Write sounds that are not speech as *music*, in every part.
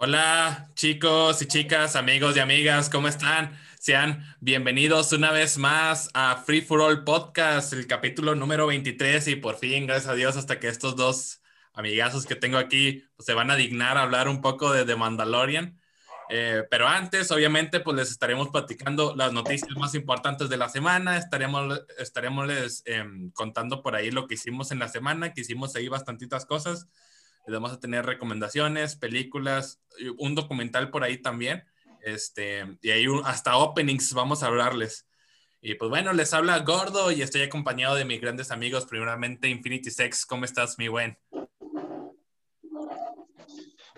Hola chicos y chicas, amigos y amigas, ¿cómo están? Sean bienvenidos una vez más a Free for All Podcast, el capítulo número 23 y por fin, gracias a Dios, hasta que estos dos amigazos que tengo aquí pues, se van a dignar a hablar un poco de The Mandalorian. Eh, pero antes, obviamente, pues les estaremos platicando las noticias más importantes de la semana, estaremos, estaremos les em, contando por ahí lo que hicimos en la semana, que hicimos ahí bastantitas cosas vamos a tener recomendaciones, películas, un documental por ahí también. Este, y ahí hasta openings vamos a hablarles. Y pues bueno, les habla Gordo y estoy acompañado de mis grandes amigos, primeramente Infinity Sex. ¿Cómo estás, mi buen?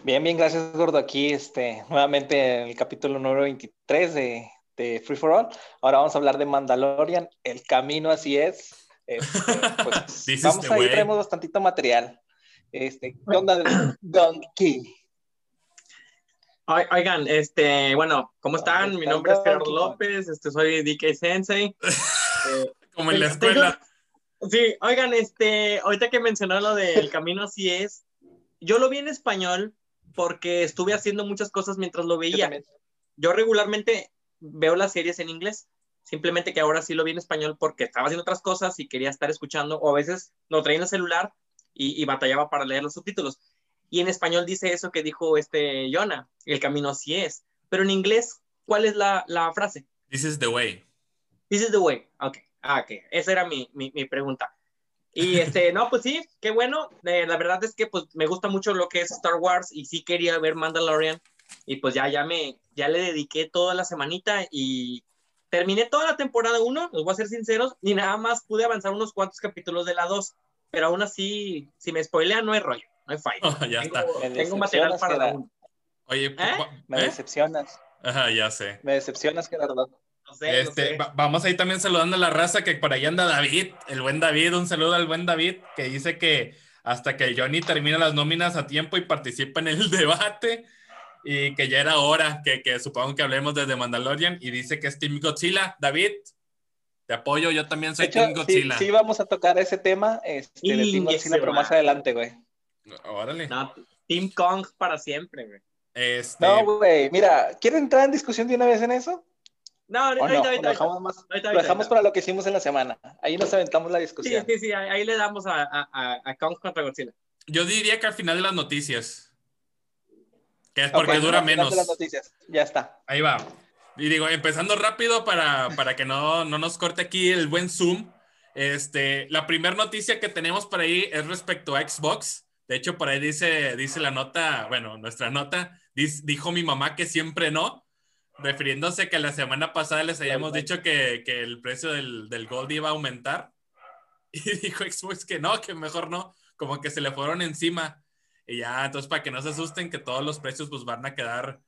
Bien, bien, gracias, Gordo. Aquí, este, nuevamente en el capítulo número 23 de, de Free for All. Ahora vamos a hablar de Mandalorian, El Camino, así es. Este, *laughs* pues, vamos a ir, traemos bastantito material. Este, ¿qué onda, *coughs* Donkey? Oigan, este, bueno, ¿cómo están? Mi nombre es Gerardo López, este, soy DK Sensei. *laughs* Eh, Como en la escuela. Sí, oigan, este, ahorita que mencionó lo del camino así es, yo lo vi en español porque estuve haciendo muchas cosas mientras lo veía. Yo, regularmente veo las series en inglés, simplemente que ahora sí lo vi en español porque estaba haciendo otras cosas y quería estar escuchando, o a veces lo traía en el celular y, batallaba para leer los subtítulos. Y en español dice eso que dijo este Jonah, el camino así es. Pero en inglés, ¿cuál es la, la frase? This is the way. This is the way. Ok, ah, ok. Esa era mi, mi, mi pregunta. Y este, no, pues sí, qué bueno. Eh, la verdad es que pues me gusta mucho lo que es Star Wars y sí quería ver Mandalorian. Y pues ya, ya me, ya le dediqué toda la semanita y terminé toda la temporada 1, los voy a ser sinceros, y nada más pude avanzar unos cuantos capítulos de la 2 pero aún así, si me spoilean, no hay rollo, no hay fallo. Oh, ya tengo, está. Tengo material para la uno. Oye, ¿Eh? me decepcionas. Ajá, ya sé. Me decepcionas, Gerardo. No sé, este, vamos ahí también saludando a la raza que por ahí anda David, el buen David, un saludo al buen David, que dice que hasta que Johnny termina las nóminas a tiempo y participa en el *laughs* debate y que ya era hora que, que supongo que hablemos desde Mandalorian y dice que es Team Godzilla. David, te apoyo, yo también soy Team Godzilla. Sí, vamos a tocar ese tema este, de Team Godzilla, pero más adelante, güey. Órale. Team Kong para siempre, güey. Este... No, güey, mira, ¿quieren entrar en discusión de una vez en eso? No, ahorita, no? ahorita, lo dejamos, más, lo dejamos para lo que hicimos en la semana. Ahí nos aventamos la discusión. Sí, sí, sí, ahí le damos a, a, a Kong contra Godzilla. Yo diría que al final de las noticias. Que es porque dura menos. De las noticias. Ya está. Ahí va. Y digo, empezando rápido para, para que no, no, nos corte aquí el buen Zoom. Este, la primera noticia que tenemos por ahí es respecto a Xbox. De hecho, por ahí dice, dice la nota, bueno, nuestra nota, dijo mi mamá que siempre no, refiriéndose que la semana pasada les habíamos dicho que, que el precio del, del, Gold iba a aumentar. *laughs* Y dijo Xbox que no, que mejor no, como que se le fueron encima. Y ya, entonces para que no se asusten que todos los precios pues van a quedar,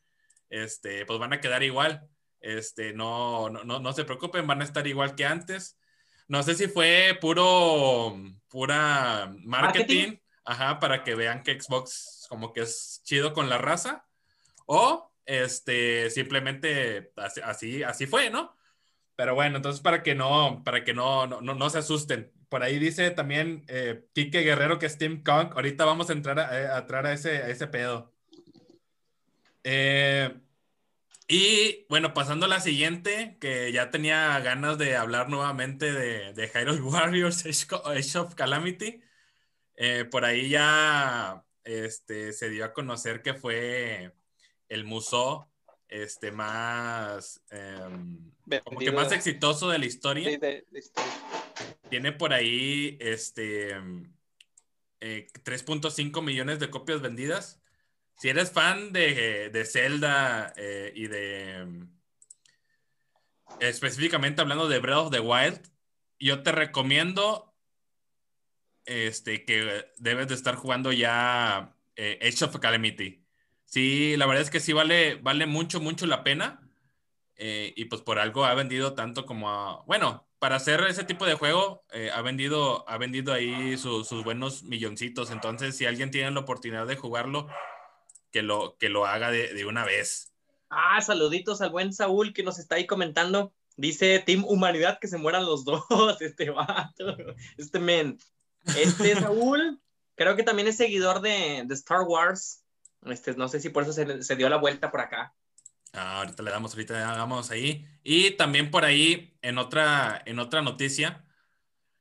este, pues van a quedar igual. Este, no, no, no se preocupen, van a estar igual que antes. No sé si fue puro, pura marketing, ajá, para que vean que Xbox como que es chido con la raza, o este, simplemente así, así fue, ¿no? Pero bueno, entonces para que no, para que no, no, no se asusten. Por ahí dice también eh, Guerrero que es Team Kong. Ahorita vamos a entrar a, eh, a, a ese, a ese pedo. Eh, y bueno, pasando a la siguiente, que ya tenía ganas de hablar nuevamente de, de Hyrule *laughs* Warriors Age of Calamity. Eh, por ahí ya este, se dio a conocer que fue el museo este, más, em, como que más exitoso de la historia. Tiene por ahí este, 3.5 eh, millones de copias vendidas si eres fan de, de Zelda eh, y de específicamente hablando de Breath of the Wild, yo te recomiendo este, que debes de estar jugando ya eh, Age of Calamity. Sí, la verdad es que sí vale, vale mucho, mucho la pena. Eh, y pues por algo ha vendido tanto como a, bueno, para hacer ese tipo de juego ha vendido, ha vendido ahí sus buenos milloncitos. Entonces, si alguien tiene la oportunidad de jugarlo, que lo, que lo haga de, una vez. Ah, saluditos al buen Saúl que nos está ahí comentando. Dice Team Humanidad que se mueran los *laughs* dos, este vato, este men. Este *laughs* Saúl, creo que también es seguidor de, Star Wars. Este, no sé si por eso se, dio la vuelta por acá. Ah, ahorita le damos, ahorita le damos ahí. Y también por ahí, en otra, en otra noticia,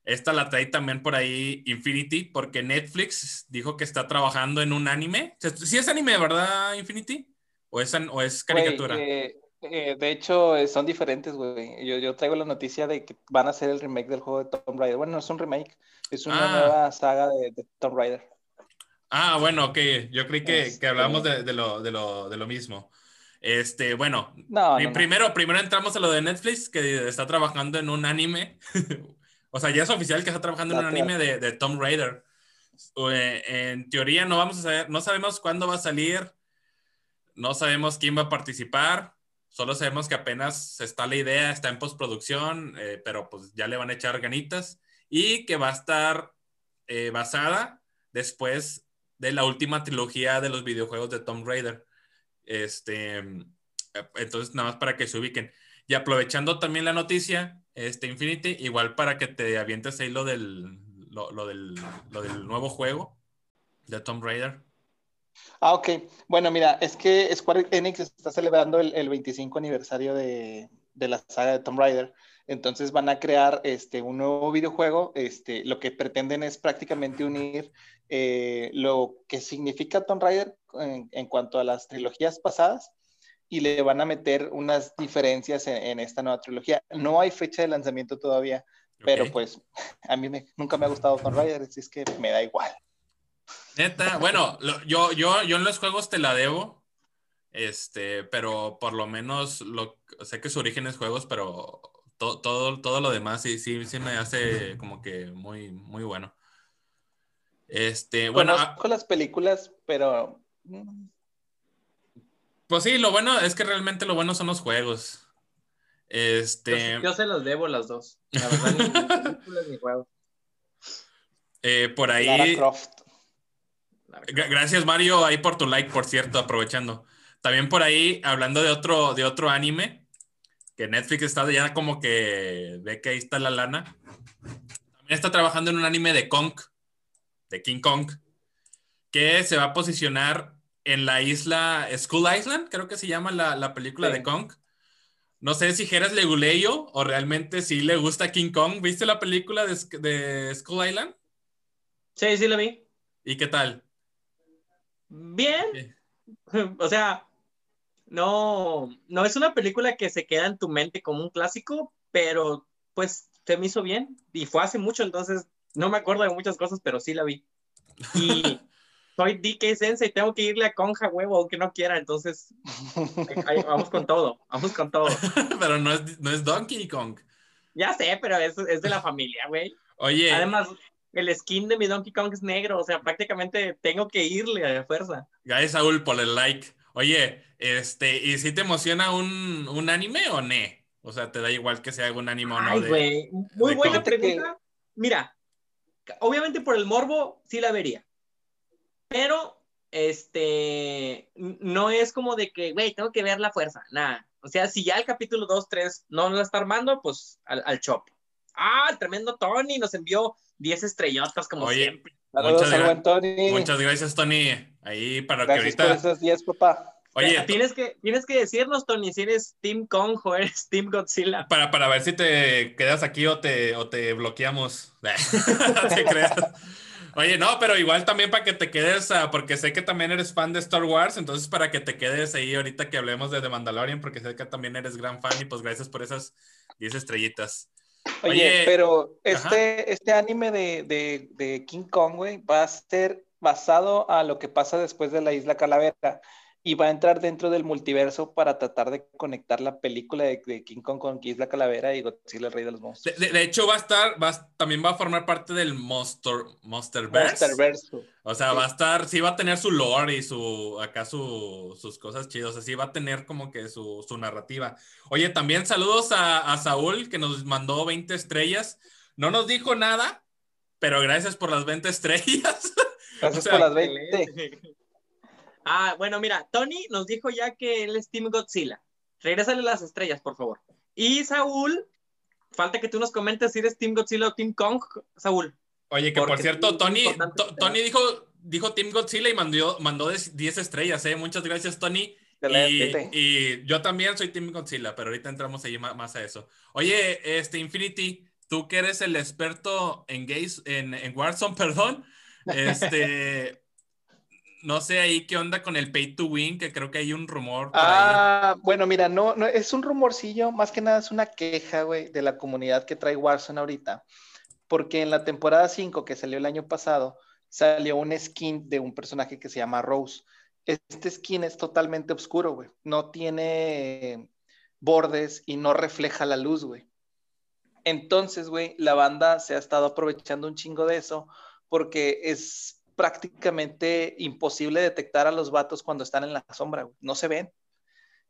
esta la trae también por ahí Infinity, porque Netflix dijo que está trabajando en un anime. ¿Sí es anime, verdad, Infinity? ¿O es, o es caricatura? Eh, eh, de hecho, eh, son diferentes, güey. Yo, yo, traigo la noticia de que van a hacer el remake del juego de Tomb Raider. Bueno, no es un remake, es una ah. nueva saga de, de, Tomb Raider. Ah, bueno, ok. Yo creí que, este, que hablábamos de, de, lo, de, lo, de lo mismo. Este, bueno, primero, primero entramos a lo de Netflix, que está trabajando en un anime. *laughs* o sea, ya es oficial que está trabajando en un anime de, de Tomb Raider. Eh, en teoría no vamos a saber, no sabemos cuándo va a salir, no sabemos quién va a participar, Solo sabemos que apenas está la idea, está en postproducción, eh, pero pues ya le van a echar ganitas y que va a estar eh, basada después de la última trilogía de los videojuegos de Tomb Raider. Este, entonces, nada más para que se ubiquen. Y aprovechando también la noticia, este Infinity, igual para que te avientes ahí lo del, lo del, lo del nuevo juego de Tomb Raider. Ah, ok. Bueno, mira, es que Square Enix está celebrando el, 25 aniversario de, la saga de Tomb Raider. Entonces van a crear este, un nuevo videojuego. Este, lo que pretenden es prácticamente unir eh, lo que significa Tomb Raider en, cuanto a las trilogías pasadas y le van a meter unas diferencias en, esta nueva trilogía. No hay fecha de lanzamiento todavía, pero pues *laughs* a mí nunca me ha gustado Tomb Raider, así es que me da igual. Neta, bueno, yo, yo, yo en los juegos te la debo, este, pero por lo menos lo, sé que su origen es juegos, pero todo, todo lo demás sí, sí, sí me hace como que muy, muy bueno. Este, bueno. Con las películas, pero. Pues sí, lo bueno es que realmente lo bueno son los juegos. Este. Yo, se los debo las dos. La verdad, ni ni juegos. Eh, por ahí. Gracias, Mario, ahí por tu like, por cierto, aprovechando. También por ahí, hablando de otro, de otro anime, que Netflix está ya como que ve que ahí está la lana. También está trabajando en un anime de Kong, de King Kong, que se va a posicionar en la isla School Island, creo que se llama la, película de Kong. No sé si Jeras le guleyo o realmente si le gusta King Kong. ¿Viste la película de, de School Island? Sí, sí la vi. ¿Y qué tal? bien. *laughs* O sea, no, no es una película que se queda en tu mente como un clásico, pero pues se me hizo bien y fue hace mucho, entonces no me acuerdo de muchas cosas, pero sí la vi. Y *laughs* soy DK Sensei, tengo que irle a Conja huevo, aunque no quiera, entonces vamos con todo, vamos con todo. *laughs* pero no es, no es Donkey Kong. Ya sé, pero es, es de la familia, güey. Oye. Además, el skin de mi Donkey Kong es negro, o sea, prácticamente tengo que irle a fuerza. Gracias, Saúl, por el like. Oye, este, ¿y si te emociona un, un anime o no? O sea, ¿te da igual que sea un anime o no? Ay, güey, muy buena pregunta. Mira, obviamente por el morbo sí la vería, pero este, no es como de que, güey, tengo que ver la fuerza, nada. O sea, si ya el capítulo 2, 3 no lo está armando, pues al, al chop. Ah, el tremendo Tony nos envió 10 estrellotas como siempre. muchas, Tony. muchas gracias, Tony. Ahí para que ahorita. Por esos 10, papá. Oye, tienes que, tienes que decirnos, Tony, si eres Team Kong o eres Team Godzilla. Para, para ver si te quedas aquí o te, o te bloqueamos. *laughs* te creas. Oye, no, pero igual también para que te quedes, uh, porque sé que también eres fan de Star Wars, entonces para que te quedes ahí ahorita que hablemos de The Mandalorian, porque sé que también eres gran fan y pues gracias por esas 10 estrellitas. Oye, pero este, este anime de, de, King Kong, güey, va a ser basado a lo que pasa después de la Isla Calavera y va a entrar dentro del multiverso para tratar de conectar la película de, King Kong con Isla Calavera y Godzilla el Rey de los Monstruos. De, hecho, va a estar, va, también va a formar parte del Monster, Monsterverse. Monsterverse. O sea, va a estar, sí va a tener su lore y su, acá sus cosas chidas, así va a tener como que su, narrativa. Oye, también saludos a, a Saúl que nos mandó 20 estrellas. No nos dijo nada, pero gracias por las 20 estrellas. *laughs* Gracias por las 20. Ah, bueno, mira, Tony nos dijo ya que él es Team Godzilla. Regrésale las estrellas, por favor. Y Saúl, falta que tú nos comentes si eres Team Godzilla o Team Kong, Saúl. Oye, que por cierto, Tony, Tony dijo dijo Team Godzilla y mandó, mandó 10 estrellas, ¿eh? Muchas gracias, Tony. Y, yo también soy Team Godzilla, pero ahorita entramos ahí más, a eso. Oye, este Infinity, tú que eres el experto en gays, en, en Warzone, *laughs* perdón, este, no sé ahí qué onda con el pay to win, que creo que hay un rumor. ah, bueno, mira, no, no, es un rumorcillo, más que nada es una queja, güey, de la comunidad que trae Warzone ahorita, porque en la temporada 5 que salió el año pasado, salió un skin de un personaje que se llama Rose este skin es totalmente oscuro, güey. No tiene bordes y no refleja la luz, güey. Entonces, güey, la banda se ha estado aprovechando un chingo de eso porque es prácticamente imposible detectar a los vatos cuando están en la sombra. No se ven.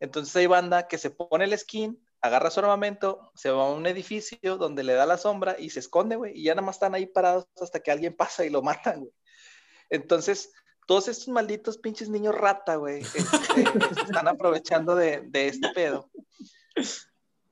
Entonces hay banda que se pone el skin, agarra su armamento, se va a un edificio donde le da la sombra y se esconde, güey. Y ya nada más están ahí parados hasta que alguien pasa y lo matan, güey. Entonces, todos estos malditos pinches niños rata, güey, este, *laughs* están aprovechando de, este pedo.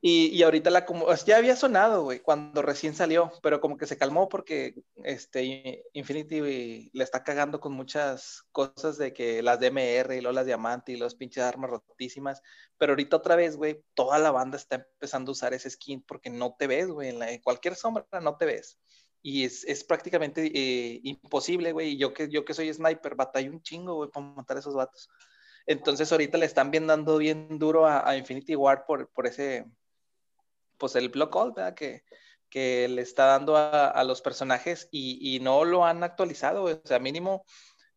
Y, ahorita la como ya había sonado, güey, cuando recién salió, pero como que se calmó porque este Infinity le está cagando con muchas cosas de que las DMR y luego las diamante y los pinches armas rotísimas, pero ahorita otra vez, güey, toda la banda está empezando a usar ese skin porque no te ves, güey, en, en cualquier sombra no te ves y es, es prácticamente eh, imposible, güey. Y yo que, yo que soy sniper, batalla un chingo, güey, para matar a esos vatos. Entonces ahorita le están bien dando bien duro a, Infinity War por, por, ese, pues el block all. Que, que le está dando a, a los personajes y, no lo han actualizado. O sea, mínimo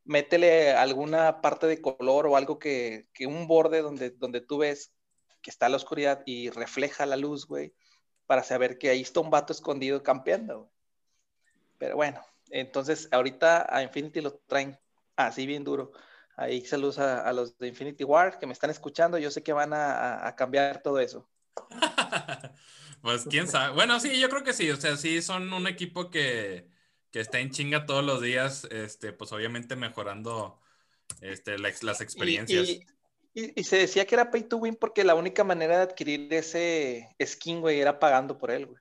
métele alguna parte de color o algo que, que un borde donde, donde tú ves que está la oscuridad y refleja la luz, güey, para saber que ahí está un vato escondido campeando. Pero bueno, entonces ahorita a Infinity lo traen así bien duro. Ahí saludos a, los de Infinity War que me están escuchando. Yo sé que van a, cambiar todo eso. *laughs* pues quién sabe. Bueno, sí, yo creo que sí. O sea, sí son un equipo que, está en chinga todos los días. Este, pues obviamente mejorando este, las experiencias. Y, y, se decía que era pay to win porque la única manera de adquirir ese skin, güey, era pagando por él, güey.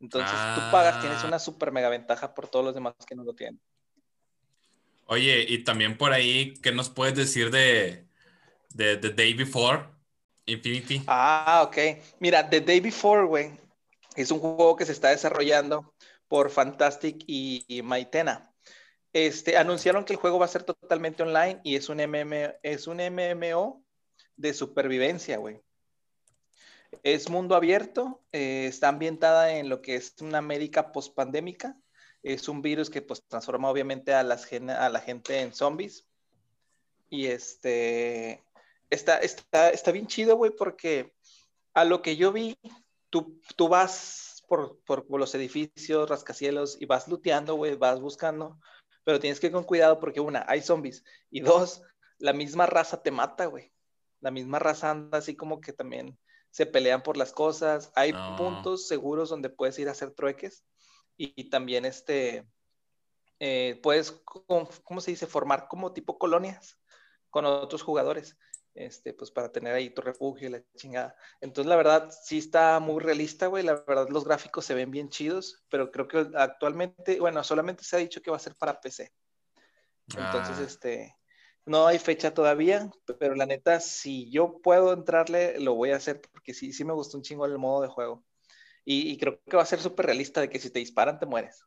Entonces tú pagas, tienes ah. una super mega ventaja por todos los demás que no lo tienen. Oye, y también por ahí, ¿qué nos puedes decir de, The Day Before Ah, ok. Mira, The Day Before, güey, es un juego que se está desarrollando por Fantastic y, y Maitena. Este, anunciaron que el juego va a ser totalmente online y es un, MM, es un MMO de supervivencia, güey. Es mundo abierto, eh, está ambientada en lo que es una médica pospandémica. Es un virus que pues transforma obviamente a, las, a la gente en zombies. Y este, está, está, está bien chido, güey, porque a lo que yo vi, tú, tú vas por, por, los edificios, rascacielos y vas luteando, güey, vas buscando, pero tienes que ir con cuidado porque una, hay zombies y dos, la misma raza te mata, güey. La misma raza anda así como que también se pelean por las cosas, hay puntos seguros donde puedes ir a hacer trueques y, también este, eh, puedes, ¿cómo se dice? Formar como tipo colonias con otros jugadores, este, pues para tener ahí tu refugio y la chingada. Entonces, la verdad, sí está muy realista, güey, la verdad los gráficos se ven bien chidos, pero creo que actualmente, bueno, solamente se ha dicho que va a ser para PC. Entonces, ah. este, no hay fecha todavía, pero la neta, si yo puedo entrarle, lo voy a hacer porque sí, sí me gustó un chingo el modo de juego. Y, creo que va a ser súper realista de que si te disparan, te mueres.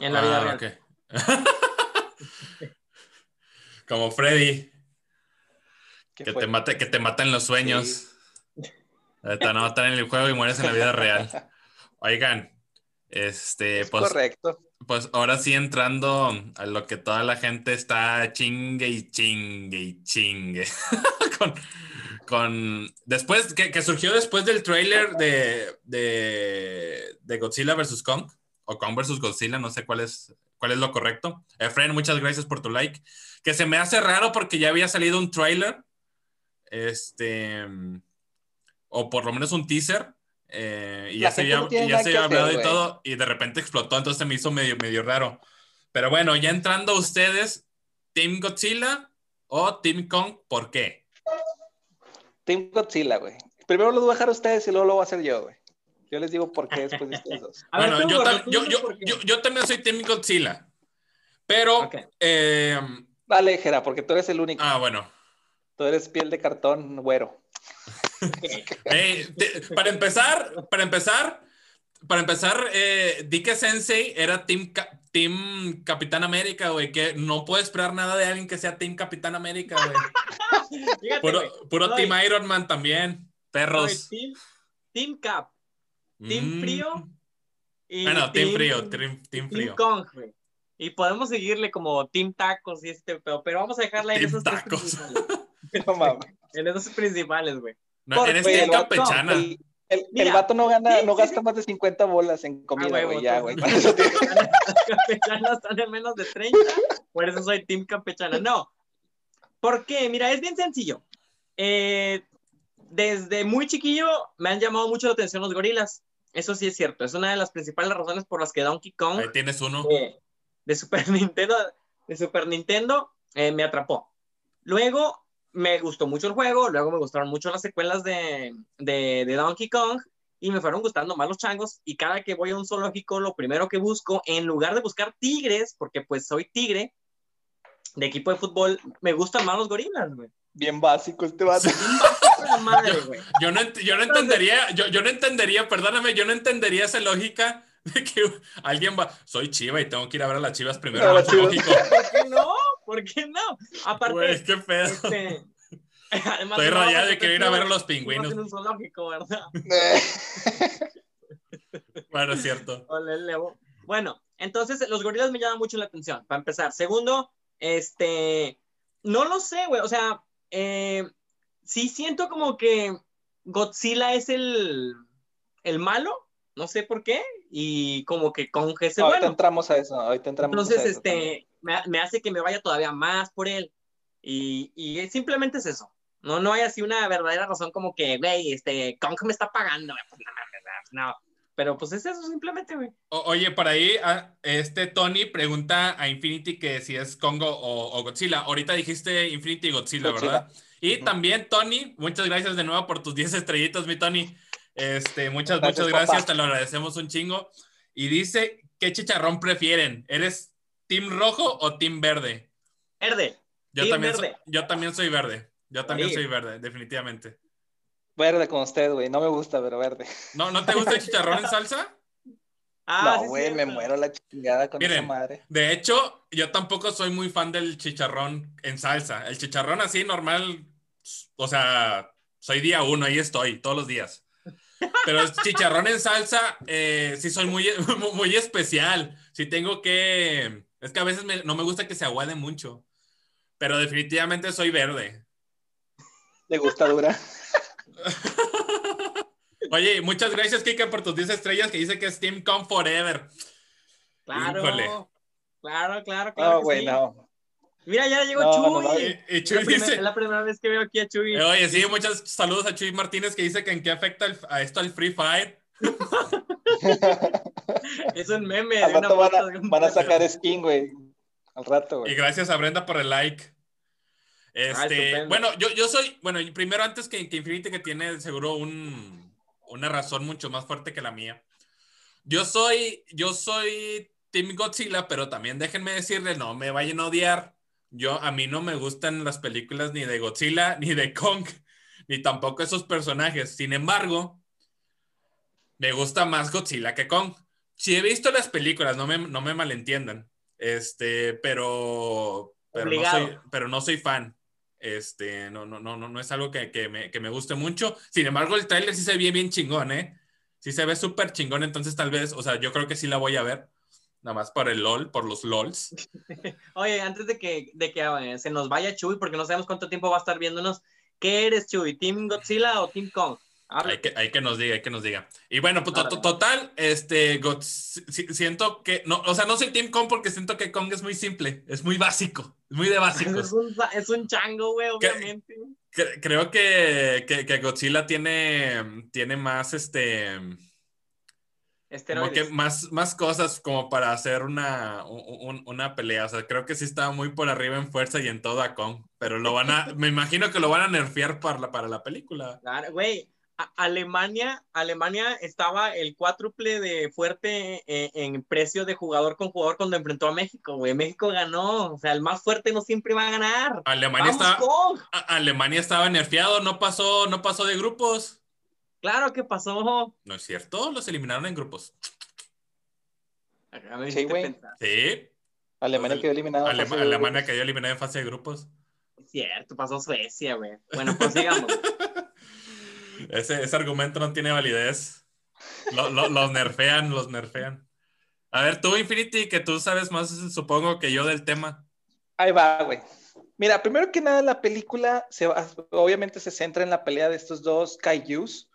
En la vida ah, real. *laughs* Como Freddy. Que te, mate, que te mata en los sueños. Te van a matar en el juego y mueres en la vida real. Oigan, este, pues, correcto. Pues ahora sí entrando a lo que toda la gente está chingue y chingue y chingue. *laughs* con, después, que, surgió después del trailer de, de, Godzilla vs. Kong, o Kong vs. Godzilla, no sé cuál es, cuál es lo correcto. Efren, muchas gracias por tu like. Que se me hace raro porque ya había salido un trailer, este, o por lo menos un teaser, eh, y ya se había, hablado y todo, y de repente explotó, entonces me hizo medio, medio raro. Pero bueno, ya entrando ustedes, ¿Team Godzilla o Team Kong? ¿Por qué? Team Godzilla, güey. Primero lo voy a dejar a ustedes y luego lo voy a hacer yo, güey. Yo les digo por qué después de ustedes dos. *laughs* bueno, yo, yo, yo, yo, también soy Team Godzilla. Pero. Eh, Dale, Jera, porque tú eres el único. Ah, bueno. Tú eres piel de cartón, güero. *laughs* para empezar, para empezar, para empezar, eh, Dike Sensei era Team, team Capitán América, güey, que no puedo esperar nada de alguien que sea Team Capitán América, güey. *laughs* puro, Team Iron Man también, perros. team, Cap, Team mm. Frío. Y bueno, Team, Frío, Team, Frío. Kong, güey. Y podemos seguirle como Team Tacos y este, pero, pero vamos a dejarla en esos tacos. *laughs* en esos principales, güey. No, en este campechana. El, el, vato no gana, no gasta más de 50 bolas en comida, ah, güey, ya, güey. *laughs* campechanas están en menos de 30, por eso soy Team Campechana. No, ¿por qué? Mira, es bien sencillo. Eh, desde muy chiquillo me han llamado mucho la atención los gorilas. Eso sí es cierto. Es una de las principales razones por las que Donkey Kong. Ahí tienes uno. Eh, de Super *laughs* Nintendo, de Super Nintendo eh, me atrapó. Luego me gustó mucho el juego, luego me gustaron mucho las secuelas de, de, Donkey Kong y me fueron gustando más los changos y cada que voy a un zoológico lo primero que busco, en lugar de buscar tigres, porque pues soy tigre de equipo de fútbol, me gustan más los gorilas, güey. Bien básico este vato. yo, no, yo no entendería, yo, yo no entendería, perdóname, yo no entendería esa lógica de que alguien va, soy chiva y tengo que ir a ver a las chivas primero. *laughs* ¿Por qué no? ¿Por qué no? Aparte, qué pedo. Este, *laughs* Estoy rayado de querer ir a ver a los pingüinos. En un zoológico, ¿verdad? *laughs* bueno, es cierto. Bueno, entonces los gorilas me llaman mucho la atención, para empezar. Segundo, este, no lo sé, güey, o sea, eh, sí siento como que Godzilla es el, el malo, no sé por qué, y como que con ese ahorita bueno. entramos a eso, ahorita entramos Entonces, a eso este, me, hace que me vaya todavía más por él, y, y, simplemente es eso. No, no hay así una verdadera razón como que, güey, este, Kong me está pagando, pues no, no, pero pues es eso simplemente, güey. Oye, por ahí, ah, este Tony pregunta a Infinity que si es Congo o, Godzilla. Ahorita dijiste Infinity y Godzilla, ¿verdad? Y también, Tony, muchas gracias de nuevo por tus 10 estrellitas, mi Tony. Este, muchas, muchas gracias, te lo agradecemos un chingo. Y dice, ¿qué chicharrón prefieren? ¿Eres team rojo o team verde? Verde. Yo, también, Soy, yo también soy verde. Yo también soy verde, definitivamente. Verde con usted, güey. No me gusta, pero verde. ¿No, ¿no te gusta el chicharrón en *laughs* salsa? Ah, no, güey, me muero la chingada con esa madre. De hecho, yo tampoco soy muy fan del chicharrón en salsa. El chicharrón así normal, o sea, soy día uno, ahí estoy, todos los días. Pero el chicharrón en salsa, eh, sí soy muy, *laughs* muy especial. Sí tengo que... Es que a veces no me gusta que se aguade mucho. Pero definitivamente soy verde. ¿Le gusta dura? *laughs* Oye, muchas gracias, Kika, por tus 10 estrellas que dice que es Team Come Forever. Claro, claro, claro, claro. No, güey, no. Mira, ya llegó Chuy. es, la primera vez que veo aquí a Chuy. Eh, oye, sí, muchos saludos a Chuy Martínez que dice que en qué afecta a esto al Free Fire. *laughs* es un meme. Al rato van, a, sacar skin, güey. Al rato, güey. Y gracias a Brenda por el like. Ah, este, bueno, yo, yo soy, bueno, primero antes que, que Infinity, que tiene seguro un, una razón mucho más fuerte que la mía. Yo soy, yo soy Team Godzilla, pero también déjenme decirle, no me vayan a odiar. Yo, a mí no me gustan las películas ni de Godzilla, *laughs* ni de Kong, ni tampoco esos personajes. Sin embargo, me gusta más Godzilla que Kong. Si he visto las películas, no me, no me malentiendan. Este, pero, pero no, soy, pero no soy fan. Este, no, no, no, no es algo que, que, me, que me guste mucho. Sin embargo, el trailer sí se ve bien chingón, ¿eh? Sí se ve súper chingón, entonces tal vez, o sea, yo creo que sí la voy a ver. Nada más por el LOL, por los LOLs. *laughs* Oye, antes de que, de que eh, se nos vaya Chuy, porque no sabemos cuánto tiempo va a estar viéndonos, ¿qué eres Chuy? ¿Team Godzilla o Team Kong? Hay que, hay que, nos diga, hay que nos diga. Y bueno, pues, total, este, siento que, no, o sea, no soy Team Kong porque siento que Kong es muy simple, es muy básico, es muy de básico. Es un, es un chango, güey, obviamente. creo que, que, Godzilla tiene, tiene más, este, como que más, más cosas como para hacer una, una pelea. O sea, creo que sí está muy por arriba en fuerza y en todo a Kong. Pero lo van a, *laughs* me imagino que lo van a nerfear para la, para la película. Claro, güey Alemania, Alemania estaba el cuádruple de fuerte eh, en, precio de jugador con jugador cuando enfrentó a México, güey. México ganó, o sea, el más fuerte no siempre va a ganar. Alemania, Alemania estaba nerfeado, no pasó, no pasó de grupos. Claro que pasó. No es cierto, los eliminaron en grupos. Sí, güey. Sí. Alemania quedó eliminado. Alemania quedó eliminada en fase de grupos. Es cierto, pasó Suecia, güey. Bueno, pues sigamos. *laughs* ese, ese argumento no tiene validez. los nerfean, los nerfean. A ver, tú, Infinity, que tú sabes más, supongo, que yo del tema. Ahí va, güey. Mira, primero que nada, la película se obviamente se centra en la pelea de estos dos kaijus.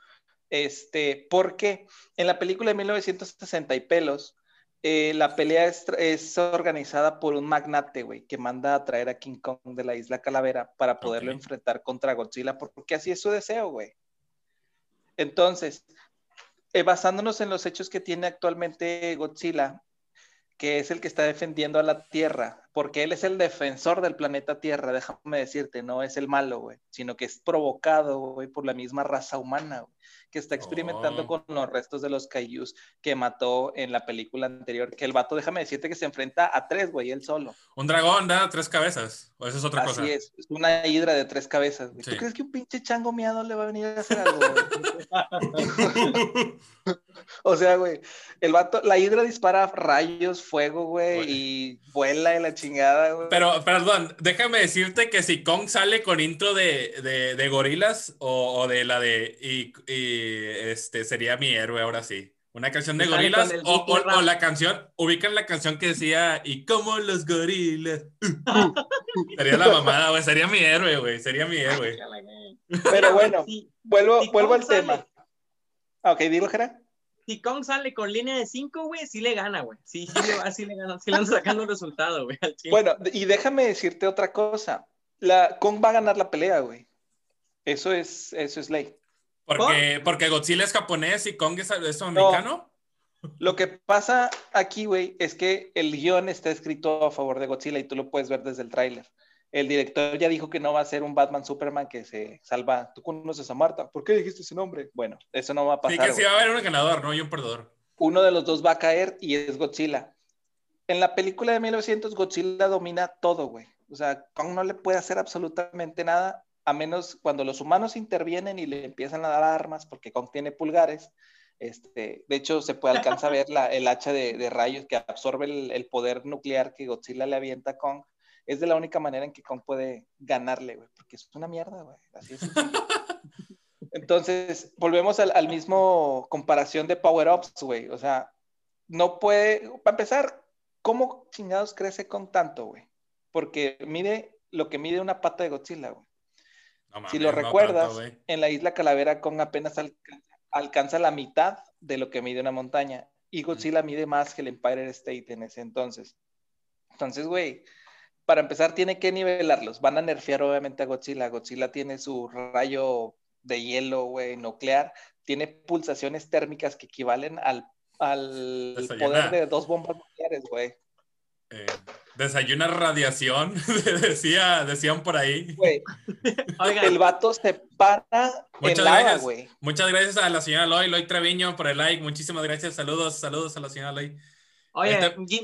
Este, porque en la película de 1960 y pelos, eh, la pelea es, organizada por un magnate, güey, que manda a traer a King Kong de la isla Calavera para poderlo enfrentar contra Godzilla, porque así es su deseo, güey. Entonces, eh, basándonos en los hechos que tiene actualmente Godzilla, que es el que está defendiendo a la Tierra, porque él es el defensor del planeta Tierra, déjame decirte, no es el malo, güey, sino que es provocado, güey, por la misma raza humana, güey que está experimentando oh. con los restos de los Kaijus que mató en la película anterior. Que el vato, déjame decirte que se enfrenta a tres, güey, él solo. Un dragón da tres cabezas, o eso es otra cosa. Así es, es una hidra de tres cabezas. ¿Tú crees que un pinche chango miado le va a venir a hacer algo, *laughs* o sea, güey, el vato, la hidra dispara rayos, fuego, güey, y vuela en la chingada, güey. Pero, perdón, déjame decirte que si Kong sale con intro de, de, gorilas o, de la de este sería mi héroe ahora sí. Una canción de gorilas o, la canción, ubican la canción que decía y como los gorilas. *laughs* sería la mamada, güey, sería mi héroe, güey, sería mi héroe. *laughs* Pero bueno, vuelvo, vuelvo al tema. Ok, dilo, Jera. Si Kong sale con línea de 5, güey, sí le gana, güey. Sí, sí le, sí le gana, sí le han sacando un resultado, güey. Bueno, y déjame decirte otra cosa. La, Kong va a ganar la pelea, güey. Eso es, eso es ley. Porque, porque Godzilla es japonés y Kong es, americano. Lo que pasa aquí, güey, es que el guion está escrito a favor de Godzilla y tú lo puedes ver desde el tráiler. El director ya dijo que no va a ser un Batman Superman que se salva. Tú conoces a Marta. ¿Por qué dijiste ese nombre? Bueno, eso no va a pasar. Sí, que sí va a haber un ganador, no hay un perdedor. Uno de los dos va a caer y es Godzilla. En la película de 1900, Godzilla domina todo, güey. O sea, Kong no le puede hacer absolutamente nada a menos cuando los humanos intervienen y le empiezan a dar armas, porque Kong tiene pulgares, este, de hecho se puede alcanzar a ver la, el hacha de, rayos que absorbe el, poder nuclear que Godzilla le avienta a Kong. Es de la única manera en que Kong puede ganarle, güey, porque es una mierda, güey. Así es. *laughs* Entonces, volvemos al, al, mismo comparación de power-ups, güey. O sea, no puede, para empezar, ¿cómo chingados crece con tanto, güey? Porque mide lo que mide una pata de Godzilla, güey si lo recuerdas, en la isla Calavera Kong apenas alcanza, la mitad de lo que mide una montaña. Y Godzilla mide más que el Empire State en ese entonces. Entonces, güey, para empezar tiene que nivelarlos. Van a nerfear obviamente a Godzilla. Godzilla tiene su rayo de hielo, güey, nuclear. Tiene pulsaciones térmicas que equivalen al, al poder de dos bombas nucleares, güey. Eh, desayuna radiación, *laughs* decía, decían por ahí. *laughs* el vato se para Muchas gracias. güey. Muchas gracias a la señora Loy, Loy Treviño, por el like. Muchísimas gracias. Saludos, saludos a la señora Loy. Oye,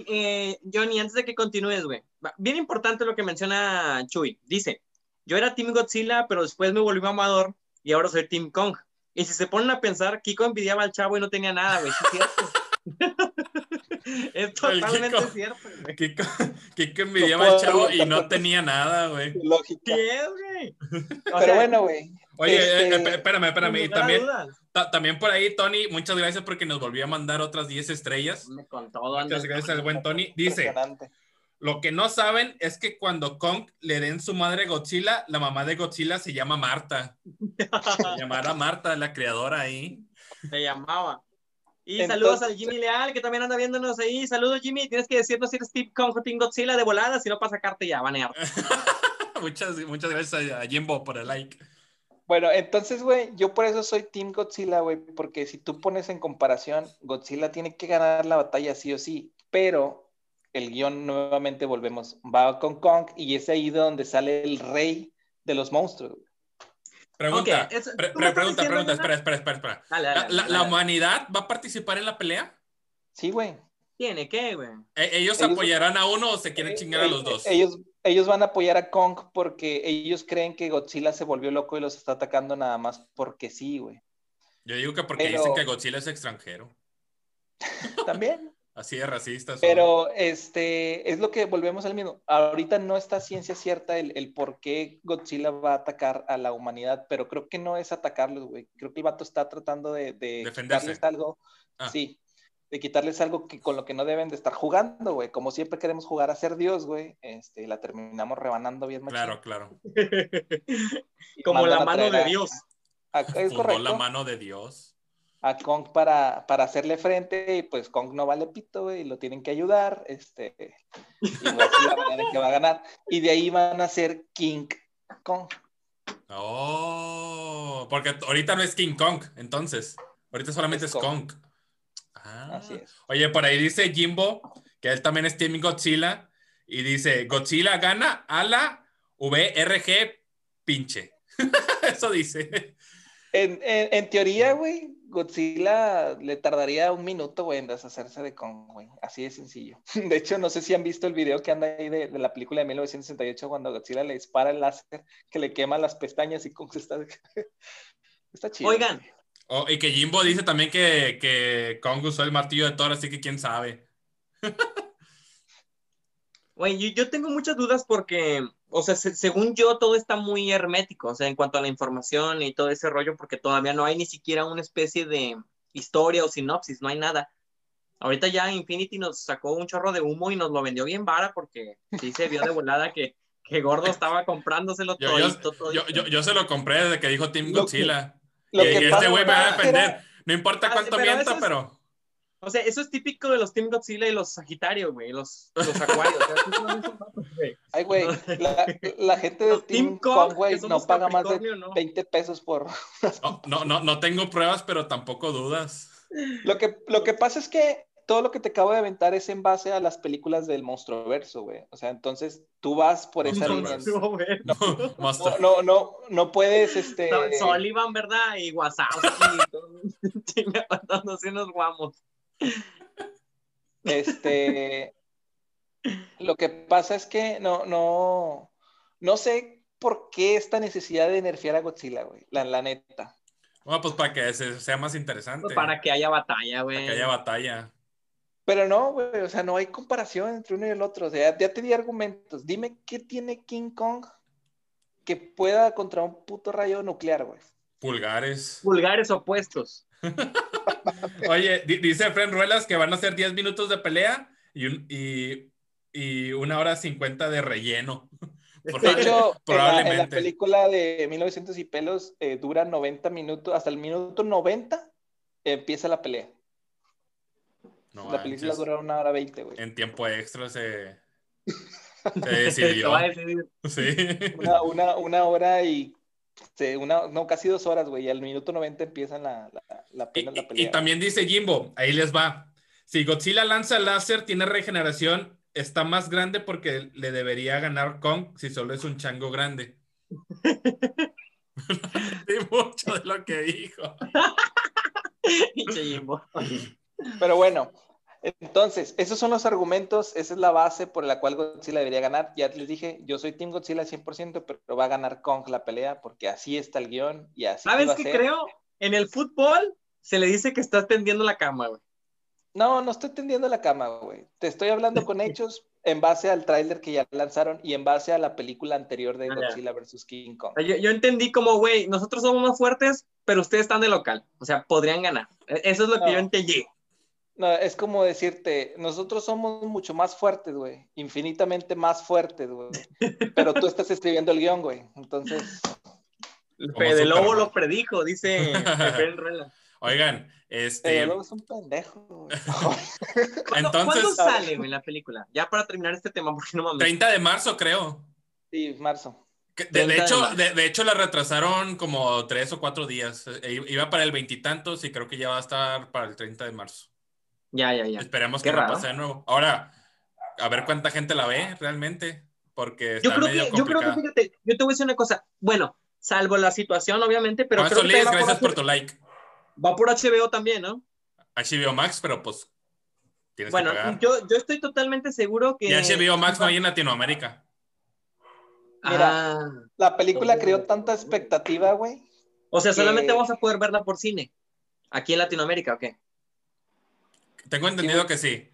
eh, Johnny, antes de que continúes, güey. Bien importante lo que menciona Chuy. Dice, yo era Team Godzilla, pero después me volví mamador y ahora soy Team Kong. Y si se ponen a pensar, Kiko envidiaba al chavo y no tenía nada, güey. ¿Es *laughs* *laughs* totalmente cierto. *laughs* Kiko, Kiko envidiaba al chavo y no tenía nada, güey. Lógica. güey? Pero bueno, güey. Oye, eh, este, eh, espérame, espérame. Y también, también por ahí, Tony, muchas gracias porque nos volvió a mandar otras 10 estrellas. Con todo, muchas gracias al buen Tony. Dice, lo que no saben es que cuando Kong le den su madre Godzilla, la mamá de Godzilla se llama Marta. se *laughs* llamara Marta, la creadora ahí. Se llamaba. Y saludos al Jimmy Leal, que también anda viéndonos ahí. Saludos, Jimmy. Tienes que decirnos si eres Steve Kong Godzilla de volada, si no para sacarte ya, banear. *laughs* muchas, muchas gracias a Jimbo por el like. Bueno, entonces, güey, yo por eso soy Team Godzilla, güey, porque si tú pones en comparación, Godzilla tiene que ganar la batalla sí o sí, pero el guion nuevamente volvemos, va con Kong y es ahí donde sale el rey de los monstruos. Pregunta, pregunta, pregunta, espera, espera, espera. ¿La, humanidad va a participar en la pelea? Sí, güey. ¿Tiene qué, güey? ¿E-, ¿Ellos, apoyarán a uno o se quieren chingar a los dos? Ellos, ellos van a apoyar a Kong porque ellos creen que Godzilla se volvió loco y los está atacando nada más porque sí, güey. Yo digo que porque dicen que Godzilla es extranjero. *laughs* También. Así de racista. Pero este es lo que volvemos al mismo. Ahorita no está ciencia cierta el, por qué Godzilla va a atacar a la humanidad, pero creo que no es atacarlos, güey. Creo que el vato está tratando de, de quitarles algo. Ah. Sí, de quitarles algo que, con lo que no deben de estar jugando, güey. Como siempre queremos jugar a ser Dios, güey. Este, la terminamos rebanando bien Claro, claro. *laughs* Como la mano de Dios. es correcto. la mano de Dios a Kong para, para hacerle frente y pues Kong no vale pito, güey, y lo tienen que ayudar, este, y va la manera que va a ganar. Y de ahí van a ser King Kong. Oh, porque ahorita no es King Kong, entonces. Ahorita solamente es, Kong. Ah. Así es. Oye, por ahí dice Jimbo, que él también es Team Godzilla, y dice, Godzilla gana a la VRG pinche. *laughs* Eso dice. En, en, teoría, güey, Godzilla le tardaría un minuto, güey, en deshacerse de Kong, güey. Así de sencillo. *laughs* De hecho, no sé si han visto el video que anda ahí de, la película de 1968 cuando Godzilla le dispara el láser que le quema las pestañas y Kong se está... *laughs* está chido. Oigan. Oh, y que Jimbo dice también que, que Kong usó el martillo de Thor, así que quién sabe. *laughs* Güey, yo, tengo muchas dudas porque, o sea, según yo, todo está muy hermético, o sea, en cuanto a la información y todo ese rollo, porque todavía no hay ni siquiera una especie de historia o sinopsis, no hay nada. Ahorita ya Infinity nos sacó un chorro de humo y nos lo vendió bien vara porque sí se vio de volada que, que Gordo estaba comprándoselo yo, todo, yo, yo, yo, se lo compré desde que dijo Team Godzilla. y, este güey me va a defender. No importa ah, cuánto mienta, pero... O sea, eso es típico de los Team Godzilla y los Sagitario, güey, los, los acuarios. Ay, güey, la, gente de Team, Kong, güey, no paga más de 20 pesos por... no, no, no tengo pruebas, pero tampoco dudas. Lo que, lo que pasa es que todo lo que te acabo de aventar es en base a las películas del monstruo verso, güey. O sea, entonces tú vas por esa línea. No, *laughs* no, no, no, puedes, este... Sullivan, ¿verdad? Y Wazowski. Chinga, *laughs* unos guamos. Este, lo que pasa es que no, no, no sé por qué esta necesidad de nerfear a Godzilla, güey, la, la neta. Bueno, pues para que sea más interesante. Pues para que haya batalla, güey. Para que haya batalla. Pero no, güey, o sea, no hay comparación entre uno y el otro. O sea, ya te di argumentos. Dime qué tiene King Kong que pueda contra un puto rayo nuclear, güey. Pulgares. Pulgares opuestos. *laughs* Oye, dice Fren Ruelas que van a ser 10 minutos de pelea y, y, una hora 50 de relleno. De hecho, probablemente. En la, película de 1900 y pelos eh, dura 90 minutos, hasta el minuto 90 empieza la pelea. la película dura una hora 20, güey. En tiempo extra se, *laughs* se decidió. sí. Una, una, una hora y una, no, casi dos horas, güey, y al minuto 90 empieza la, la, la, pelea. Y, también dice Jimbo, ahí les va. Si Godzilla lanza láser, tiene regeneración, está más grande porque le debería ganar Kong si solo es un chango grande. *laughs* mucho de lo que dijo. *laughs* Pero bueno, entonces, esos son los argumentos, esa es la base por la cual Godzilla debería ganar. Ya les dije, yo soy Team Godzilla 100%, pero va a ganar Kong la pelea porque así está el guion y así ¿Sabes qué creo? En el fútbol se le dice que estás tendiendo la cama, güey. No, no estoy tendiendo la cama, güey. Te estoy hablando con *laughs* hechos en base al tráiler que ya lanzaron y en base a la película anterior de ah, Godzilla vs. King Kong. Yo, yo entendí como, güey, nosotros somos más fuertes, pero ustedes están de local. O sea, podrían ganar. E-, eso es lo que yo entendí. No, es como decirte, nosotros somos mucho más fuertes, güey. Infinitamente más fuertes, güey. *laughs* Pero tú estás escribiendo el guion, güey. Entonces. Fede Lobo lo predijo, dice *laughs* Oigan, este. Lobo es un pendejo, *laughs* Entonces. ¿Cuándo sale, güey, la película? Ya para terminar este tema, porque no mames. 30 de marzo, creo. Sí, marzo. De, hecho, de, hecho, la retrasaron como tres o cuatro días. E, iba para el veintitantos y, y creo que ya va a estar para el 30 de marzo. Ya, ya, ya. Esperemos que no pase de nuevo. Ahora, a ver cuánta gente la ve realmente, porque yo creo que, Yo creo que, fíjate, yo te voy a decir una cosa. Bueno, salvo la situación, obviamente, pero creo que gracias por, tu like. Va por HBO también, ¿no? HBO Max, pero pues tienes bueno, que pagar. Yo, yo estoy totalmente seguro que... Y HBO Max no hay en Latinoamérica. Mira, ah. la película creó tanta expectativa, güey. O sea, solamente vamos a poder verla por cine. Aquí en Latinoamérica, ¿o qué? Tengo entendido que sí.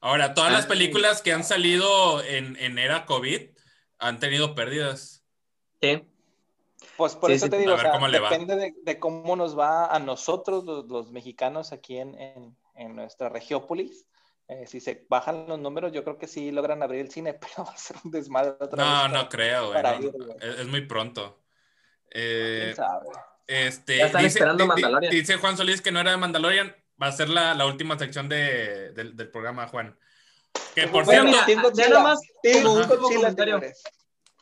Ahora, todas las ah, películas que han salido en, en era COVID han tenido pérdidas. Sí. Pues por eso te digo, depende de, cómo nos va a nosotros, los, mexicanos, aquí en, en, en nuestra regiópolis. Eh, si se bajan los números, yo creo que sí logran abrir el cine, *laughs* pero va a ser un desmadre otra no, vez. No, no creo, güey. es, muy pronto. Eh, este, ya están dice, esperando Mandalorian. Dice Juan Solís que no era de Mandalorian. Va a ser la, la última sección de, del programa, Juan. Que por cierto. ya nomás, como último comentario.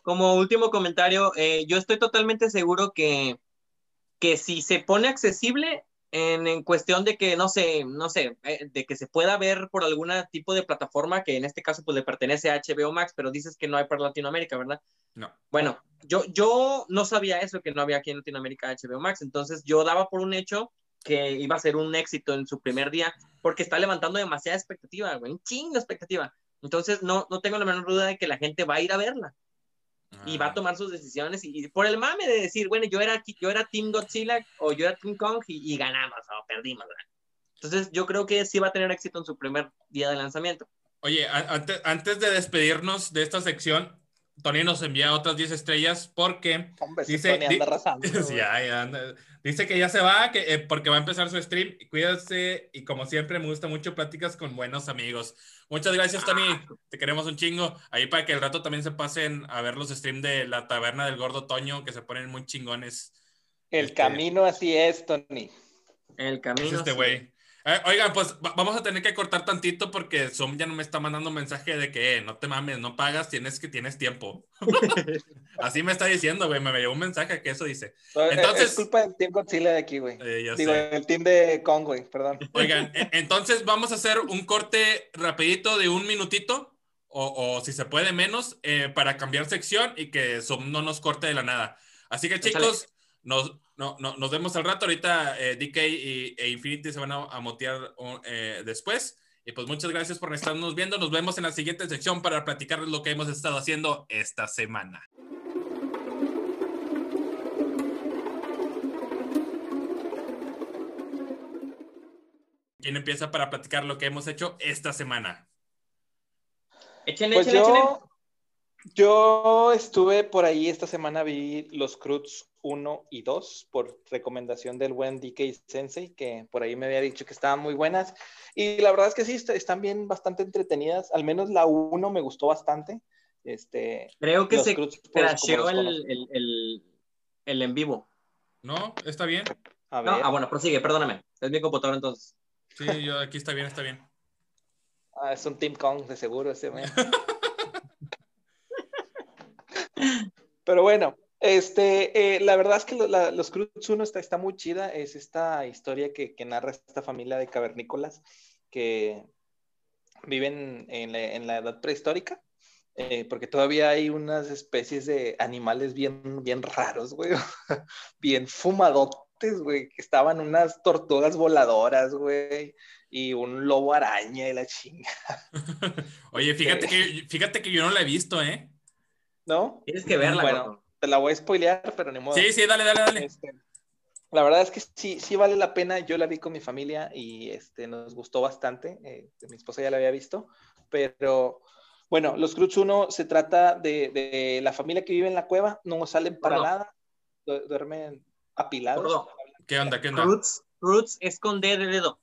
Como último comentario, eh, yo estoy totalmente seguro que, que si se pone accesible, en, cuestión de que, no sé, no sé, eh, de que se pueda ver por algún tipo de plataforma que en este caso pues le pertenece a HBO Max, pero dices que no hay para Latinoamérica, ¿verdad? No. Bueno, yo, yo no sabía eso, que no había aquí en Latinoamérica HBO Max, entonces yo daba por un hecho que iba a ser un éxito en su primer día, porque está levantando demasiada expectativa, güey, un chingo expectativa. Entonces no, no tengo la menor duda de que la gente va a ir a verla y va a ah. tomar sus decisiones y, por el mame de decir, bueno, yo era, yo era Team Godzilla o yo era Team Kong y, ganamos o perdimos. Entonces yo creo que sí va a tener éxito en su primer día de lanzamiento. Oye, antes, antes de despedirnos de esta sección, Tony nos envía otras 10 estrellas porque dice, *laughs* dice que ya se va, que, eh, porque va a empezar su stream. Cuídate y como siempre me gusta mucho pláticas con buenos amigos. Muchas gracias, Tony. Ah. Te queremos un chingo. Ahí para que el rato también se pasen a ver los streams de la taberna del gordo Toño, que se ponen muy chingones. El este, camino así es, Tony. El camino. este güey. Eh, oigan, pues vamos a tener que cortar tantito porque Zoom ya no me está mandando mensaje de que eh, no te mames, no pagas, tienes que tienes tiempo. *laughs* Así me está diciendo, güey, me llegó un mensaje que eso dice. Entonces, es culpa del Team Godzilla de aquí, güey. Eh, Digo, el team de Kong, güey, perdón. Oigan, *laughs* e, entonces vamos a hacer un corte rapidito de un minutito o, o si se puede menos para cambiar sección y que Zoom no nos corte de la nada. Así que chicos, nos, no, no, nos vemos al rato. Ahorita eh, DK y, e Infinity se van a, motear eh, después. Y pues muchas gracias por estarnos viendo. Nos vemos en la siguiente sección para platicarles lo que hemos estado haciendo esta semana. ¿Quién empieza para platicar lo que hemos hecho esta semana? Échenle, pues yo, yo estuve por ahí esta semana, vi los Cruz 1 y 2 por recomendación del buen DK Sensei, que por ahí me había dicho que estaban muy buenas. Y la verdad es que sí, están bien bastante entretenidas. Al menos la 1 me gustó bastante. Este, Creo que se crasheó el, el, el, en vivo. No, está bien. ah, bueno, prosigue, perdóname. Es mi computador entonces. Sí, yo aquí está bien, está bien. Ah, es un Team Kong de seguro ese, *laughs* Pero bueno, este, eh, la verdad es que los Cruz 1 está, está, muy chida. Es esta historia que, narra esta familia de cavernícolas que viven en la, edad prehistórica. Eh, porque todavía hay unas especies de animales bien, bien raros, güey. *laughs* bien fumadotes, güey. Que estaban unas tortugas voladoras, güey. Y un lobo araña y la chinga. *laughs* Oye, fíjate que, fíjate que yo no la he visto, ¿eh? ¿No? Tienes que verla, bueno te la voy a spoilear, pero ni modo. Sí, sí, dale, dale, dale. Este, la verdad es que sí, sí vale la pena. Yo la vi con mi familia y este, nos gustó bastante. Eh, mi esposa ya la había visto, pero bueno, Los Cruz 1 se trata de, la familia que vive en la cueva, no salen para nada, duermen apilados. ¿Qué onda? ¿Qué onda? Roots, Roots es con D de dedo.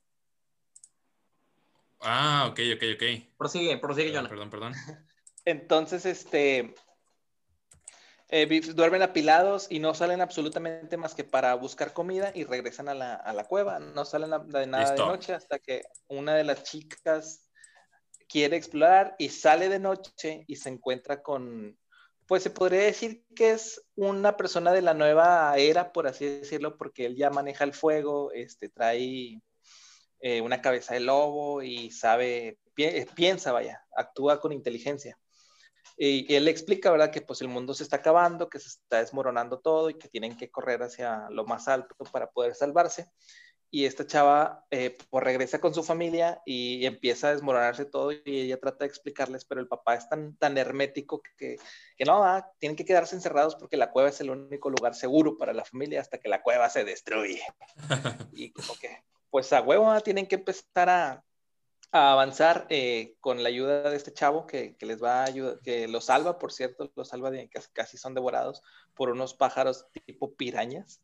Ah, ok, ok, ok. Prosigue, prosigue, Jonah. Perdón, perdón. Entonces, este, eh, duermen apilados y no salen absolutamente más que para buscar comida y regresan a la, a la cueva. No salen de nada de noche hasta que una de las chicas quiere explorar y sale de noche y se encuentra con, pues se podría decir que es una persona de la nueva era, por así decirlo, porque él ya maneja el fuego, este, trae eh, una cabeza de lobo y sabe, piensa, vaya, actúa con inteligencia. Y, él explica, ¿verdad? Que pues el mundo se está acabando, que se está desmoronando todo y que tienen que correr hacia lo más alto para poder salvarse. Y esta chava eh, pues regresa con su familia y, empieza a desmoronarse todo y ella trata de explicarles, pero el papá es tan, tan hermético que, que no, ah, tienen que quedarse encerrados porque la cueva es el único lugar seguro para la familia hasta que la cueva se destruye. *laughs* y como que, pues a huevo, ah, tienen que empezar a, a avanzar eh, con la ayuda de este chavo que, que, les va a ayudar, que los salva, por cierto, los salva de que casi son devorados por unos pájaros tipo pirañas.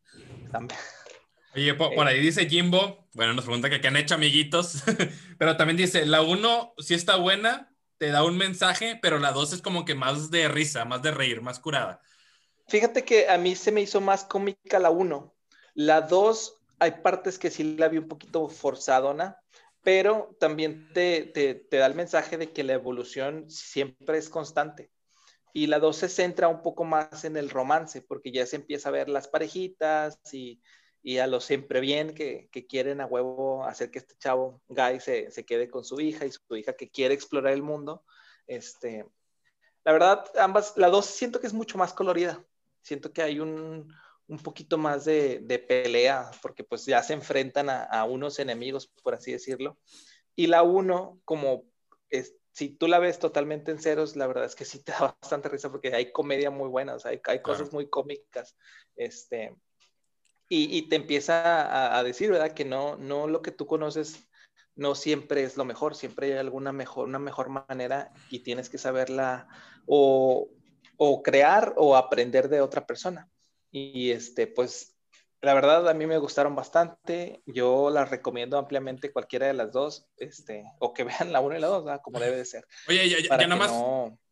Oye, por, ahí dice Jimbo, bueno, nos pregunta que qué han hecho amiguitos, *laughs* pero también dice, la 1 sí está buena, te da un mensaje, pero la 2 es como que más de risa, más de reír, más curada. Fíjate que a mí se me hizo más cómica la 1. La 2 hay partes que sí la vi un poquito forzadona, pero también te, te, da el mensaje de que la evolución siempre es constante. Y la 2 se centra un poco más en el romance, porque ya se empieza a ver las parejitas y, y a lo siempre bien que, que, quieren a huevo hacer que este chavo, Guy, se, se, quede con su hija y su hija que quiere explorar el mundo. Este, la verdad, ambas, la 2 siento que es mucho más colorida. Siento que hay un, un poquito más de, pelea, porque pues ya se enfrentan a, unos enemigos, por así decirlo. Y la uno, como es, si tú la ves totalmente en ceros, la verdad es que sí te *laughs* da bastante risa porque hay comedia muy buena, hay, hay cosas muy cómicas. Este, y, te empieza a, decir, ¿verdad? Que no, no lo que tú conoces no siempre es lo mejor, siempre hay alguna mejor, una mejor manera y tienes que saberla o, o crear o aprender de otra persona. Y este, pues, la verdad a mí me gustaron bastante. Yo las recomiendo ampliamente cualquiera de las dos, este, o que *laughs* vean la una y la dos, como debe de ser. Oye, ya, ya, nada más.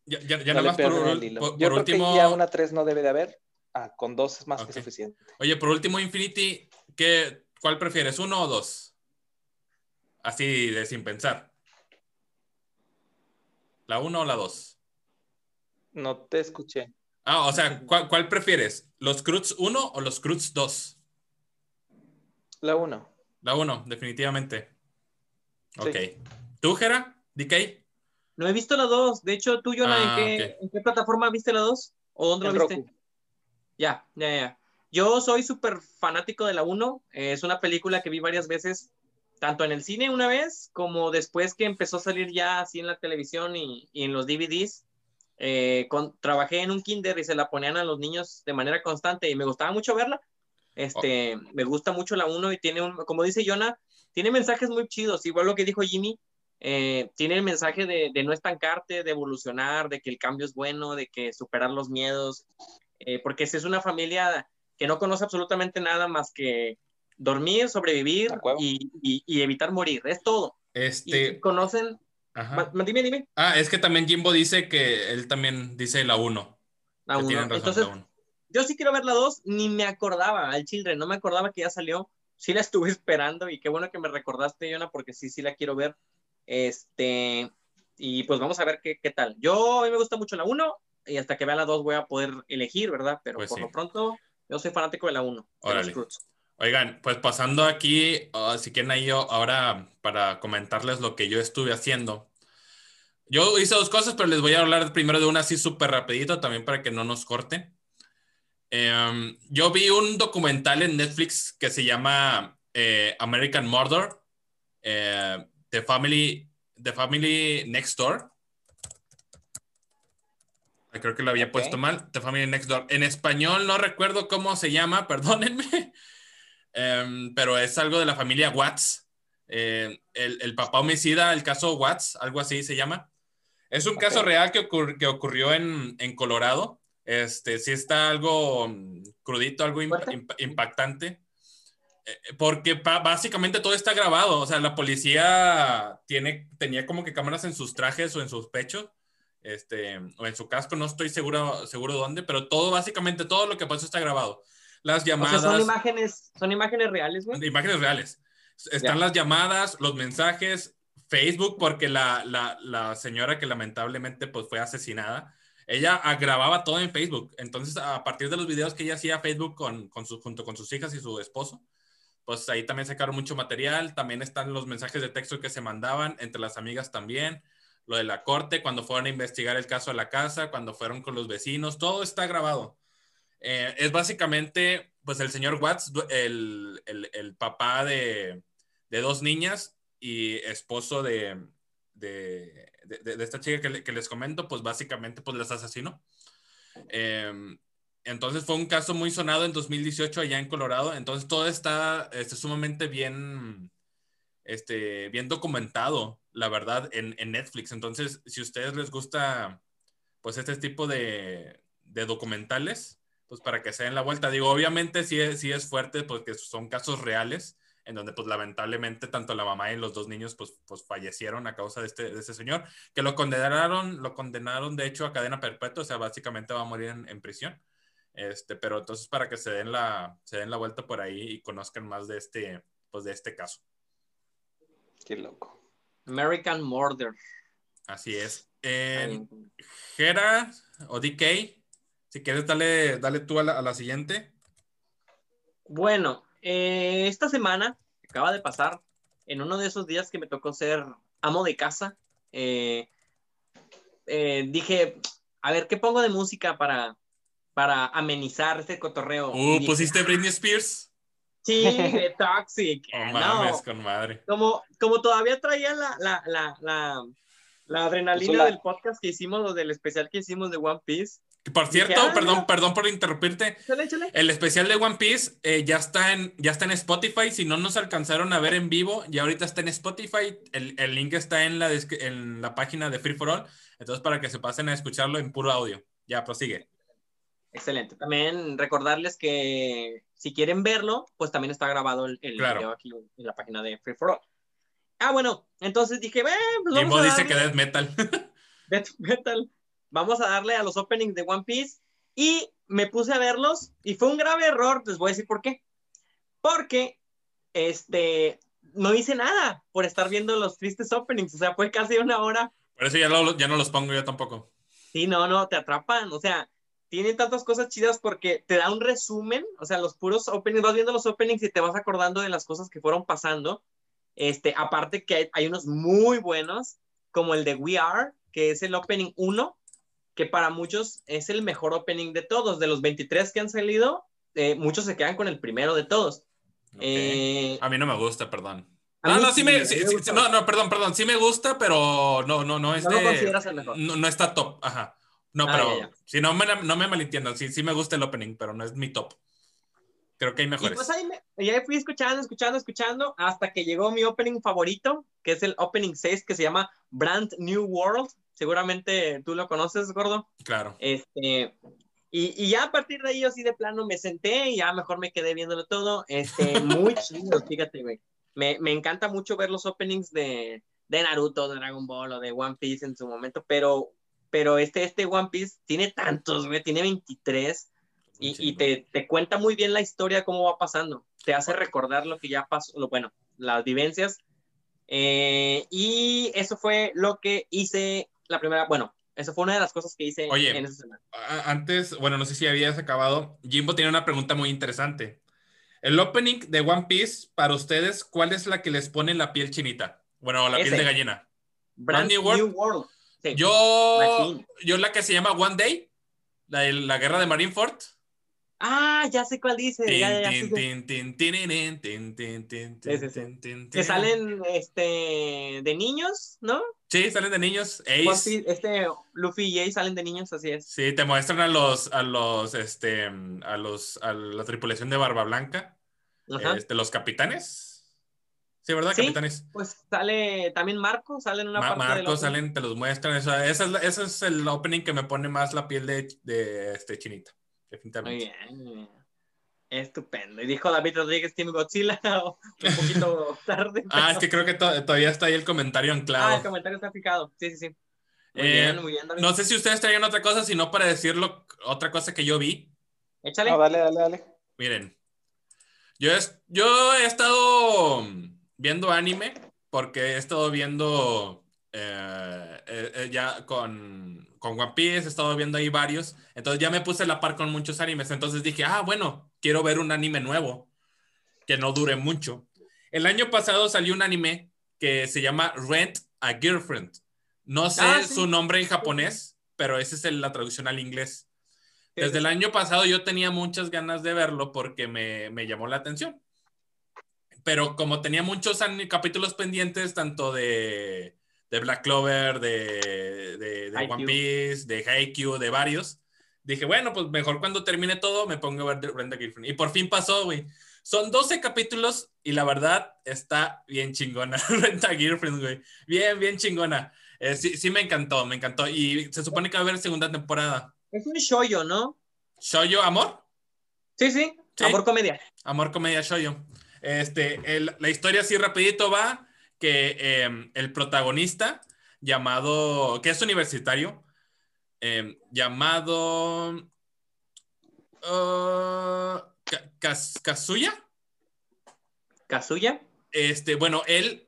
ya, ya, nada más por, por, Yo creo que ya una tres no debe de haber. Ah, con dos es más que suficiente. Oye, por último, Infinity, ¿qué, ¿cuál prefieres? ¿Uno o dos? Así de sin pensar. ¿La uno o la dos? No te escuché. Ah, o sea, ¿cuál, prefieres? ¿Los Cruz 1 o los Cruz 2? La 1. La 1, definitivamente. Ok. ¿Tú, Jera? ¿DK? No he visto la 2. De hecho, tú, Jonah, ¿en, ah, qué, ¿en, qué, plataforma viste la 2? ¿O dónde la viste? Ya, ya, ya. Yo soy súper fanático de la 1. es una película que vi varias veces, tanto en el cine una vez, como después que empezó a salir ya así en la televisión y, y en los DVDs. Eh, trabajé en un kinder y se la ponían a los niños de manera constante y me gustaba mucho verla. Este, me gusta mucho la 1 y tiene un, como dice Jonah, tiene mensajes muy chidos, igual lo que dijo Jimmy, eh, tiene el mensaje de, no estancarte, de evolucionar, de que el cambio es bueno, de que superar los miedos, eh, porque si es una familia que no conoce absolutamente nada más que dormir, sobrevivir y, evitar morir, es todo. Este... Y conocen Ajá. Dime, dime. Ah, es que también Jimbo dice que él también dice la 1. La 1. Entonces, yo sí quiero ver la 2, ni me acordaba al Children, no me acordaba que ya salió. Sí la estuve *laughs* esperando y qué bueno que me recordaste, Yona, porque sí, sí la quiero ver. Este, y pues vamos a ver qué, qué tal. Yo, a mí me gusta mucho la 1 y hasta que vea la 2 voy a poder elegir, ¿verdad? Pero pues por lo pronto, yo soy fanático de la 1. Oigan, pues pasando aquí, uh, si quieren ahí ahora para comentarles lo que yo estuve haciendo. Yo hice dos cosas, pero les voy a hablar primero de una así súper rapidito también para que no nos corten. Em, yo vi un documental en Netflix que se llama eh, American Murder, eh, The, Family, The Family Next Door. Creo que lo había puesto mal, The Family Next Door. En español no recuerdo cómo se llama, *laughs* perdónenme. Em, pero es algo de la familia Watts. Eh, el, el, papá homicida, el caso Watts, algo así se llama. Es un caso real que, que ocurrió en, en, Colorado. Este, sí está algo mm, crudito, algo impactante. Eh, porque básicamente todo está grabado. O sea, la policía tiene, tenía como que cámaras en sus trajes o en sus pechos. Este, o en su casco, no estoy seguro, seguro dónde, pero todo, básicamente todo lo que pasó está grabado las llamadas. son imágenes, son imágenes reales, güey. Imágenes reales. Están las llamadas, los mensajes, Facebook, porque la, la, la, señora que lamentablemente pues, fue asesinada, ella grababa todo en Facebook. Entonces, a partir de los videos que ella hacía Facebook con, con su, junto con sus hijas y su esposo, pues ahí también sacaron mucho material. También están los mensajes de texto que se mandaban entre las amigas también. lo de la corte, cuando fueron a investigar el caso de la casa, cuando fueron con los vecinos, todo está grabado. Eh, es básicamente, pues el señor Watts, el, el, papá de, de, dos niñas y esposo de, de, de esta chica que, les comento, pues básicamente pues las asesinó. Eh, entonces fue un caso muy sonado en 2018 allá en Colorado. Entonces todo está este, sumamente bien, este, bien documentado, la verdad, en, en, Netflix. Entonces, si a ustedes les gusta, pues este tipo de, de documentales, pues para que se den la vuelta. Digo, obviamente sí es, sí es fuerte porque son casos reales en donde pues lamentablemente tanto la mamá y los dos niños pues, pues fallecieron a causa de este, de este señor, que lo condenaron, lo condenaron de hecho a cadena perpetua, o sea, básicamente va a morir en, en prisión. Este, pero entonces para que se den la, se den la vuelta por ahí y conozcan más de este, pues de este caso. Qué loco. American Murder. Así es. Eh, Gera o DK, si quieres, dale, dale tú a la, siguiente. Bueno, eh, esta semana acaba de pasar, en uno de esos días que me tocó ser amo de casa, eh, dije, a ver, ¿qué pongo de música para, para amenizar este cotorreo. Uh, ¿pusiste Britney Spears? Sí, *laughs* de Toxic. Oh, mames, con madre. Como, como todavía traía la, la, la, la, la adrenalina del podcast que hicimos, o del especial que hicimos de One Piece. Por cierto, perdón, perdón por interrumpirte. El especial de One Piece eh, ya, está en, ya está en Spotify. Si no nos alcanzaron a ver en vivo, ya ahorita está en Spotify. El, el link está en la, en la página de Free for All. Entonces, para que se pasen a escucharlo en puro audio. Ya, prosigue. Excelente. También recordarles que si quieren verlo, pues también está grabado el, video aquí en la página de Free for All. Ah, bueno, entonces dije, eh, pues vamos a dice que Death Metal. *laughs* Death Metal. Vamos a darle a los openings de One Piece y me puse a verlos y fue un grave error, les voy a decir por qué. Porque este no hice nada por estar viendo los tristes openings, o sea, fue casi una hora. Por eso ya, ya no los pongo yo tampoco. Sí, no, no, te atrapan, o sea, tiene tantas cosas chidas porque te da un resumen, o sea, los puros openings, vas viendo los openings y te vas acordando de las cosas que fueron pasando. Este, aparte que hay, unos muy buenos, como el de We Are, que es el opening 1, que para muchos es el mejor opening de todos. De los 23 que han salido, eh, muchos se quedan con el primero de todos. Eh, a mí no me gusta, perdón. No, no, sí, me, no, no, perdón, perdón, sí me gusta, pero no, no, no es no lo consideras el mejor. No, no está top, ajá. No, ah, pero si no me, no me malentiendan, sí, sí me gusta el opening, pero no es mi top. Creo que hay mejores. Y pues ahí ya fui escuchando, escuchando, escuchando, hasta que llegó mi opening favorito, que es el opening 6, que se llama Brand New World. Seguramente tú lo conoces, gordo. Claro. Este, y, y, ya a partir de ahí, yo así de plano me senté y ya mejor me quedé viéndolo todo. Este, *laughs* muy chido, fíjate, güey. Me, me, encanta mucho ver los openings de, de Naruto, de Dragon Ball o de One Piece en su momento, pero pero este, este One Piece tiene tantos, güey, tiene 23 y, y te, te, cuenta muy bien la historia, cómo va pasando. Te hace recordar lo que ya pasó, lo, bueno, las vivencias. Eh, y eso fue lo que hice la primera, bueno, eso fue una de las cosas que hice en esa semana. Antes, bueno, no sé si habías acabado. Jimbo tiene una pregunta muy interesante. El opening de One Piece, para ustedes, ¿cuál es la que les pone la piel chinita? Bueno, la piel de gallina. Brand, New World. Yo, yo la que se llama One Day, la, la guerra de Marineford. Ah, ya sé cuál dice. Que salen este, de niños, ¿no? Sí, salen de niños. Ace. Este Luffy y Ace salen de niños, así es. Sí, te muestran a los, a los, este, a los, a la tripulación de Barba Blanca. Este, los capitanes. Sí, ¿verdad, capitanes? Pues sale también Marco, sale en una parte Marco, salen, te los muestran. Esa, es, ese es el opening que me pone más la piel de, de este chinita, definitivamente. Muy bien. Estupendo. Y dijo David Rodríguez Team Godzilla *laughs* un poquito *laughs* tarde. Ah, es que creo que todavía está ahí el comentario anclado. Ah, el comentario está fijado. Sí, sí, sí. Muy eh, bien, muy bien, No sé si ustedes traían otra cosa, sino para decirlo, otra cosa que yo vi. Échale. No, dale, dale, dale. Miren. Yo, yo he estado viendo anime, porque he estado viendo eh, eh, eh, ya con, con One Piece, he estado viendo ahí varios, entonces ya me puse la par con muchos animes, entonces dije, ah, bueno, quiero ver un anime nuevo, que no dure mucho. El año pasado salió un anime que se llama Rent a Girlfriend. No sé Ah, sí. su nombre en japonés, pero esa es la traducción al inglés. Desde el año pasado yo tenía muchas ganas de verlo porque me, me llamó la atención. Pero como tenía muchos capítulos pendientes, tanto de, de Black Clover, de, de, de. One Piece, de Haikyuu, de varios, dije, bueno, pues mejor cuando termine todo me pongo a ver de Brenda Girlfriend. Y por fin pasó, güey. Son 12 capítulos y la verdad está bien chingona. *laughs* Brenda Girlfriend, güey. Bien, bien chingona. Eh, sí, sí me encantó, me encantó. Y se supone que va a haber segunda temporada. Es un shoyo, ¿no? ¿Shoyo Amor? Sí, sí. Sí. Amor comedia. Amor, comedia, shoyo. Este, el- la historia así rapidito va que eh, el protagonista llamado, que es universitario, eh, llamado uh, Ka- Kaz- Kazuya, Kazuya. este, bueno, él,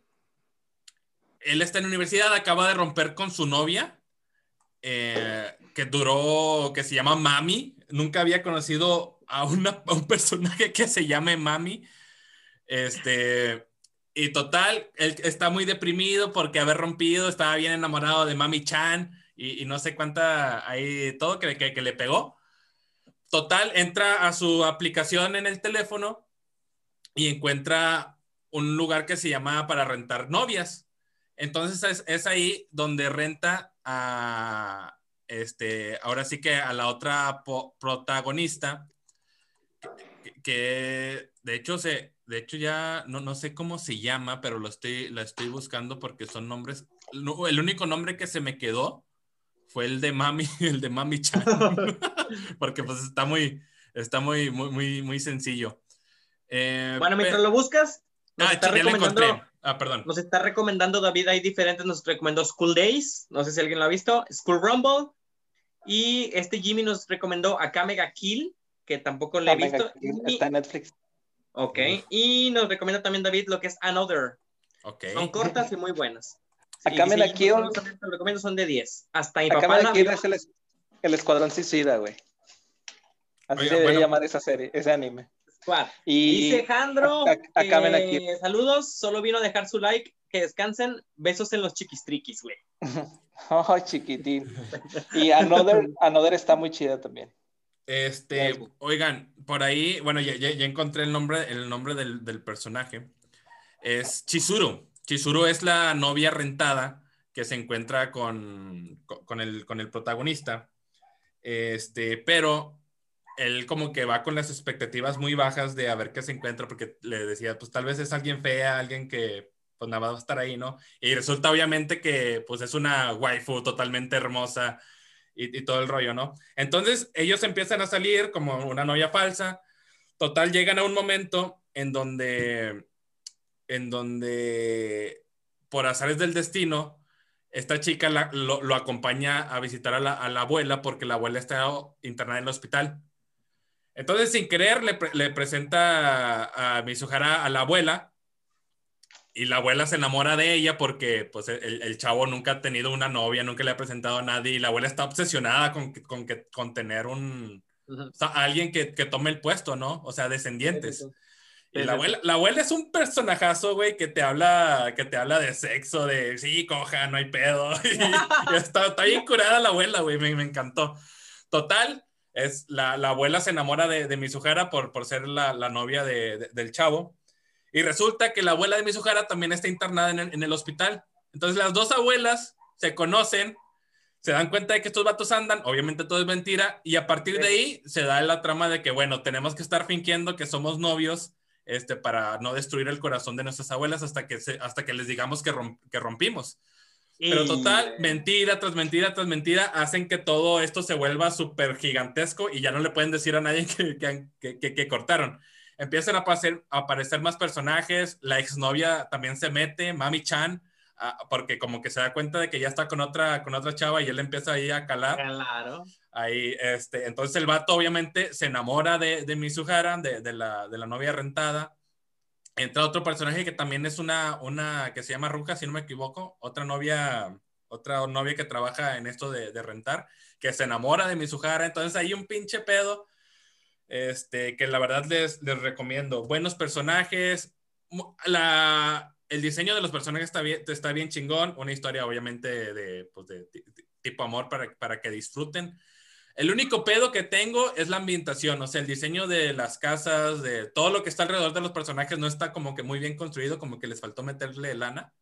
él está en la universidad, acaba de romper con su novia, eh, que duró, que se llama Mami. Nunca había conocido a, una- a un personaje que se llame Mami. Este, y total, él está muy deprimido porque haber rompido, estaba bien enamorado de Mami Chan y, no sé cuánta, ahí todo que, que, le pegó. Total, entra a su aplicación en el teléfono y encuentra un lugar que se llama para rentar novias. Entonces es, es ahí donde renta a, este, ahora sí que a la otra protagonista, que de hecho se, de hecho ya no, no sé cómo se llama, pero lo estoy, la estoy buscando porque son nombres, no, el único nombre que se me quedó fue el de Mami, *laughs* el de Mami Chan, *laughs* porque pues está muy, está muy, muy, muy, muy sencillo. Eh, Bueno, mientras pe- lo buscas, nos, Ah, está sí, ya lo recomendando, encontré. Ah, perdón. nos está recomendando David ahí diferentes. Nos recomendó School Days. No sé si alguien lo ha visto. School Rumble. Y este Jimmy nos recomendó Akame ga Kill, que tampoco le he visto. Y- Está en Netflix. Ok. Y nos recomienda también David lo que es Another. Ok. Son cortas y muy buenas. Ga si Kill- yo te lo recomiendo, son de 10. Hasta mi Acá papá la me vio. es el, es- el Escuadrón Suicida, güey. Así Oiga, se debe bueno. llamar esa serie, ese anime. Squad. Y Dice Jandro, Kill. saludos, solo vino a dejar su like, que descansen, besos en los chiquistriquis, güey. *laughs* oh, chiquitín. Y Another, Another está muy chida también. Este, oigan, por ahí, bueno, ya, ya- ya encontré el nombre, el nombre del, del personaje. Es Chizuru. Chizuru es la novia rentada que se encuentra con, con- con el, con el protagonista. Este, pero él como que va con las expectativas muy bajas de a ver qué se encuentra, porque le decía, pues tal vez es alguien fea, alguien que pues nada va a estar ahí, ¿no? Y resulta obviamente que pues es una waifu totalmente hermosa y, todo el rollo, ¿no? Entonces ellos empiezan a salir como una novia falsa. Total, llegan a un momento en donde, en donde, por azares del destino, esta chica la- lo, acompaña a visitar a la, a la abuela porque la abuela está internada en el hospital. Entonces, sin querer, le, le presenta a, a a la abuela y la abuela se enamora de ella porque pues, el, el chavo nunca ha tenido una novia, nunca le ha presentado a nadie y la abuela está obsesionada con, con, que, con tener un, o sea, alguien que, que tome el puesto, ¿no? O sea, descendientes. Y la abuela, la abuela es un personajazo, güey, que te habla, que te habla de sexo, de sí, coja, no hay pedo. *laughs* Y, y está, está bien curada la abuela, güey, me, me encantó. Total, es la, la abuela se enamora de, de Mizuhara por, por ser la, la novia de- de- del chavo. Y resulta que la abuela de Mizuhara también está internada en el, en el hospital. Entonces las dos abuelas se conocen, se dan cuenta de que estos vatos andan, obviamente todo es mentira, y a partir de ahí se da la trama de que, bueno, tenemos que estar fingiendo que somos novios este, para no destruir el corazón de nuestras abuelas hasta que, se- hasta que les digamos que, rom- que rompimos. Pero total, mentira tras mentira tras mentira hacen que todo esto se vuelva súper gigantesco y ya no le pueden decir a nadie *laughs* que- que- que cortaron. Empiezan a, aparecer, a aparecer más personajes, la exnovia también se mete, Mami Chan, ah, porque como que se da cuenta de que ya está con otra, con otra chava y él empieza ahí a calar. Claro. Ahí, este, entonces el vato obviamente se enamora de, de Mizuhara, de, de la, de la novia rentada. Entra otro personaje que también es una, una que se llama Ruka, si no me equivoco, otra novia, otra novia que trabaja en esto de, de rentar, que se enamora de Mizuhara. Entonces hay un pinche pedo, este, que la verdad les, les recomiendo. Buenos personajes. El diseño de los personajes está bien, está bien chingón, una historia obviamente de, pues tipo amor para, para que disfruten. El único pedo que tengo es la ambientación, o sea, el diseño de las casas, de todo lo que está alrededor de los personajes no está como que muy bien construido, como que les faltó meterle lana,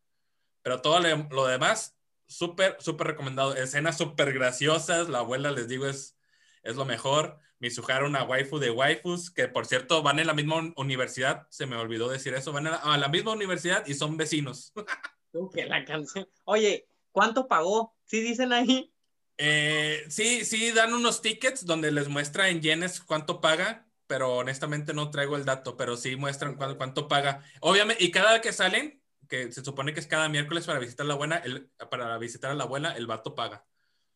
pero todo lo demás, súper, súper recomendado. Escenas súper graciosas, la abuela, les digo, es, es lo mejor. Mizuhara, una waifu de waifus, que por cierto van en la misma universidad, se me olvidó decir eso, van a la, misma universidad y son vecinos. *laughs* la canción. Oye, ¿cuánto pagó? ¿Sí dicen ahí? Eh, sí, sí, dan unos tickets donde les muestra en yenes cuánto paga, pero honestamente no traigo el dato, pero sí muestran cuánto, paga. Obviamente, y cada vez que salen, que se supone que es cada miércoles para visitar a la abuela, el, para visitar a la abuela, el vato paga.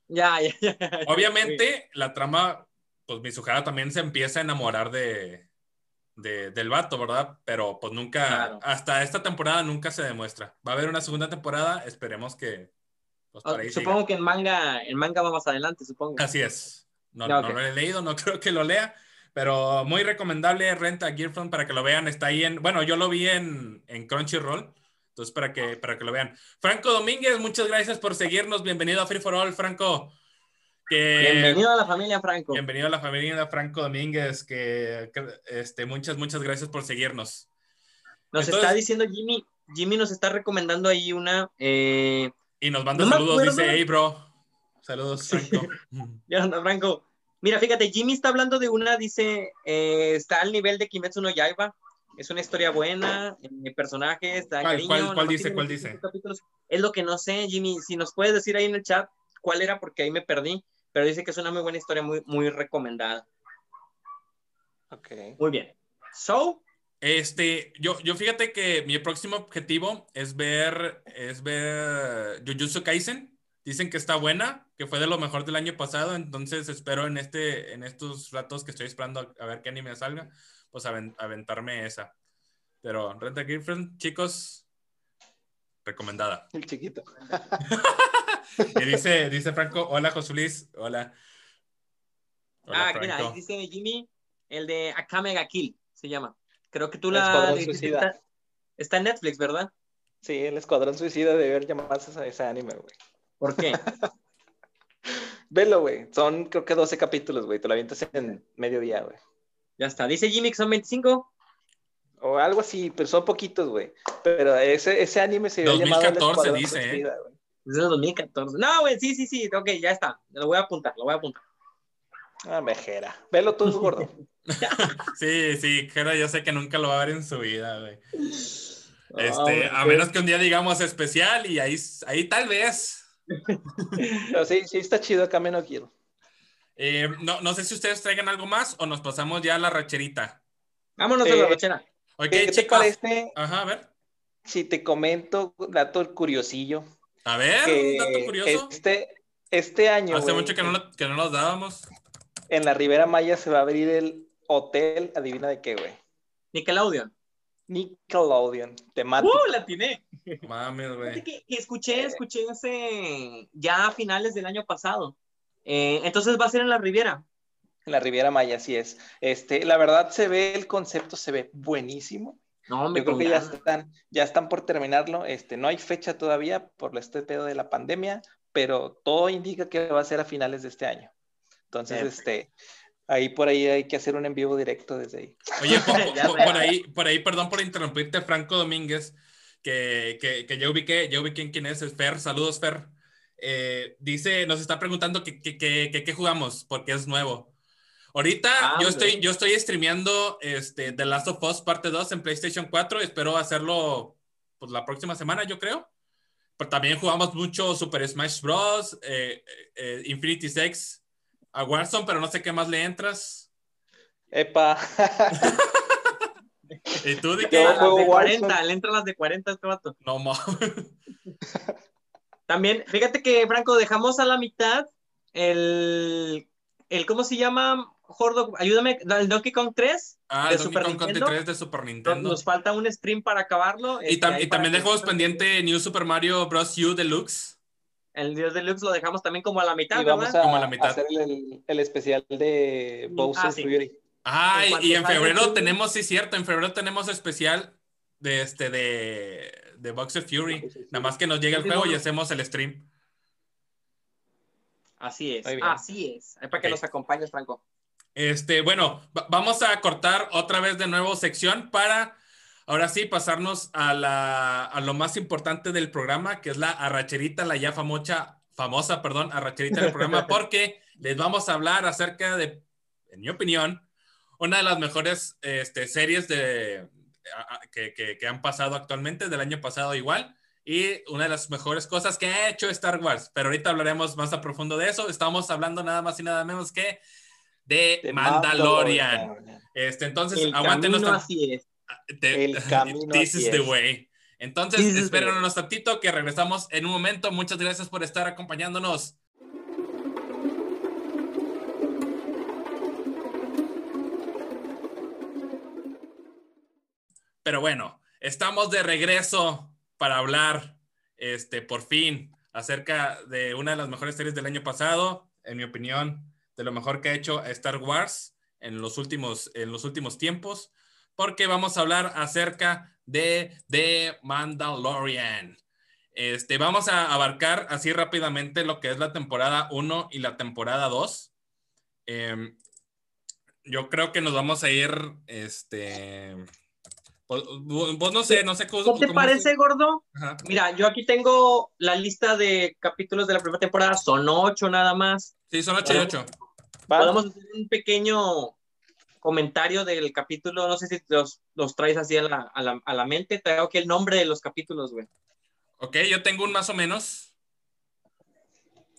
Ya, ya, ya. Obviamente, la trama, pues mi sujada también se empieza a enamorar de, del vato, ¿verdad? Pero pues nunca, hasta esta temporada nunca se demuestra. Va a haber una segunda temporada, esperemos que, pues, supongo que en manga, en manga va más adelante, supongo. Así es. No, no, lo he leído, no *laughs* creo que lo lea, pero muy recomendable Renta Gearfront para que lo vean. Está ahí en, bueno, yo lo vi en, en Crunchyroll, entonces para que, para que lo vean. Franco Domínguez, muchas gracias por seguirnos. Bienvenido a Free for All, Franco. Bienvenido a la familia Franco. Bienvenido a la familia Franco Domínguez, que, este, muchas, muchas gracias por seguirnos. Nos está diciendo Jimmy, Jimmy nos está recomendando ahí una, eh, y nos manda saludos, dice, hey, bro. Saludos, Franco. *laughs* ya anda, Franco. Mira, fíjate, Jimmy está hablando de una, dice, eh, está al nivel de Kimetsu no Yaiba. Es una historia buena, eh, personajes, ¿Cuál, ¿cuál, dice? ¿Cuál dice? Es lo que no sé, Jimmy. Si nos puedes decir ahí en el chat cuál era, porque ahí me perdí. Pero dice que es una muy buena historia, muy, muy recomendada. Ok. Muy bien. So, este, yo, yo fíjate que mi próximo objetivo es ver, es ver Jujutsu Kaisen. Dicen que está buena, que fue de lo mejor del año pasado, entonces espero en, este, en estos ratos que estoy esperando a, ver qué anime salga, pues aventarme esa. Pero Renta Girlfriend, chicos, recomendada. El chiquito. *laughs* y dice, dice Franco, hola Josulis, hola. hola ah, mira, dice Jimmy, el de Akame ga Kill, se llama. Creo que tú la... Está, está, en Netflix, ¿verdad? Sí, el Escuadrón Suicida debe haber llamarse a ese anime, güey. ¿Por qué? *laughs* Velo, güey. Son creo que 12 capítulos, güey. Te lo avientas en mediodía, güey. Ya está. Dice Jimmy que son 25. O algo así, pero son poquitos, güey. Pero ese, ese anime se 2014 dice, ¿eh? Es del 2014. No, güey, sí, sí, sí. Ok, ya está. Lo voy a apuntar, lo voy a apuntar. Ah, mejera. Velo tú, gordo. *laughs* sí, sí, Jera, yo sé que nunca lo va a ver en su vida, güey. Este, a menos que un día digamos especial y ahí, ahí tal vez. sí, sí está chido, acá me no quiero. Eh, no, no sé si ustedes traigan algo más o nos pasamos ya a la racherita. Vámonos a la eh, rachera. ¿Qué te parece? Ajá, a ver. Si te comento, dato curiosillo. A ver, un dato curioso. Este, este año. Hace mucho que no, que no nos dábamos. En la Ribera Maya se va a abrir el hotel, adivina de qué, güey. Nickelodeon. Nickelodeon, temático. ¡Uh, la tiene! Mames, güey. escuché, escuché ese ya a finales del año pasado. Eh, entonces va a ser en la Riviera. En la Riviera Maya, así es. Este, la verdad se ve, el concepto se ve buenísimo. No, me Yo creo que ya están, ya están por terminarlo. Este, no hay fecha todavía por este pedo de la pandemia, pero todo indica que va a ser a finales de este año. Entonces, este, Ahí por ahí hay que hacer un en vivo directo desde ahí. Oye, *laughs* por, ahí, por ahí, perdón por interrumpirte, Franco Domínguez, que, que, que yo ubiqué, yo ubiqué quién es, es Fer, saludos Fer. Eh, dice, nos está preguntando qué que, jugamos, porque es nuevo. Ahorita ah, yo, estoy, yo estoy streameando este, The Last of Us parte 2 en PlayStation 4, espero hacerlo pues, la próxima semana, yo creo. Pero también jugamos mucho Super Smash Bros., eh, eh, Infinity Sex, a Warzone, pero no sé qué más le entras. Epa. *laughs* ¿Y tú de qué? Las de 40, le entran las de 40 este vato. No mames. *laughs* También, fíjate que, Franco, dejamos a la mitad el, el ¿cómo se llama? Jordo, ayúdame, el Donkey Kong 3. Ah, el Donkey Kong 3 de Super Nintendo. Nos falta un stream para acabarlo. Y, este, y también dejamos pendiente New Super Mario Bros. U Deluxe. El Dios Deluxe lo dejamos también como a la mitad, y vamos A, como a la mitad. hacer el, el, especial de Bowser ah, Fury. Ah, y, en febrero tenemos, sí, cierto, en febrero tenemos especial de este, de, de Boxer Fury. Nada más que nos llegue el juego y hacemos el stream. Así es, así es. Para que nos acompañes, Franco. Este, bueno, vamos a cortar otra vez de nuevo sección para ahora sí pasarnos a, la, a lo más importante del programa, que es la arracherita, la ya famosa, famosa, perdón, arracherita del programa, *laughs* porque les vamos a hablar acerca de, en mi opinión, una de las mejores este, series de, que, que, han pasado actualmente, del año pasado igual, y una de las mejores cosas que ha hecho Star Wars. Pero ahorita hablaremos más a profundo de eso. Estamos hablando nada más y nada menos que de, Mandalorian. Este, entonces, el Camino así es. Ah, el *laughs* camino This is the way. Entonces, esperen unos tantito que regresamos en un momento. Muchas gracias por estar acompañándonos. Pero bueno, estamos de regreso para hablar, este, por fin, acerca de una de las mejores series del año pasado, en mi opinión, de lo mejor que ha hecho Star Wars en los últimos, en los últimos tiempos, porque vamos a hablar acerca de The Mandalorian. Este, vamos a abarcar así rápidamente lo que es la temporada 1 y la temporada 2. Em, yo creo que nos vamos a ir, este, vos, no sé, no sé cómo. ¿Qué te parece, gordo? Mira, yo aquí tengo la lista de capítulos de la primera temporada, son ocho nada más. Sí, son ocho y ocho. Podemos hacer un pequeño comentario del capítulo, no sé si los, los traes así a la, a, la, a la, mente, traigo aquí el nombre de los capítulos, güey. Ok, yo tengo un más o menos.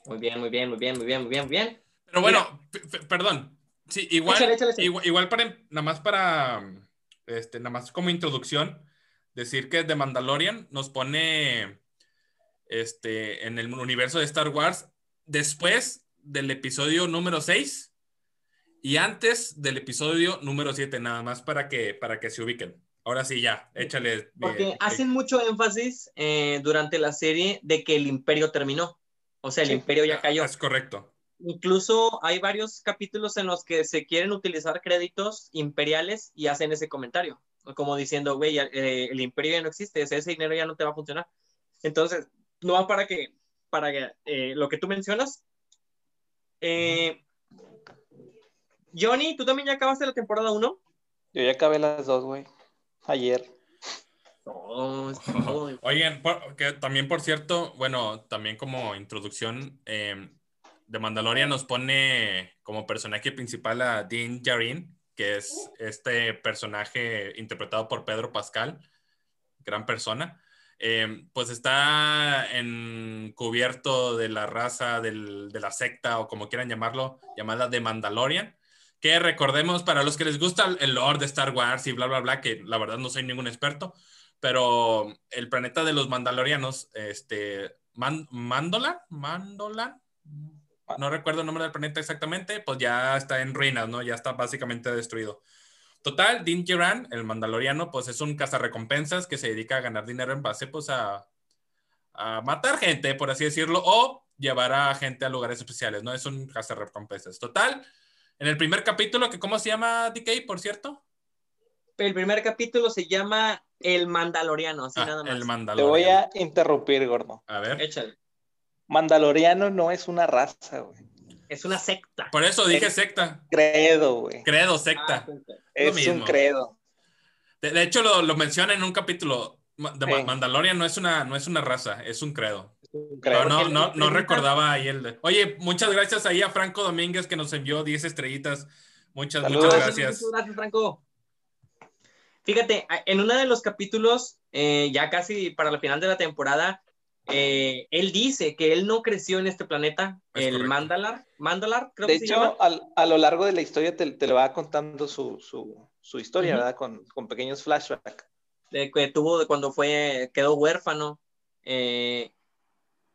Muy bien, muy bien, muy bien, muy bien, muy bien, muy bien. Pero bueno, perdón. Sí, igual, igual, para, nada más para, este, nada más como introducción, decir que The Mandalorian nos pone, este, en el universo de Star Wars después del episodio número 6 y antes del episodio número 7, nada más para que, para que se ubiquen. Ahora sí, ya, échale. Porque hacen mucho énfasis eh, durante la serie de que el imperio terminó. O sea, el imperio ya cayó. Es correcto. Incluso hay varios capítulos en los que se quieren utilizar créditos imperiales y hacen ese comentario. Como diciendo, güey, eh, el imperio ya no existe, ese dinero ya no te va a funcionar. Entonces, no va para que, para que eh, lo que tú mencionas, eh, Johnny, ¿tú también ya acabaste la temporada 1? Yo ya acabé las dos, güey. Ayer. *laughs* Oigan, que también por cierto, bueno, también como introducción, eh, de Mandalorian nos pone como personaje principal a Dean Jarin, que es este personaje interpretado por Pedro Pascal, gran persona. Em, pues está encubierto de la raza de la secta o como quieran llamarlo, llamada The Mandalorian, que recordemos para los que les gusta el lore de Star Wars y bla, bla, bla, que la verdad no soy ningún experto, pero el planeta de los Mandalorianos, este, Mandolan, Mandolan, no recuerdo el nombre del planeta exactamente, pues ya está en ruinas, ¿no? Ya está básicamente destruido. Total, Din Djarin, el mandaloriano, pues es un cazarrecompensas que se dedica a ganar dinero en base, pues a, a matar gente, por así decirlo, o llevar a gente a lugares especiales, ¿no? Es un cazarrecompensas. Total, en el primer capítulo, que ¿cómo se llama DK, por cierto? El primer capítulo se llama El Mandaloriano, así ah, nada más. El Mandaloriano. Te voy a interrumpir, gordo. A ver. Échale. Mandaloriano no es una raza, güey. Es una secta. Por eso dije secta. Credo, güey. Credo, secta. Ah, es un credo. De, hecho, lo, lo, menciona en un capítulo. De Mandalorian no es, una, no es una raza, es un credo. Pero no, no, no recordaba ahí el de... Oye, muchas gracias ahí a Franco Domínguez que nos envió 10 estrellitas. Muchas, muchas gracias. Muchas gracias, Franco. Fíjate, en uno de los capítulos, eh, ya casi para el final de la temporada, eh, él dice que él no creció en este planeta, el Mandalar, Mandalar, creo de que hecho, se llama. a lo largo de la historia te, te lo va contando su, su, su historia, ¿verdad? Con, con, pequeños flashbacks. De que tuvo de cuando fue, quedó huérfano. Eh,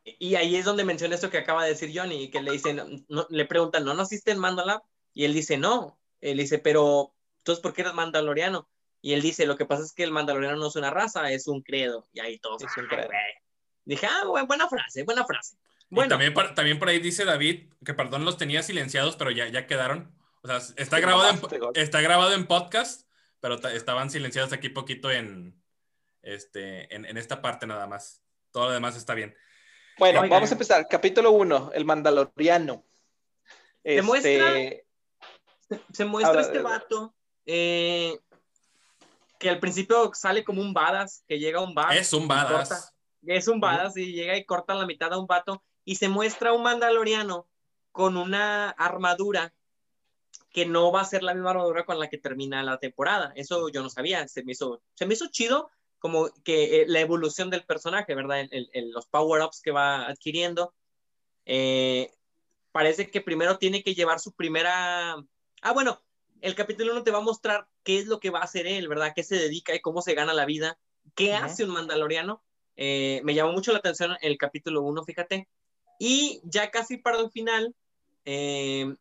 y ahí es donde menciona esto que acaba de decir Johnny, que le dicen, no, le preguntan, ¿no naciste en Mandalar? Y él dice, no. Él dice, pero, entonces, ¿por qué eres mandaloriano? Y él dice, lo que pasa es que el mandaloriano no es una raza, es un credo. Y ahí todos, es un credo. Dije, ah, buena frase, buena frase. Bueno. Y también, por, también por ahí dice David que, perdón, los tenía silenciados, pero ya, ya quedaron. O sea, está grabado, en, está grabado en podcast, pero estaban silenciados aquí poquito en, este, en, esta parte nada más. Todo lo demás está bien. Bueno, vamos a empezar. Capítulo 1, el Mandaloriano. Se muestra, este, se, muestra este vato eh, que al principio sale como un badass, que llega a un bar. Es un badass. Es un badass y llega y corta la mitad a un vato y se muestra un mandaloriano con una armadura que no va a ser la misma armadura con la que termina la temporada. Eso yo no sabía, se me hizo, se me hizo chido como que eh, la evolución del personaje, ¿verdad? los power-ups que va adquiriendo. Eh, parece que primero tiene que llevar su primera... Ah, bueno, el capítulo 1 te va a mostrar qué es lo que va a hacer él, ¿verdad? ¿Qué se dedica y cómo se gana la vida? ¿Qué hace un mandaloriano? Eh, me llamó mucho la atención el capítulo 1, fíjate. Y ya casi para el final, eh,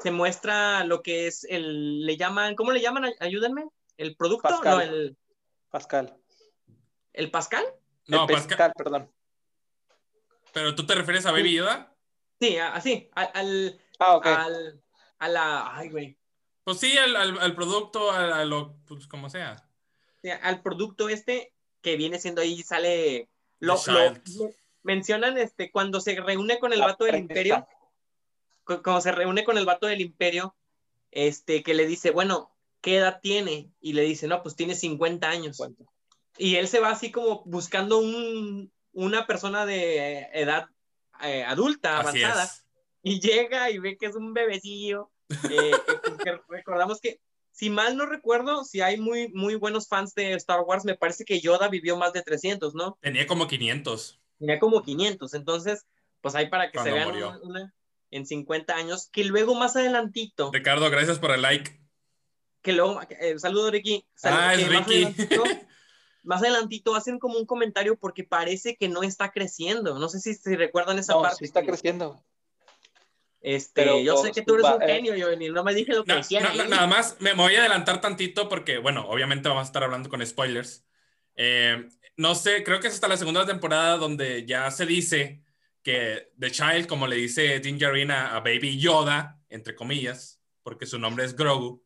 se muestra lo que es el, le llaman, ¿cómo le llaman? Ayúdenme. ¿El producto? Pascal. No, el... Pascal. ¿El Pascal? No, Pascal, perdón. ¿Pero tú te refieres a Baby Yoda? Sí, así, al, ah, ok. al, a la, ay, güey. Pues sí, al, al, producto, a, lo, pues como sea. al producto este que viene siendo ahí, sale, lo, mencionan este, cuando se reúne con el vato del imperio, cuando se reúne con el vato del imperio, este, que le dice, bueno, ¿qué edad tiene? Y le dice, no, pues tiene 50 años. Y él se va así como buscando un, una persona de edad eh, adulta, avanzada, y llega y ve que es un bebecillo. Eh, recordamos que, si mal no recuerdo, si hay muy, muy buenos fans de Star Wars, me parece que Yoda vivió más de 300, ¿no? Tenía como 500 tenía como 500, entonces, pues ahí para que se vean una, en 50 años, que luego más adelantito. Ricardo, gracias por el like. Que luego, eh, saludo Ricky. ah, es Ricky. *laughs* Más adelantito, hacen como un comentario porque parece que no está creciendo. No sé si, si recuerdan esa parte. Sí está creciendo. Este, yo sé que tú eres un eh, genio, yo no me dije lo que decía. nada más me voy a adelantar tantito porque, bueno, obviamente vamos a estar hablando con spoilers. Eh, no sé, creo que es hasta la segunda temporada donde ya se dice que The Child, como le dice Din a, Baby Yoda, entre comillas, porque su nombre es Grogu,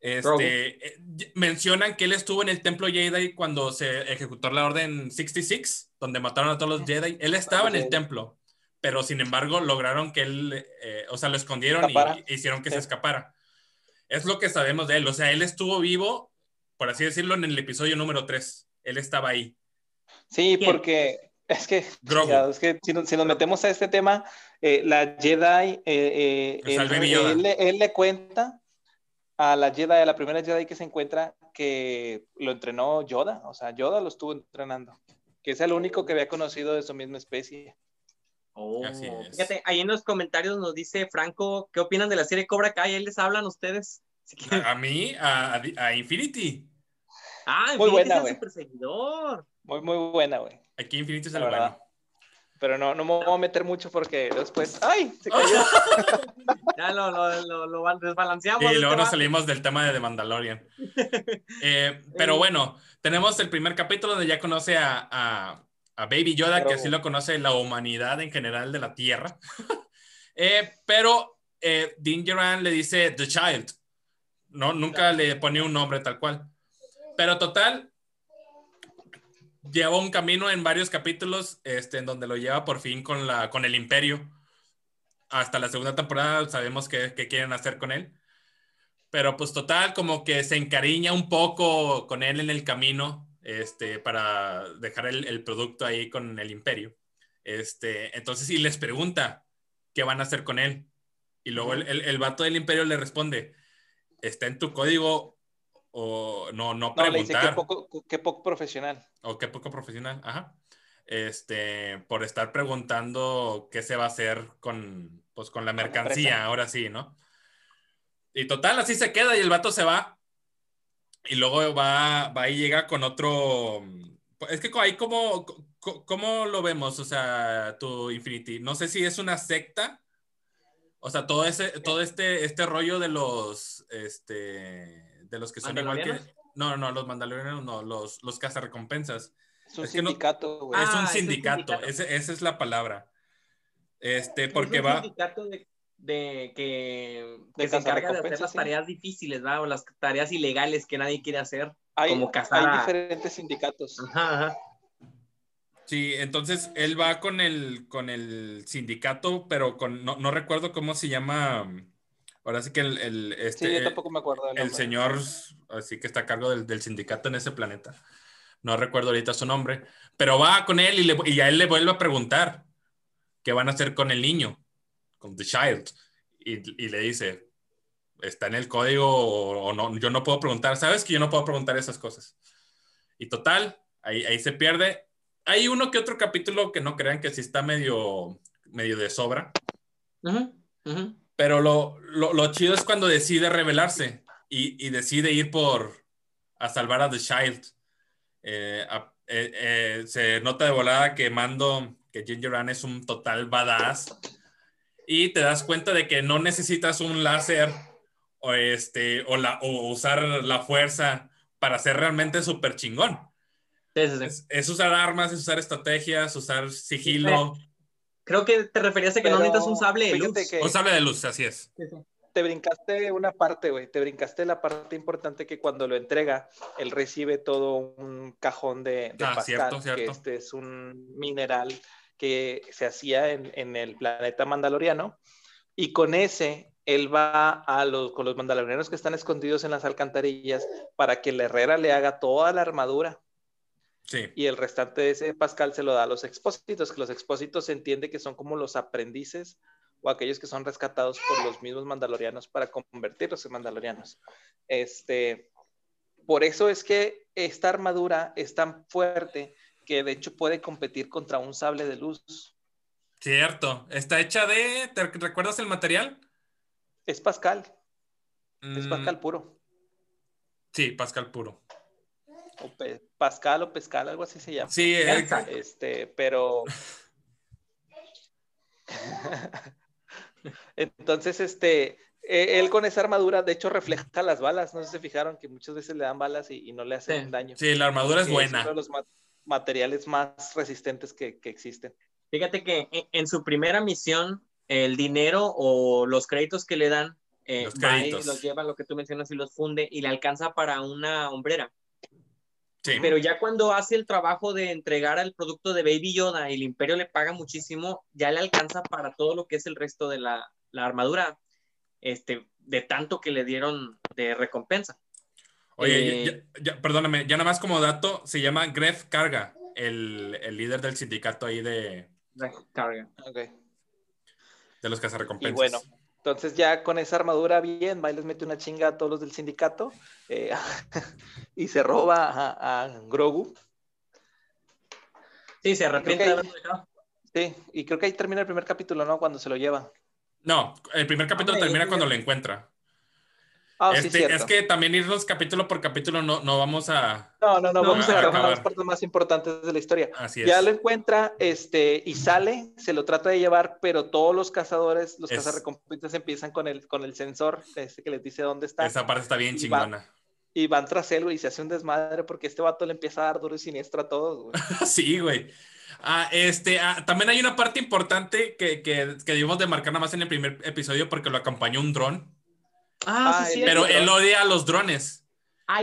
este, eh, mencionan que él estuvo en el templo Jedi cuando se ejecutó la orden 66, donde mataron a todos los Jedi. Él estaba en el templo, pero sin embargo lograron que él, eh, o sea, lo escondieron y, hicieron que se escapara. Es lo que sabemos de él, o sea, él estuvo vivo, por así decirlo, en el episodio número 3 él estaba ahí. Sí, porque es que, es que si, nos, metemos a este tema, eh, la Jedi, eh, eh, él, le cuenta a la Jedi, a la primera Jedi que se encuentra, que lo entrenó Yoda, o sea, Yoda lo estuvo entrenando, que es el único que había conocido de su misma especie. Oh, fíjate, ahí en los comentarios nos dice Franco, ¿qué opinan de la serie Cobra Kai? Ahí les hablan ustedes. *laughs* a, mí, a, a Infinity. Ah, muy buena, güey. seguidor. Muy, muy buena, güey. Aquí Infinito es el bueno. Pero no, no me voy a meter mucho porque después. ¡Ay! Se *laughs* cayó. *laughs* ya lo, lo, lo, desbalanceamos. Y luego nos salimos del tema de The Mandalorian. Eh, pero bueno, tenemos el primer capítulo donde ya conoce a, a, a Baby Yoda, que así lo conoce la humanidad en general de la Tierra. *laughs* eh, pero eh, le dice The Child. No, nunca le pone un nombre tal cual. Pero total, lleva un camino en varios capítulos este, en donde lo lleva por fin con, la, con el imperio. Hasta la segunda temporada sabemos qué, quieren hacer con él. Pero pues total, como que se encariña un poco con él en el camino este, para dejar el, producto ahí con el imperio. Este, entonces, y les pregunta qué van a hacer con él. Y luego el, el, el vato del imperio le responde, está en tu código o no, no preguntar. qué, poco, qué poco profesional. O qué poco profesional, ajá. Este, por estar preguntando qué se va a hacer con, pues, con la mercancía, ahora sí, ¿no? Y total, así se queda y el vato se va. Y luego va, va y llega con otro. Es que ahí, como, ¿cómo lo vemos? O sea, tu Infinity. No sé si es una secta. O sea, todo ese, todo este, este rollo de los, este, de los que son igual que... No, no, los mandalorianos no, los, los cazarrecompensas. Es un sindicato, es, un sindicato, esa es la palabra. Este, porque es un va... sindicato de, de que, se encarga de hacer las tareas difíciles, ¿va? O las tareas ilegales que nadie quiere hacer. Hay, como hay diferentes sindicatos. Ajá, Sí, entonces él va con el, con el sindicato, pero con, no, recuerdo cómo se llama. Ahora sí que el, este, sí, yo tampoco me acuerdo. El señor, así que está a cargo del, sindicato en ese planeta. No recuerdo ahorita su nombre, pero va con él y, le, y a él le vuelve a preguntar qué van a hacer con el niño, con The Child. Y, y le dice, está en el código o, no, yo no puedo preguntar, sabes que yo no puedo preguntar esas cosas. Y total, ahí, ahí se pierde hay uno que otro capítulo que no crean que sí está medio, medio de sobra. Pero lo, lo, chido es cuando decide rebelarse y, y, decide ir por a salvar a The Child. Eh, eh, eh, se nota de volada que Mando, que Ginger Ann es un total badass. Y te das cuenta de que no necesitas un láser o, este, o, la, o usar la fuerza para ser realmente súper chingón. Es, usar armas, es usar estrategias, usar sigilo. Creo que te referías a que no necesitas un sable de luz. Un sable de luz, así es. Te brincaste una parte, güey. Te brincaste la parte importante que cuando lo entrega, él recibe todo un cajón de, de ah, cierto, que este es un mineral que se hacía en, en, el planeta mandaloriano. Y con ese, él va a los, con los mandalorianos que están escondidos en las alcantarillas para que el herrera le haga toda la armadura y el restante de ese Pascal se lo da a los expósitos, que los expósitos se entiende que son como los aprendices o aquellos que son rescatados por los mismos mandalorianos para convertirlos en mandalorianos. Este, por eso es que esta armadura es tan fuerte que de hecho puede competir contra un sable de luz. Cierto. Está hecha de. ¿Te recuerdas el material? Es Pascal. Es mm. Pascal puro. Sí, Pascal puro o Pascal o Pescal, algo así se llama. Sí, este, pero *laughs* entonces, este, e, él con esa armadura, de hecho, refleja las balas. No sé si se fijaron que muchas veces le dan balas y, no le hacen daño. Sí, la armadura es buena. Los materiales más resistentes que, existen. Fíjate que en, su primera misión, el dinero o los créditos que le dan, eh, los, créditos. los lleva, lo que tú mencionas, y los funde y le alcanza para una hombrera. Pero ya cuando hace el trabajo de entregar al producto de Baby Yoda y el Imperio le paga muchísimo, ya le alcanza para todo lo que es el resto de la, armadura, este, de tanto que le dieron de recompensa. Oye, eh, ya, perdóname, ya nada más como dato, se llama Gref Carga, el, líder del sindicato ahí de... Gref Carga. De los cazarrecompensas. Y bueno, entonces ya con esa armadura bien, va les mete una chinga a todos los del sindicato eh, *laughs* y se roba a, Grogu. Sí, se arrepiente de Sí, y creo que ahí termina el primer capítulo, ¿no? Cuando se lo lleva. No, el primer capítulo ah, termina cuando lo encuentra. Ah, este, es que también irnos capítulo por capítulo no, no vamos a. No, no, no, vamos a, acabar las partes más importantes de la historia. Así es. Ya lo encuentra este, y sale, se lo trata de llevar, pero todos los cazadores, los cazarrecompensas empiezan con el, con el sensor ese que les dice dónde está. Esa parte está bien chingona. y van tras él, güey, y se hace un desmadre porque este vato le empieza a dar duro y siniestro a todos, güey. *laughs* sí, güey. Ah, este, ah, también hay una parte importante que, que, que debimos de marcar nada más en el primer episodio porque lo acompañó un dron. Ah, sí, Pero él odia a los drones.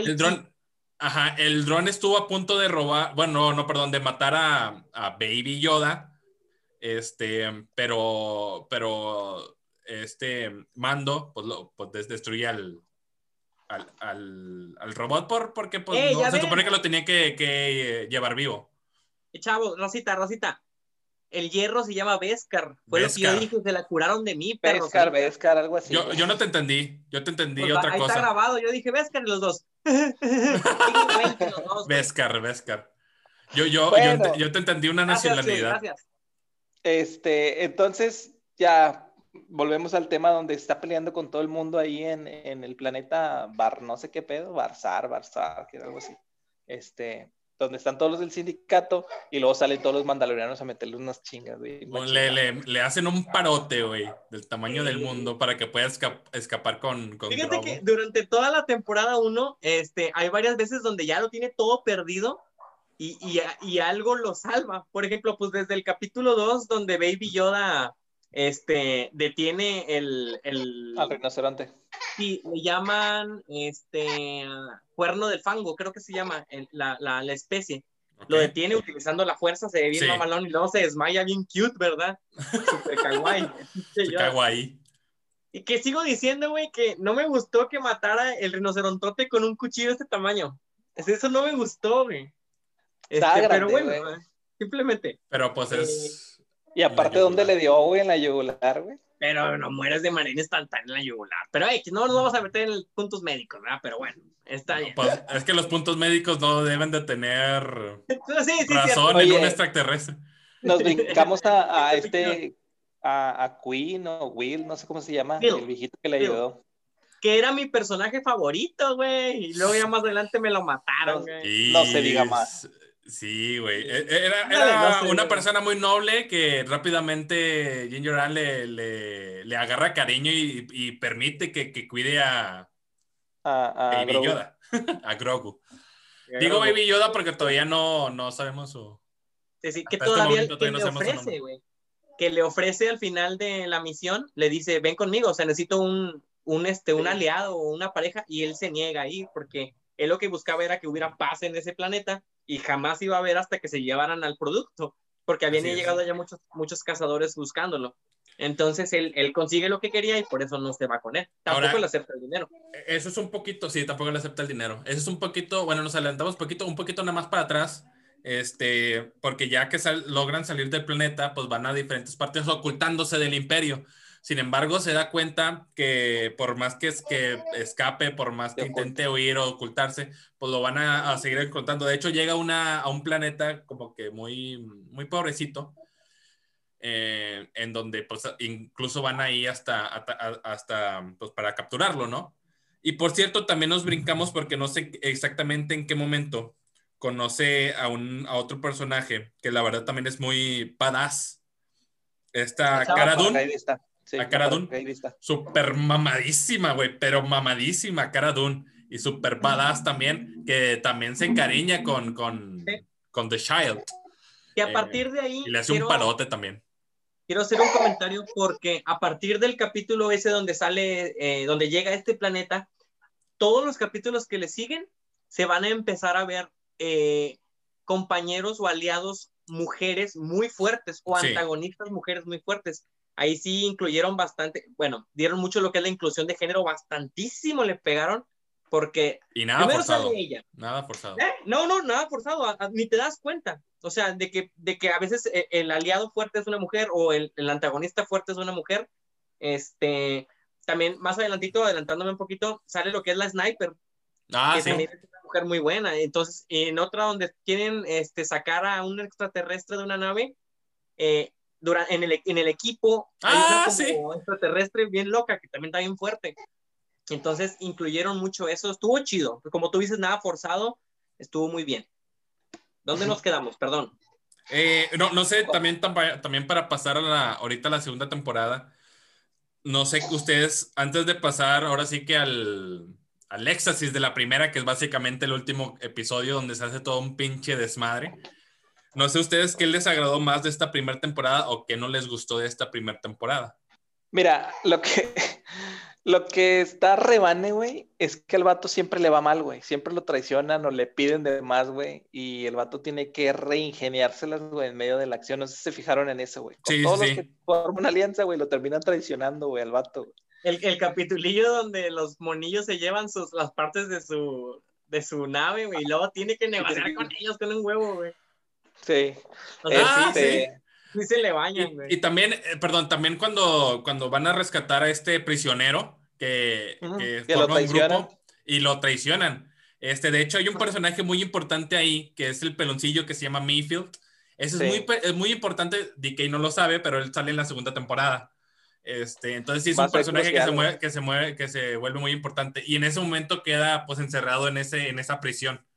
el dron, ajá, el dron estuvo a punto de robar, bueno, no, perdón, de matar a, Baby Yoda. Este, pero, pero este mando, pues, lo, pues destruye al, al, robot por, porque pues, se supone que lo tenía que, que llevar vivo. Chavo, Rosita, Rosita, el hierro se llama Vescar. Fue lo que yo dije, se la curaron de mí, pero. Vescar, Vescar, algo así. Yo, yo, no te entendí, yo te entendí pues otra ahí cosa. Está grabado, yo dije Vescar los dos. *laughs* Vescar, Vescar. Yo, yo, yo, yo, te entendí una nacionalidad. gracias. Este, entonces, ya volvemos al tema donde está peleando con todo el mundo ahí en, en el planeta Bar, no sé qué pedo, Barzar, Barzar, que algo así. Este, donde están todos los del sindicato y luego salen todos los mandalorianos a meterle unas chingas, güey. Le, hacen un parote, güey, del tamaño del mundo para que pueda escapar con, con Fíjate que durante toda la temporada 1, este, hay varias veces donde ya lo tiene todo perdido y, y, y, algo lo salva. Por ejemplo, pues desde el capítulo 2, donde Baby Yoda este, detiene el, el... Al rinoceronte. Sí, le llaman, este, cuerno del fango, creo que se llama la, la, la, especie. Lo detiene utilizando la fuerza, se ve bien mamalón y luego se desmaya bien cute, ¿verdad? Super kawaii. *laughs* kawaii. Y que sigo diciendo, güey, que no me gustó que matara el rinocerontote con un cuchillo de este tamaño. Eso no me gustó, güey. Este, pero bueno, simplemente. Pero pues es. Eh, y aparte, ¿dónde le dio, güey, en la yugular, güey? Pero no mueres de manera instantánea en la yugular. Pero hey, no nos vamos a meter en puntos médicos, ¿verdad? Pero bueno, está bien. Pues, es que los puntos médicos no deben de tener *laughs* razón en un extraterrestre. Nos brincamos a, a *laughs* este a, a, Queen o Will, no sé cómo se llama, el viejito que le ayudó. Que era mi personaje favorito, güey. Y luego ya más adelante me lo mataron, güey. No se diga más. Sí, güey. Era, era una persona muy noble que rápidamente Ginger Ann le, le, le agarra cariño y, y permite que, que, cuide a, a, Baby Grogu. Yoda. *laughs* a Grogu. Digo Baby Yoda porque todavía no, no sabemos su. Sí, sí, que este todavía, este que le ofrece, güey que le ofrece al final de la misión, le dice, ven conmigo, o sea, necesito un, un, este, un aliado o una pareja, y él se niega a ir porque él lo que buscaba era que hubiera paz en ese planeta y jamás iba a haber hasta que se llevaran al producto, porque habían llegado ya muchos, muchos cazadores buscándolo. Entonces él, él, consigue lo que quería y por eso no se va con él. Tampoco le acepta el dinero. E, eso es un poquito, sí, tampoco le acepta el dinero. Eso es un poquito, bueno, nos adelantamos un poquito, un poquito nada más para atrás este, porque ya que logran salir del planeta, pues van a diferentes partes ocultándose del imperio. Sin embargo, se da cuenta que por más que, es que escape, por más que intente huir o ocultarse, pues lo van a, seguir encontrando. De hecho, llega una, a un planeta como que muy, muy pobrecito, eh, en donde pues incluso van ahí hasta, hasta, hasta pues, para capturarlo, ¿no? Y por cierto, también nos brincamos porque no sé exactamente en qué momento conoce a, un, a otro personaje que la verdad también es muy badass. Esta Cara Dune. Sí, a Cara Super mamadísima, güey, pero mamadísima Cara Dune. Y super badass también, que también se encariña con, con, con The Child. Y a partir de ahí. Y le hace un parote también. Quiero hacer un comentario porque a partir del capítulo ese donde sale, eh, donde llega a este planeta, todos los capítulos que le siguen se van a empezar a ver eh, compañeros o aliados mujeres muy fuertes o antagonistas mujeres muy fuertes. Ahí sí incluyeron bastante, bueno, dieron mucho lo que es la inclusión de género, bastantísimo le pegaron porque y nada forzado. Ella. Nada forzado. ¿Eh? No, no, nada forzado, ni te das cuenta. O sea, de que, de que a veces eh, el, aliado fuerte es una mujer o el, el, antagonista fuerte es una mujer. Este, también más adelantito, adelantándome un poquito, sale lo que es la sniper. Ah, sí mujer muy buena. Entonces, en otra donde quieren este, sacar a un extraterrestre de una nave, eh, en, el, en el equipo ah, extraterrestre bien loca, que también está bien fuerte. Entonces, incluyeron mucho eso. Estuvo chido. Como tú dices, nada forzado, estuvo muy bien. ¿Dónde nos quedamos? Perdón. Eh, no, no sé, también, también para pasar a la, ahorita a la segunda temporada, no sé que ustedes, antes de pasar ahora sí que al, al éxtasis de la primera, que es básicamente el último episodio donde se hace todo un pinche desmadre. No sé ustedes qué les agradó más de esta primera temporada o qué no les gustó de esta primera temporada. Mira, lo que, *laughs* lo que está rebane, güey, es que el vato siempre le va mal, güey. Siempre lo traicionan o le piden de más, güey. Y el vato tiene que reingeniárselas, güey, en medio de la acción. No sé si se fijaron en eso, güey. Sí, todos los que forman una alianza, güey, lo terminan traicionando, güey, al vato. El, el capitulillo donde los monillos se llevan sus, las partes de su, de su nave, güey, y luego tiene que negociar con ellos con un huevo, güey. Sí. ah, sí. Sí se le bañan, güey. Y, también, eh, perdón, también cuando, cuando van a rescatar a este prisionero que, que, forma un grupo y lo traicionan. Este, de hecho, hay un personaje muy importante ahí, que es el peloncillo que se llama Mayfield. Eso es, muy, es muy importante, DK no lo sabe, pero él sale en la segunda temporada. Este, entonces sí es un personaje que se, mueve, que se mueve, que se vuelve muy importante. Y en ese momento queda pues encerrado en, ese, en esa prisión.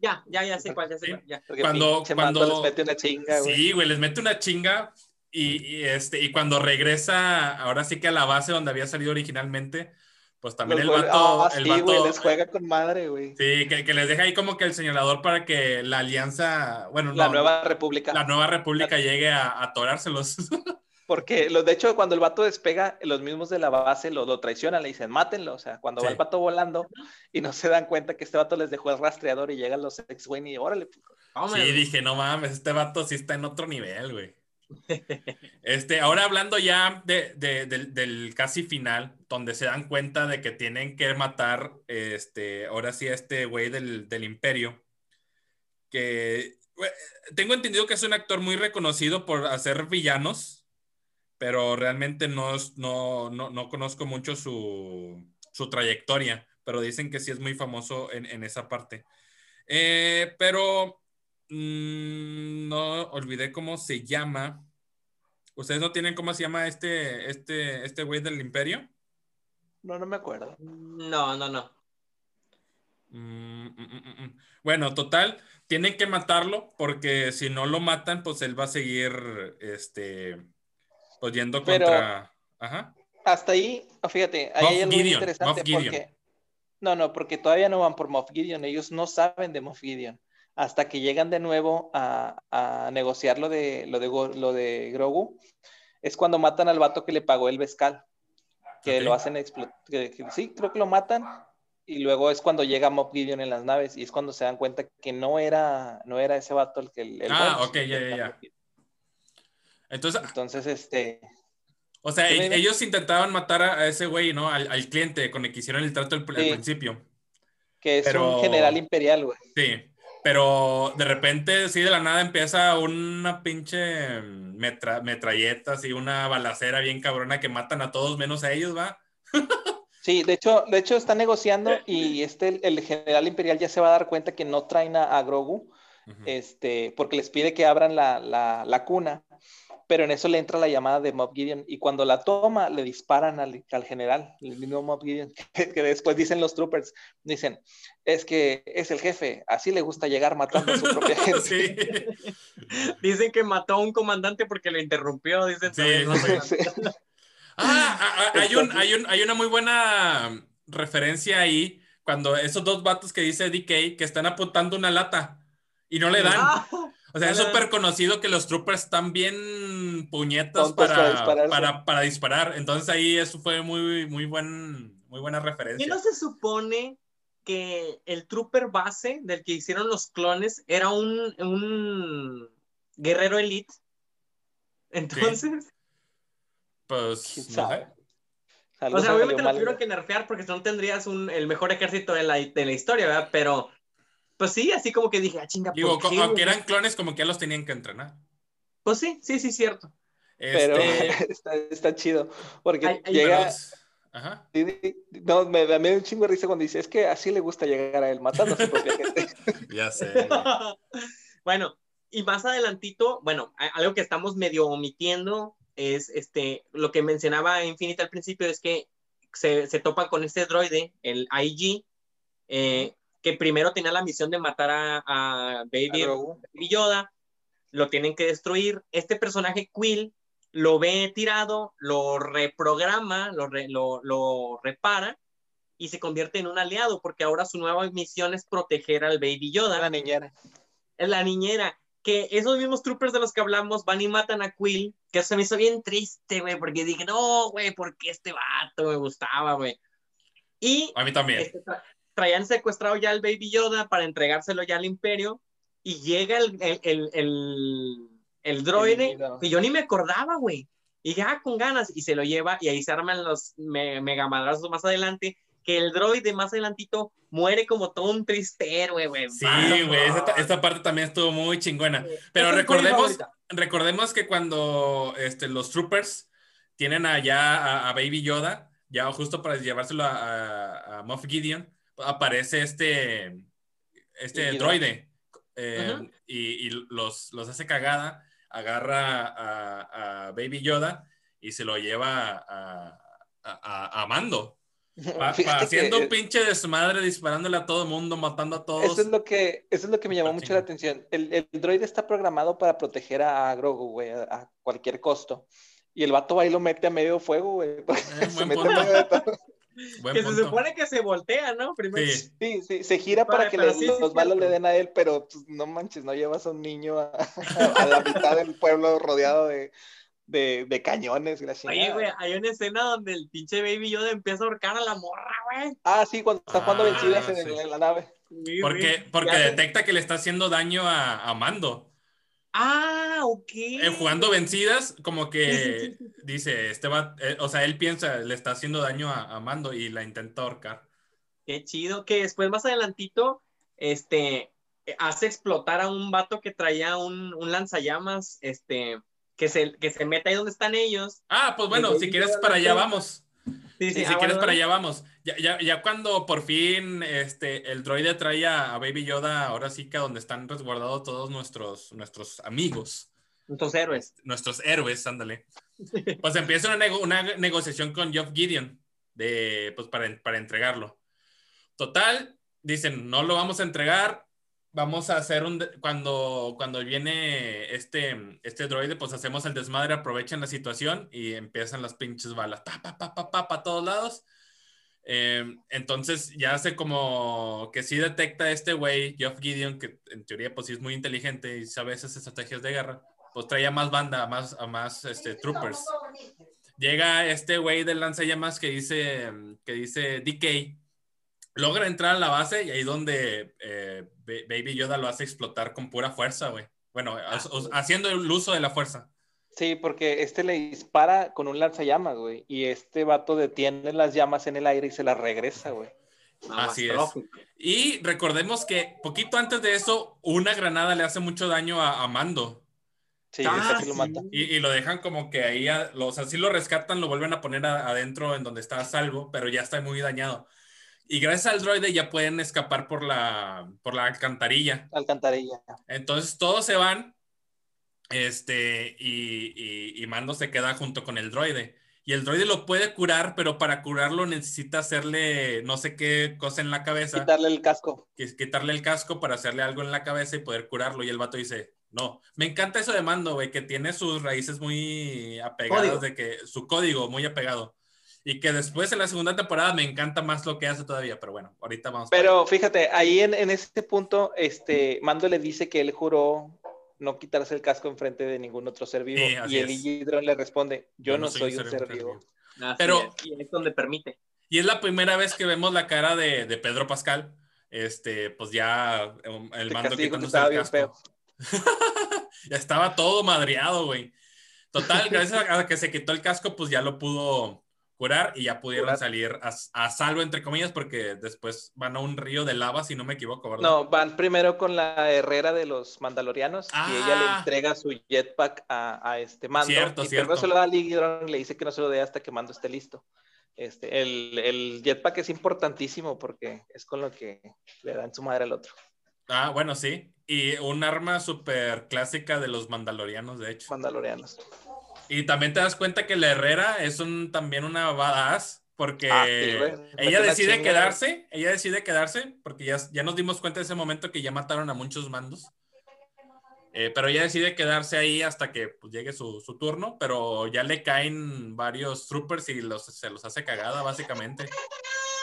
Ya, ya, ya sé cuál, ya sé Ya. Cuando, cuando les mete una chinga, güey. Sí, güey, les mete una chinga. Y, este, y cuando regresa, ahora sí que a la base donde había salido originalmente, pues también el vato, ah, el vato les juega con madre, güey. Sí, que, que, les deja ahí como que el señalador para que la alianza, bueno, la nueva república. La nueva república llegue a atorárselos. *laughs* Porque, lo, de hecho, cuando el vato despega, los mismos de la base lo, lo traicionan, le dicen, mátenlo. O sea, cuando va el vato volando y no se dan cuenta que este vato les dejó el rastreador y llegan los ex-wing y órale. Sí, dije, no mames, este vato sí está en otro nivel, güey. Este, ahora hablando ya de, del, casi final, donde se dan cuenta de que tienen que matar, este, ahora sí, a este güey del, del imperio, que tengo entendido que es un actor muy reconocido por hacer villanos, pero realmente no, no, no, no conozco mucho su, su, trayectoria, pero dicen que sí es muy famoso en, en esa parte. Eh, pero mmm, no olvidé cómo se llama. ¿Ustedes no tienen cómo se llama este, este, este güey del imperio? No, no me acuerdo. No, no, no. Mm, mm, mm, bueno, total, tienen que matarlo porque si no lo matan, pues él va a seguir, este, pues yendo contra. Ajá. Hasta ahí, fíjate, ahí hay algo interesante porque. No, no, porque todavía no van por Moff Gideon, ellos no saben de Moff Gideon. Hasta que llegan de nuevo a, a negociar lo de, lo, de, lo de Grogu, es cuando matan al vato que le pagó el Vescal. Que lo hacen explotar. Sí, creo que lo matan. Y luego es cuando llega Moff Gideon en las naves y es cuando se dan cuenta que no era, no era ese vato el que. El, ah, ok, ya, ya, ya. Entonces, Entonces este... O sea, e-, ellos intentaban matar a ese güey, ¿no? Al, cliente con el que hicieron el trato al, principio. Que es un general imperial, güey. Sí, pero de repente, sí, de la nada empieza una pinche metra, metralleta, así, una balacera bien cabrona que matan a todos menos a ellos, ¿va? *laughs* sí, de hecho, de hecho está negociando y este, el general imperial ya se va a dar cuenta que no traen a, Grogu, este, porque les pide que abran la, la, la cuna pero en eso le entra la llamada de Mob Gideon y cuando la toma le disparan al, general, el mismo Mob Gideon, *laughs* que, después dicen los troopers, dicen, es que es el jefe, así le gusta llegar matando a su propia *laughs* gente. *laughs* dicen que mató a un comandante porque lo interrumpió, dicen. ah, ah, ah hay, un, hay, un, hay una muy buena referencia ahí, cuando esos dos vatos que dice DK que están apuntando una lata y no le dan. O sea, es súper conocido que los troopers están bien puñetas para, para, para, disparar. Entonces ahí eso fue muy, muy, buen, muy buena referencia. ¿Y no se supone que el trooper base del que hicieron los clones era un, un guerrero elite? Entonces... Pues, no sé. O sea, obviamente lo tuvieron que nerfear porque no tendrías un, el mejor ejército de la, de la historia, ¿verdad? Pero pues sí, así como que dije, ah, chinga. Digo, aunque eran clones, como que ya los tenían que entrenar. Pues sí, sí, sí, cierto. Pero este, *laughs* está, chido, porque llega... Ajá. No, me da un chingo de risa cuando dice, es que así le gusta llegar a él, matando a su propia gente. *laughs* *laughs* ya sé. bueno, y más adelantito, bueno, algo que estamos medio omitiendo es este, lo que mencionaba Infinite al principio, es que se, se topan con este droide, el IG, eh, que primero tenía la misión de matar a, Baby, Yoda, lo tienen que destruir. Este personaje Quill lo ve tirado, lo reprograma, lo, lo, repara y se convierte en un aliado porque ahora su nueva misión es proteger al Baby Yoda. La niñera. Es la niñera. Que esos mismos troopers de los que hablamos van y matan a Quill, que eso me hizo bien triste, güey, porque dije, no, güey, porque este vato me gustaba, güey. Y a mí también. Este, traían secuestrado ya al Baby Yoda para entregárselo ya al Imperio y llega el, el, el, el, droide que yo ni me acordaba, güey. Y ya con ganas y se lo lleva y ahí se arman los me, megamadrazos más adelante que el droide más adelantito muere como todo un tristero, güey. Sí, güey, esta, parte también estuvo muy chingona. Pero recordemos, recordemos que cuando este, los troopers tienen allá a, Baby Yoda, ya justo para llevárselo a, a, a Moff Gideon, aparece este, este droide eh, y, los, los, hace cagada, agarra a, Baby Yoda y se lo lleva a, a Mando. *laughs* haciendo un pinche desmadre, disparándole a todo el mundo, matando a todos. Eso es lo que, eso es lo que me llamó mucho la atención. El, el, droide está programado para proteger a Grogu, güey, a, cualquier costo. Y el vato va y lo mete a medio fuego, güey. *laughs* Eh, se mete a que se supone que se voltea, ¿no? Sí. sí, se gira para, que los balos le den a él, pero pues, no manches, no llevas a un niño a, *laughs* la mitad del pueblo rodeado de, de, de cañones. Oye, güey, hay una escena donde el pinche Baby Yoda empieza a ahorcar a la morra, güey. Ah, sí, cuando está jugando ah, vencidas en, la nave. porque porque detecta que le está haciendo daño a, Mando. Ah, ok. Eh, jugando vencidas, como que dice, este va, eh, o sea, él piensa, le está haciendo daño a, a, Mando y la intenta ahorcar. Qué chido, que después más adelantito, este, hace explotar a un vato que traía un, un lanzallamas, este, que se, que se meta ahí donde están ellos. Ah, pues bueno, si quieres para allá vamos. Sí, sí, si ah, quieres para allá vamos. Ya, ya, ya, cuando por fin este, el droide trae a, Baby Yoda, ahora sí que donde están resguardados todos nuestros, nuestros amigos. Nuestros héroes. Nuestros héroes, ándale. *laughs* Pues empieza una, una negociación con Geoff Gideon de, pues, para, para entregarlo. Total, dicen, no lo vamos a entregar, vamos a hacer un, cuando, cuando viene este, este droide, pues hacemos el desmadre, aprovechan la situación y empiezan las pinches balas, pa, pa, pa, pa, pa, pa todos lados. Em, entonces ya hace como que sí detecta este güey, Geoff Gideon, que en teoría pues sí es muy inteligente y sabe esas estrategias de guerra, pues traía más banda, a más, a más este, troopers. Llega este güey del lanzallamas que dice, que dice DK, logra entrar a la base y ahí donde eh, Baby Yoda lo hace explotar con pura fuerza, güey. Bueno, ah, haciendo el uso de la fuerza. Sí, porque este le dispara con un lanzallamas, güey. Y este vato detiene las llamas en el aire y se las regresa, güey. Así es. Y recordemos que poquito antes de eso, una granada le hace mucho daño a, Mando. Sí, ah, Lo mata. Y, lo dejan como que ahí, o sea, sí lo rescatan, lo vuelven a poner adentro en donde está a salvo, pero ya está muy dañado. Y gracias al droide ya pueden escapar por la, por la alcantarilla. Alcantarilla. Entonces todos se van. Este, y, y, Mando se queda junto con el droide. Y el droide lo puede curar, pero para curarlo necesita hacerle no sé qué cosa en la cabeza. Quitarle el casco. Quitarle el casco para hacerle algo en la cabeza y poder curarlo. Y el vato dice, no. Me encanta eso de Mando, güey, que tiene sus raíces muy apegadas, de que su código muy apegado y que después en la segunda temporada me encanta más lo que hace todavía, pero bueno, ahorita vamos. Pero fíjate, ahí en, en este punto, este, Mando le dice que él juró no quitarse el casco enfrente de ningún otro ser vivo. y el Hidron le responde, yo, no, soy, un ser, vivo. Pero, y es donde permite. Y es la primera vez que vemos la cara de, de Pedro Pascal, este, pues ya um, el mando quitándose el casco. *laughs* ya estaba todo madreado, güey. Total, gracias a que se quitó el casco, pues ya lo pudo curar y ya pudieron salir a, salvo, entre comillas, porque después van a un río de lava, si no me equivoco, ¿verdad? No, van primero con la herrera de los mandalorianos y ella le ah. entrega su jetpack a, este mando. Cierto, y cierto. se lo da a Ligidron y le dice que no se lo dé hasta que mando esté listo. Este, el, el, jetpack es importantísimo porque es con lo que le dan su madre al otro. Ah, bueno, sí. Y un arma súper clásica de los mandalorianos, de hecho. Mandalorianos. Y también te das cuenta que la Herrera es un, también una badass, porque ah, ella decide quedarse, ella decide quedarse, porque ya, ya nos dimos cuenta en ese momento que ya mataron a muchos mandos. Eh, pero ella decide quedarse ahí hasta que pues, llegue su, su, turno, pero ya le caen varios troopers y los, se los hace cagada, básicamente.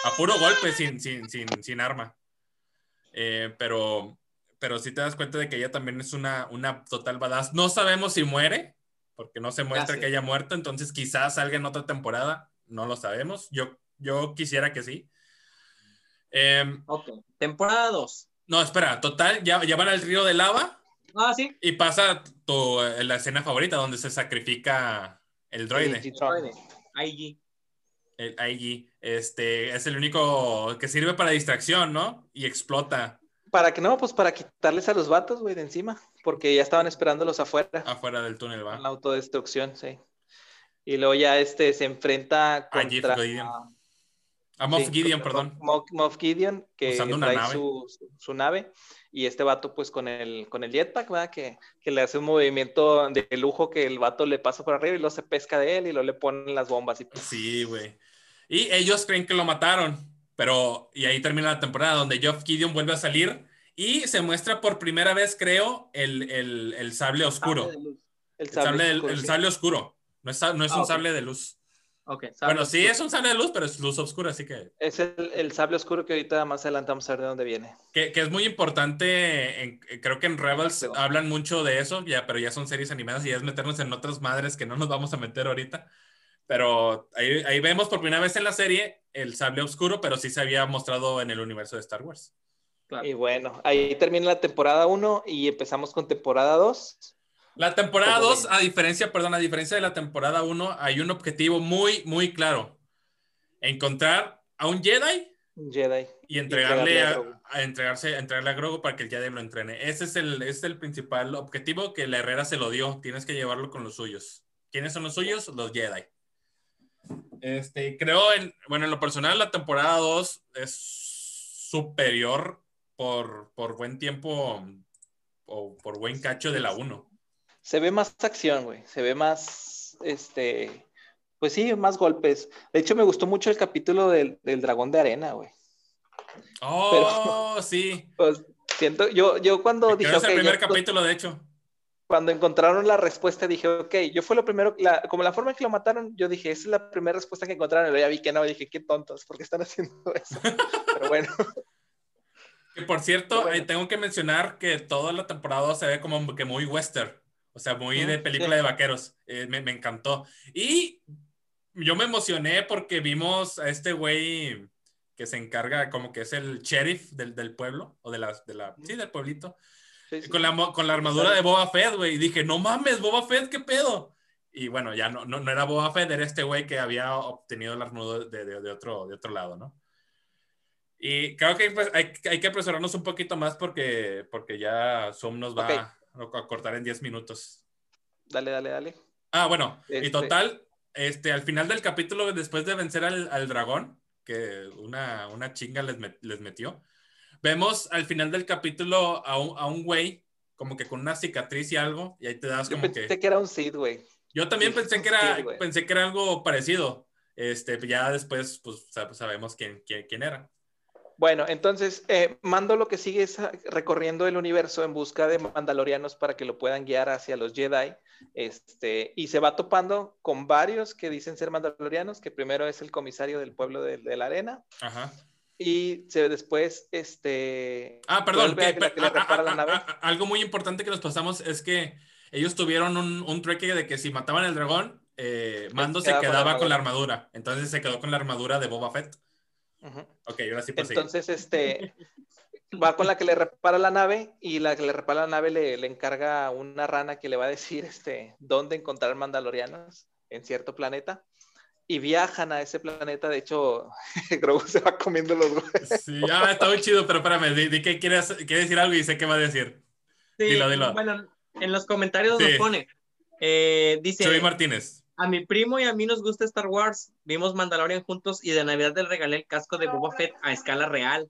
A puro golpe, sin, sin, sin, sin arma. Eh, pero, pero sí te das cuenta de que ella también es una, una total badass. No sabemos si muere, porque no se muestra que haya muerto, entonces quizás salga en otra temporada, no lo sabemos. Yo, yo quisiera que sí. Em, ok, temporada 2. No, espera, total, ya, ya van al río de lava. Ah, sí. Y pasa tu, la escena favorita donde se sacrifica el droide. Sí, droide. IG. El IG. Este, es el único que sirve para distracción, ¿no? Y explota. ¿Para que no? Pues para quitarles a los vatos, güey, de encima porque ya estaban esperándolos afuera. Afuera del túnel, va. La autodestrucción, sí. Y luego ya este se enfrenta contra... A Moff Gideon, perdón. Moff, Gideon, que trae Su, nave. Y este vato, pues, con el, con el jetpack, ¿verdad? Que, que, le hace un movimiento de lujo que el vato le pasa por arriba y luego se pesca de él y luego le ponen las bombas. Y. Sí, güey. Y ellos creen que lo mataron, pero... Y ahí termina la temporada donde Geoff Gideon vuelve a salir y se muestra por primera vez, creo, el, sable oscuro. El sable, oscuro, No es, no es un ah, sable de luz. bueno, sí es un sable de luz, pero es luz oscura, así que... Es el, sable oscuro que ahorita más adelante vamos a ver de dónde viene. Que, es muy importante, creo que en Rebels hablan mucho de eso, ya, pero ya son series animadas y ya es meternos en otras madres que no nos vamos a meter ahorita. Pero ahí, vemos por primera vez en la serie el sable oscuro, pero sí se había mostrado en el universo de Star Wars. Y bueno, ahí termina la temporada 1 y empezamos con temporada 2. La temporada 2, a diferencia, perdón, a diferencia de la temporada 1, hay un objetivo muy, muy claro. Encontrar a un Jedi. Jedi. Y entregarle, a, entregarse, entregarle a Grogu para que el Jedi lo entrene. Ese es el, es el principal objetivo que la Herrera se lo dio. Tienes que llevarlo con los suyos. ¿Quiénes son los suyos? Los Jedi. Este, creo, en, bueno, en lo personal, la temporada 2 es superior por, por buen tiempo o por buen cacho de la 1 se ve más acción, güey. Se ve más, este, pues sí, más golpes. De hecho, me gustó mucho el capítulo del, dragón de arena, güey. Oh, sí. Pues siento, yo, yo cuando dije. Es el primer capítulo, de hecho. Cuando encontraron la respuesta, dije, ok, yo fue lo primero, como la forma en que lo mataron, yo dije, esa es la primera respuesta que encontraron. Y ya vi que no, dije, qué tontos, ¿por qué están haciendo *laughs* eso? Pero bueno. Que por cierto, tengo que mencionar que toda la temporada se ve como que muy western. O sea, muy de película de vaqueros. Eh, me, encantó. Y yo me emocioné porque vimos a este güey que se encarga, como que es el sheriff del, del pueblo, o de la, de la, sí, del pueblito. Con, la, con la armadura de Boba Fett, güey. Y dije, no mames, Boba Fett, ¿qué pedo? Y bueno, ya no, no, no era Boba Fett, era este güey que había obtenido la armadura de, de, otro, de otro lado, ¿no? Y creo que pues, hay, hay, que apresurarnos un poquito más porque, porque ya Zoom nos va a cortar en 10 minutos. Dale, dale, dale. Ah, bueno, y este total, este, al final del capítulo, después de vencer al, dragón, que una, una chinga les, les, metió, vemos al final del capítulo a un, a un güey como que con una cicatriz y algo, y ahí te das como Yo pensé que... era un Sid, güey. Yo también pensé, que era, pensé que era algo parecido. Este, ya después, pues sabemos quién, quién, quién era. Bueno, entonces, eh, Mando lo que sigue es recorriendo el universo en busca de mandalorianos para que lo puedan guiar hacia los Jedi. Este, y se va topando con varios que dicen ser mandalorianos, que primero es el comisario del pueblo de, la arena. Ajá. Y se, después, este... Ah, perdón, algo muy importante que nos pasamos es que ellos tuvieron un, un trueque de que si mataban al dragón, eh, Mando se quedaba con la armadura. Entonces se quedó con la armadura de Boba Fett. Ok, ahora sí Entonces, este, va con la que le repara la nave y la que le repara la nave le, le, encarga una rana que le va a decir este, dónde encontrar mandalorianos en cierto planeta. Y viajan a ese planeta. De hecho, *laughs* Grogu se va comiendo los huevos. Sí, ah, está muy chido, pero espérame, di, que quiere, decir algo y sé qué va a decir. Sí, dilo, dilo. Bueno, en los comentarios nos pone. Eh, dice. Soy Martínez. A mi primo y a mí nos gusta Star Wars. Vimos Mandalorian juntos y de Navidad le regalé el casco de Boba Fett a escala real.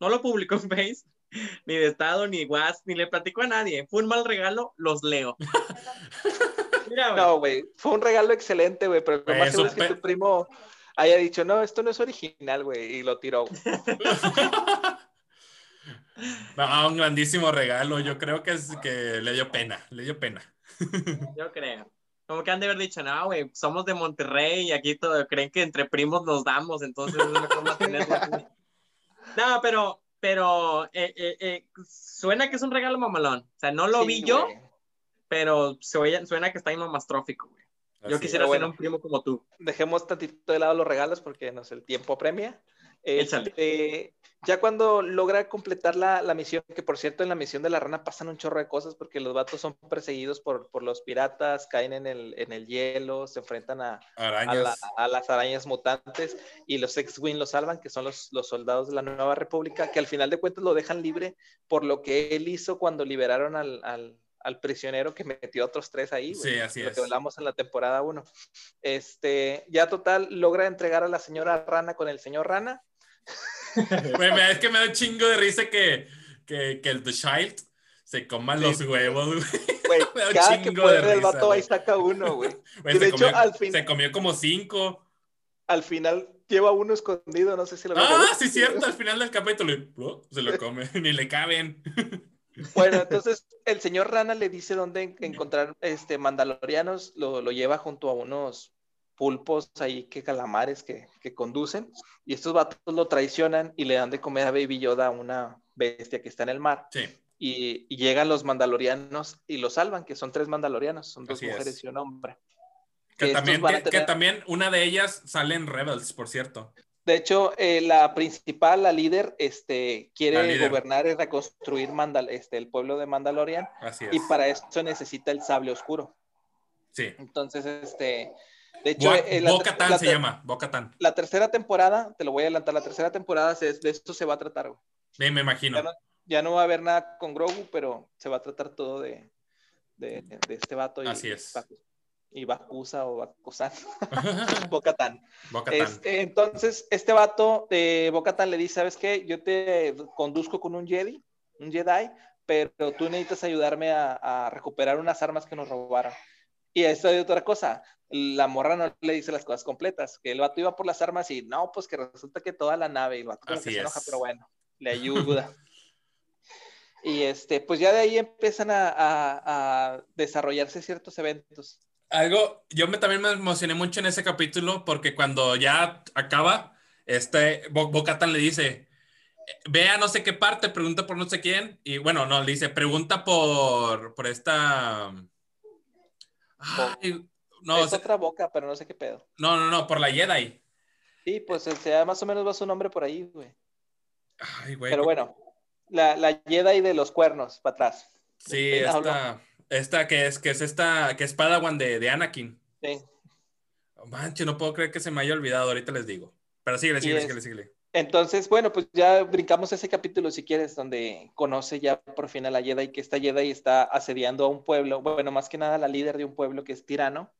No lo publicó en Face, *laughs* ni de Estado, ni WhatsApp, ni le platicó a nadie. Fue un mal regalo, los leo. *laughs* no, güey, fue un regalo excelente, güey, pero lo más seguro es que tu primo haya dicho, no, esto no es original, güey, y lo tiró. *laughs* no, un grandísimo regalo. Yo creo que es que le dio pena, le dio pena. Yo creo. Como que han de haber dicho, no, güey, somos de Monterrey y aquí todo, creen que entre primos nos damos, entonces es mejor no tenerlo. no, pero, pero eh, eh, eh, suena que es un regalo mamalón. O sea, no lo vi yo, pero suena que está ahí mamastrófico, güey. Yo quisiera ser un primo como tú. Dejemos tantito de lado los regalos porque no sé, el tiempo premia. Este, ya cuando logra completar la, la, misión, que por cierto en la misión de la rana pasan un chorro de cosas porque los vatos son perseguidos por, por los piratas, caen en el, en el hielo, se enfrentan a, a, las arañas mutantes y los X-Wing los salvan, que son los, los, soldados de la Nueva República, que al final de cuentas lo dejan libre por lo que él hizo cuando liberaron al, al, al prisionero que metió a otros tres ahí. Sí, así lo que hablamos en la temporada 1. Este, ya total, logra entregar a la señora Rana con el señor Rana es que me da un chingo de risa que, que, que el The Child se coma los huevos, güey. *laughs* cada que puede el vato ahí saca uno, güey. *laughs* de se hecho, comió, al final... Se comió como cinco. Al final lleva uno escondido, no sé si lo Ah, sí, cierto, al final del capítulo se lo come, *laughs* ni le caben. Bueno, entonces el señor Rana le dice dónde encontrar este Mandalorianos, lo, lo lleva junto a unos pulpos ahí que calamares que, que, conducen y estos vatos lo traicionan y le dan de comer a Baby Yoda una bestia que está en el mar. Sí. Y, y, llegan los mandalorianos y lo salvan, que son tres mandalorianos, son dos Así mujeres es. y un hombre. Que, Que también, que, también una de ellas sale en Rebels, por cierto. De hecho, eh, la principal, la líder, este, quiere líder. gobernar y reconstruir Mandal este, el pueblo de Mandalorian Así es. y para eso necesita el sable oscuro. Sí. Entonces, este, de hecho, Bo- eh, la, se llama, Bo-Katan. la tercera temporada, te lo voy a adelantar, la tercera temporada se- de esto se va a tratar. güey. Sí, me imagino. Ya no, ya no va a haber nada con Grogu, pero se va a tratar todo de, de, de este vato. Y, Así es. Y Bakusa o Bakusan. *laughs* *laughs* Bo-Katan. Este, entonces, este vato de Bo-Katan le dice, ¿sabes qué? Yo te conduzco con un Jedi, un Jedi, pero tú necesitas ayudarme a, a recuperar unas armas que nos robaron. Y esto es otra cosa, la morra no le dice las cosas completas, que el vato iba por las armas y no, pues que resulta que toda la nave, y el vato se enoja, pero bueno, le *laughs* ayuda. y este, pues ya de ahí empiezan a, a- a desarrollarse ciertos eventos. Algo, yo me, también me emocioné mucho en ese capítulo porque cuando ya acaba, este, Bo- Bo-Katan le dice, ve a no sé qué parte, pregunta por no sé quién, y bueno, no, le dice, pregunta por, por esta... Ay, no, es o sea, otra boca, pero no sé qué pedo. no, no, no, por la Jedi. Sí, pues o sea, más o menos va su nombre por ahí, güey. Ay, güey. Pero bueno, la, la Jedi de los cuernos, para atrás. Sí, esta, esta que es, que es esta, que es Padawan de, de Anakin. Sí. Oh, manche, no puedo creer que se me haya olvidado, ahorita les digo. Pero síguele, síguele, síguele, síguele. Entonces, bueno, pues ya brincamos ese capítulo, si quieres, donde conoce ya por fin a la Jedi, que esta Jedi está asediando a un pueblo, bueno, más que nada la líder de un pueblo que es tirano,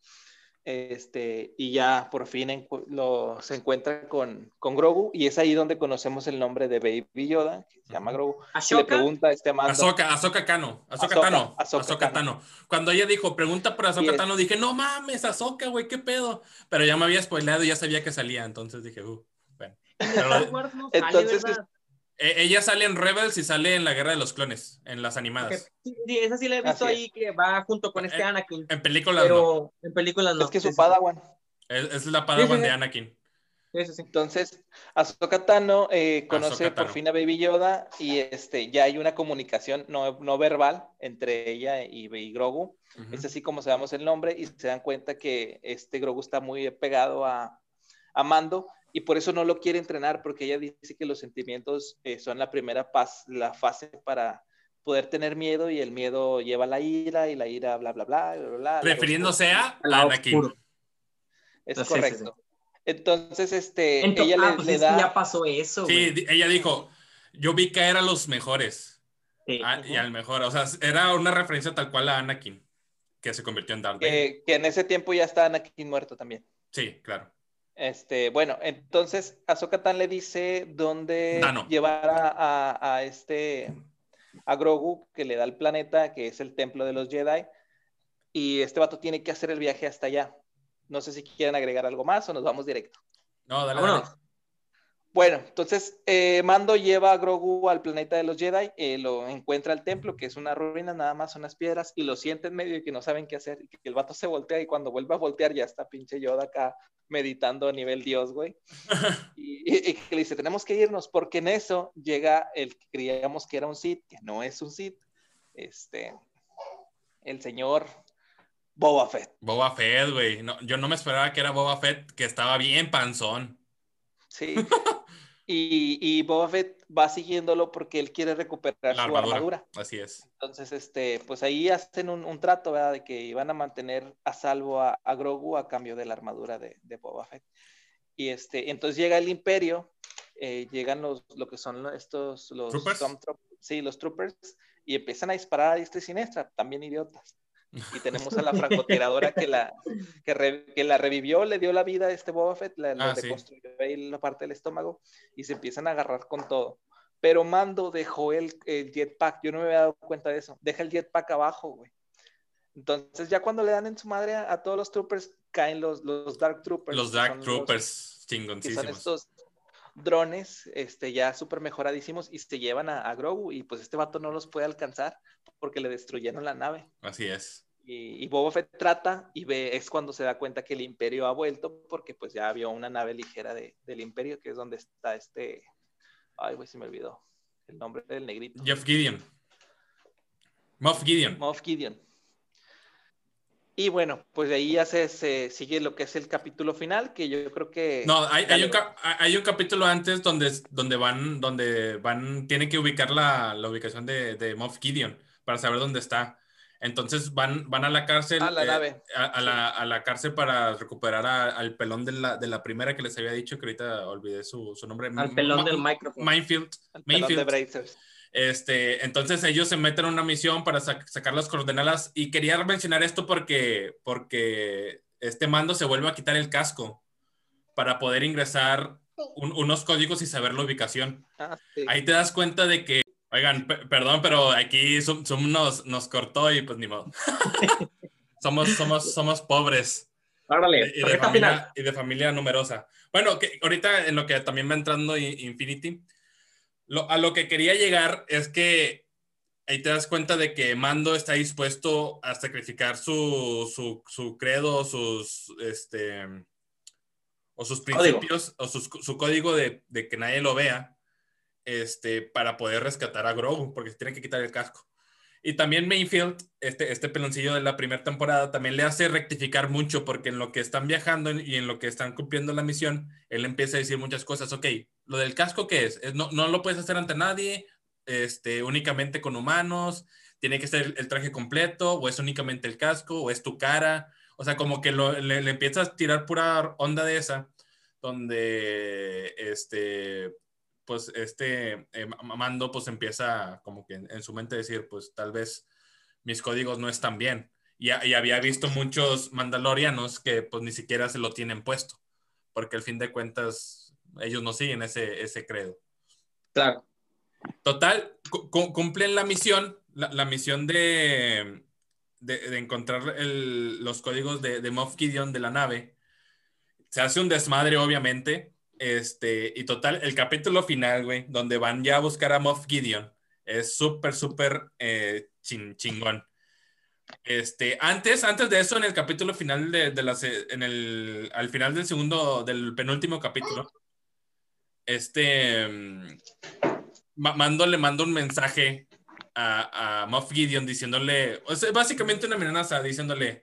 este, y ya por fin encu- lo, se encuentra con, con Grogu, y es ahí donde conocemos el nombre de Baby Yoda, que se llama. Grogu, y le pregunta a este mando. Ahsoka, Ahsoka Kano, Ahsoka Ahsoka, Tano, Ahsoka Ahsoka Tano. Cuando ella dijo, pregunta por es- Tano, dije, no mames, Ahsoka, güey, qué pedo. Pero ya me había spoileado y ya sabía que salía, entonces dije, uh. En *laughs* Pero- Star Wars no sale, Entonces, ¿verdad? Eh, ella sale en Rebels y sale en la Guerra de los Clones, en las animadas. sí, sí, esa sí la he visto ahí que va junto con este Anakin. En películas no. Pero en películas no. es que su sí, Padawan. Es, es la Padawan sí, de sí. Anakin. Sí, sí, sí. Entonces, Ahsoka Tano eh, conoce Ahsoka Tano. por fin a Baby Yoda y este, ya hay una comunicación no, no verbal entre ella y, y Grogu. Es así como sabemos el nombre y se dan cuenta que este Grogu está muy pegado a, a Mando y por eso no lo quiere entrenar porque ella dice que los sentimientos eh, son la primera paz, la fase para poder tener miedo y el miedo lleva a la ira y la ira bla bla bla bla bla. bla Refiriéndose a Anakin. Es Sí, sí, correcto. Entonces, este, Ento- ella ah, le, pues le es que da... ya pasó eso, Sí, ella dijo, yo vi caer a los mejores. Sí. Ah, y al mejor, o sea, era una referencia tal cual a Anakin, que se convirtió en Darth Vader. que, que en ese tiempo ya está Anakin muerto también. Sí, claro. Este, bueno, entonces Ahsoka Tan le dice dónde Dano. llevar a, a- a este a Grogu, que le da el planeta, que es el templo de los Jedi, y este vato tiene que hacer el viaje hasta allá. No sé si quieren agregar algo más o nos vamos directo. No, dale, Vámonos. dale. Bueno, entonces eh, Mando lleva a Grogu al planeta de los Jedi, eh, lo encuentra el templo, que es una ruina, nada más unas piedras, y lo siente en medio y que no saben qué hacer, y que el vato se voltea y cuando vuelve a voltear ya está pinche Yoda acá meditando a nivel Dios, güey. *laughs* Y que le dice, tenemos que irnos, porque en eso llega el que creíamos que era un Sith, que no es un Sith, este, el señor Boba Fett. Boba Fett, güey. No, yo no me esperaba que era Boba Fett, que estaba bien panzón. Sí. *laughs* y, y Boba Fett va siguiéndolo porque él quiere recuperar La su armadura. armadura. Así es. Entonces, este, pues ahí hacen un, un trato, ¿verdad? De que iban a mantener a salvo a, a Grogu a cambio de la armadura de, de Boba Fett. Y este, entonces llega el Imperio, eh, llegan los, lo que son estos, los ¿Troopers? Sí, los troopers, y empiezan a disparar a diestra y siniestra, también idiotas. Y tenemos a la *laughs* francotiradora que la, que, re- que la revivió, le dio la vida a este Boba Fett, la, la Ah, sí. reconstruyó ahí la parte del estómago, y se empiezan a agarrar con todo. Pero Mando dejó el, el jetpack, yo no me había dado cuenta de eso, deja el jetpack abajo, güey. Entonces ya cuando le dan en su madre a, a todos los troopers, caen los, los Dark Troopers. Los Dark Troopers, que son chingoncísimos. estos drones este, ya súper mejoradísimos y se llevan a, a Grogu y pues este vato no los puede alcanzar porque le destruyeron la nave. Así es. Y, Boba Fett trata y ve, es cuando se da cuenta que el imperio ha vuelto porque pues ya había una nave ligera del imperio que es donde está este, ay güey, se me olvidó el nombre del negrito. Jeff Gideon. Moff Gideon. Moff Gideon. Y bueno, pues de ahí ya se, sigue lo que es el capítulo final, que yo creo que... No, hay, un, capítulo antes donde, donde van, donde van, tienen que ubicar la, ubicación de, de, Moff Gideon para saber dónde está. Entonces van, van a la cárcel. A la eh, nave. A, la, cárcel para recuperar al pelón de la, de la, primera que les había dicho, que ahorita olvidé su, su nombre. Al pelón del micrófono. Minefield. Este, entonces ellos se meten en una misión para sacar las coordenadas y quería mencionar esto porque, porque este mando se vuelve a quitar el casco para poder ingresar unos códigos y saber la ubicación. Ah, Ahí te das cuenta de que, oigan, perdón, pero aquí nos, nos cortó y pues ni modo. *laughs* somos, somos, somos pobres. y, de familia, y de familia numerosa. Bueno, que ahorita en lo que también va entrando Infinity, a lo que quería llegar es que ahí te das cuenta de que Mando está dispuesto a sacrificar su, su, su credo, sus, este, o sus principios, o su código de, de, que nadie lo vea, este, para poder rescatar a Grogu, porque se tiene que quitar el casco. Y también Mayfield, este, este peloncillo de la primera temporada, también le hace rectificar mucho, porque en lo que están viajando y en lo que están cumpliendo la misión, él empieza a decir muchas cosas. Ok, lo del casco, ¿qué es? no, no lo puedes hacer ante nadie, este, únicamente con humanos, tiene que ser el traje completo, o es únicamente el casco, o es tu cara. O sea, como que le, le, empiezas a tirar pura onda de esa, donde este, pues este eh, Mando pues empieza como que en, su mente decir, pues tal vez mis códigos no están bien. Y, y, había visto muchos mandalorianos que pues ni siquiera se lo tienen puesto, porque al fin de cuentas ellos no siguen ese, ese credo. Claro. Total, cumplen la misión, la, misión de, de, encontrar los códigos de, de Moff Gideon de la nave. Se hace un desmadre, obviamente. Este, y total, el capítulo final, güey, donde van ya a buscar a Moff Gideon, es súper, súper eh, chingón. Este, antes, antes de eso, en el capítulo final de, de la, en el, al final del segundo, del penúltimo capítulo, este, mm, Mando le manda un mensaje a, a Moff Gideon diciéndole, o sea, básicamente una amenaza, diciéndole,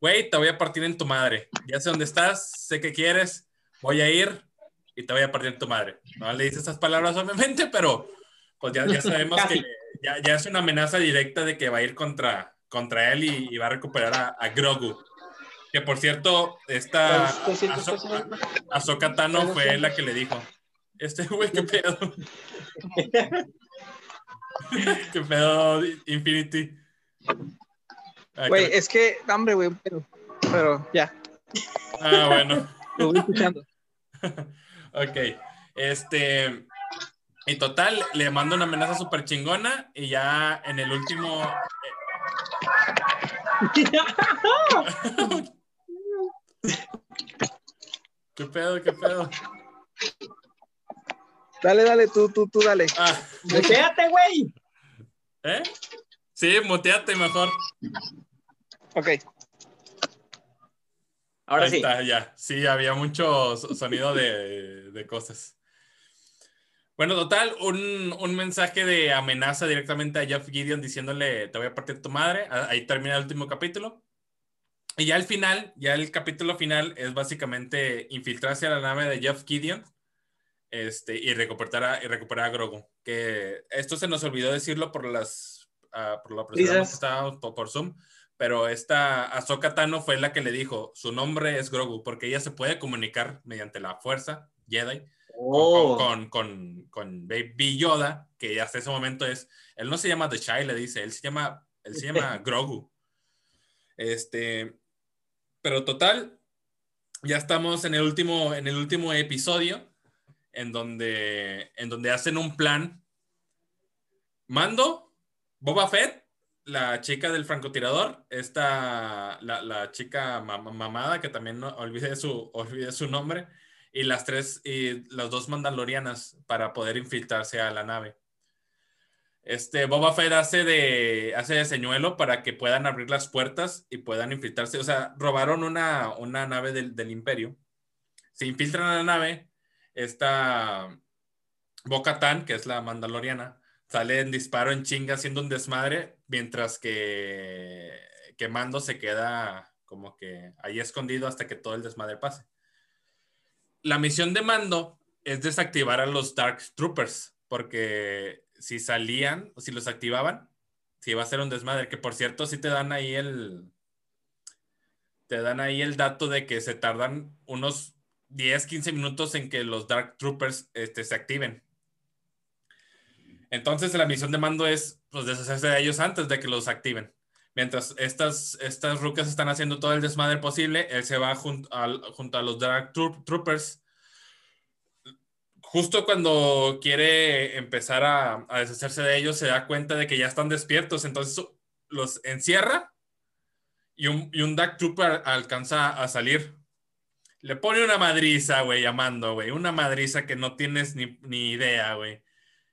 güey, te voy a partir en tu madre, ya sé dónde estás, sé que quieres, voy a ir y te voy a partir en tu madre. No le dice esas palabras obviamente, pero pues ya, ya sabemos *laughs* que ya, ya, es una amenaza directa de que va a ir contra, contra él y, va a recuperar a, a Grogu. Que por cierto, esta Ahsoka Tano fue la que le dijo, este güey, qué pedo. *laughs* qué pedo, Infinity. Güey, es que, hambre, güey, pero, pero ya. Ah, bueno. Lo voy escuchando. *laughs* ok. Este. Y total, le mando una amenaza súper chingona y ya en el último. *laughs* ¿Qué pedo? ¿Qué pedo? Dale, dale, tú, tú, tú, dale. Ah. Muteate, güey. ¿Eh? Sí, muteate mejor. Ok. Ahora Ahí sí. Está, ya. Sí, había mucho sonido de, de cosas. Bueno, total, un, un, mensaje de amenaza directamente a Jeff Gideon diciéndole, te voy a partir tu madre. Ahí termina el último capítulo. Y ya al final, ya el capítulo final es básicamente infiltrarse a la nave de Jeff Gideon este, y, recuperar a, y recuperar a Grogu. Que esto se nos olvidó decirlo por las uh, por la que estábamos por, Zoom, pero esta Ahsoka Tano fue la que le dijo, su nombre es Grogu, porque ella se puede comunicar mediante la fuerza Jedi oh. con, con, con, Baby Yoda, que hasta ese momento es, él no se llama The Child, le dice, él se llama, él se llama *laughs* Grogu. Este, pero total, ya estamos en el último, en el último episodio en donde, en donde hacen un plan. Mando, Boba Fett, la chica del francotirador, esta, la, la chica mamada, que también no, olvide, su, olvide su nombre, y las tres, y las dos mandalorianas para poder infiltrarse a la nave. Este Boba Fett hace de, hace de señuelo para que puedan abrir las puertas y puedan infiltrarse. O sea, robaron una, una nave del, del imperio. Se infiltran a la nave. Esta Boca Tan, que es la mandaloriana, sale en disparo en chinga haciendo un desmadre, mientras que, que Mando se queda como que ahí escondido hasta que todo el desmadre pase. La misión de Mando es desactivar a los Dark Troopers, porque si salían, o si los activaban, si iba a ser un desmadre, que por cierto, si te dan ahí el, te dan ahí el dato de que se tardan unos 10, 15 minutos en que los Dark Troopers este, se activen. Entonces la misión de mando es pues, deshacerse de ellos antes de que los activen. Mientras estas, estas rucas están haciendo todo el desmadre posible, él se va junto a, los Dark Troopers. Justo cuando quiere empezar a, deshacerse de ellos, se da cuenta de que ya están despiertos. Entonces los encierra y y un Dark Trooper alcanza a salir. Le pone una madriza, güey, llamando, güey. Una madriza que no tienes ni, ni idea, güey.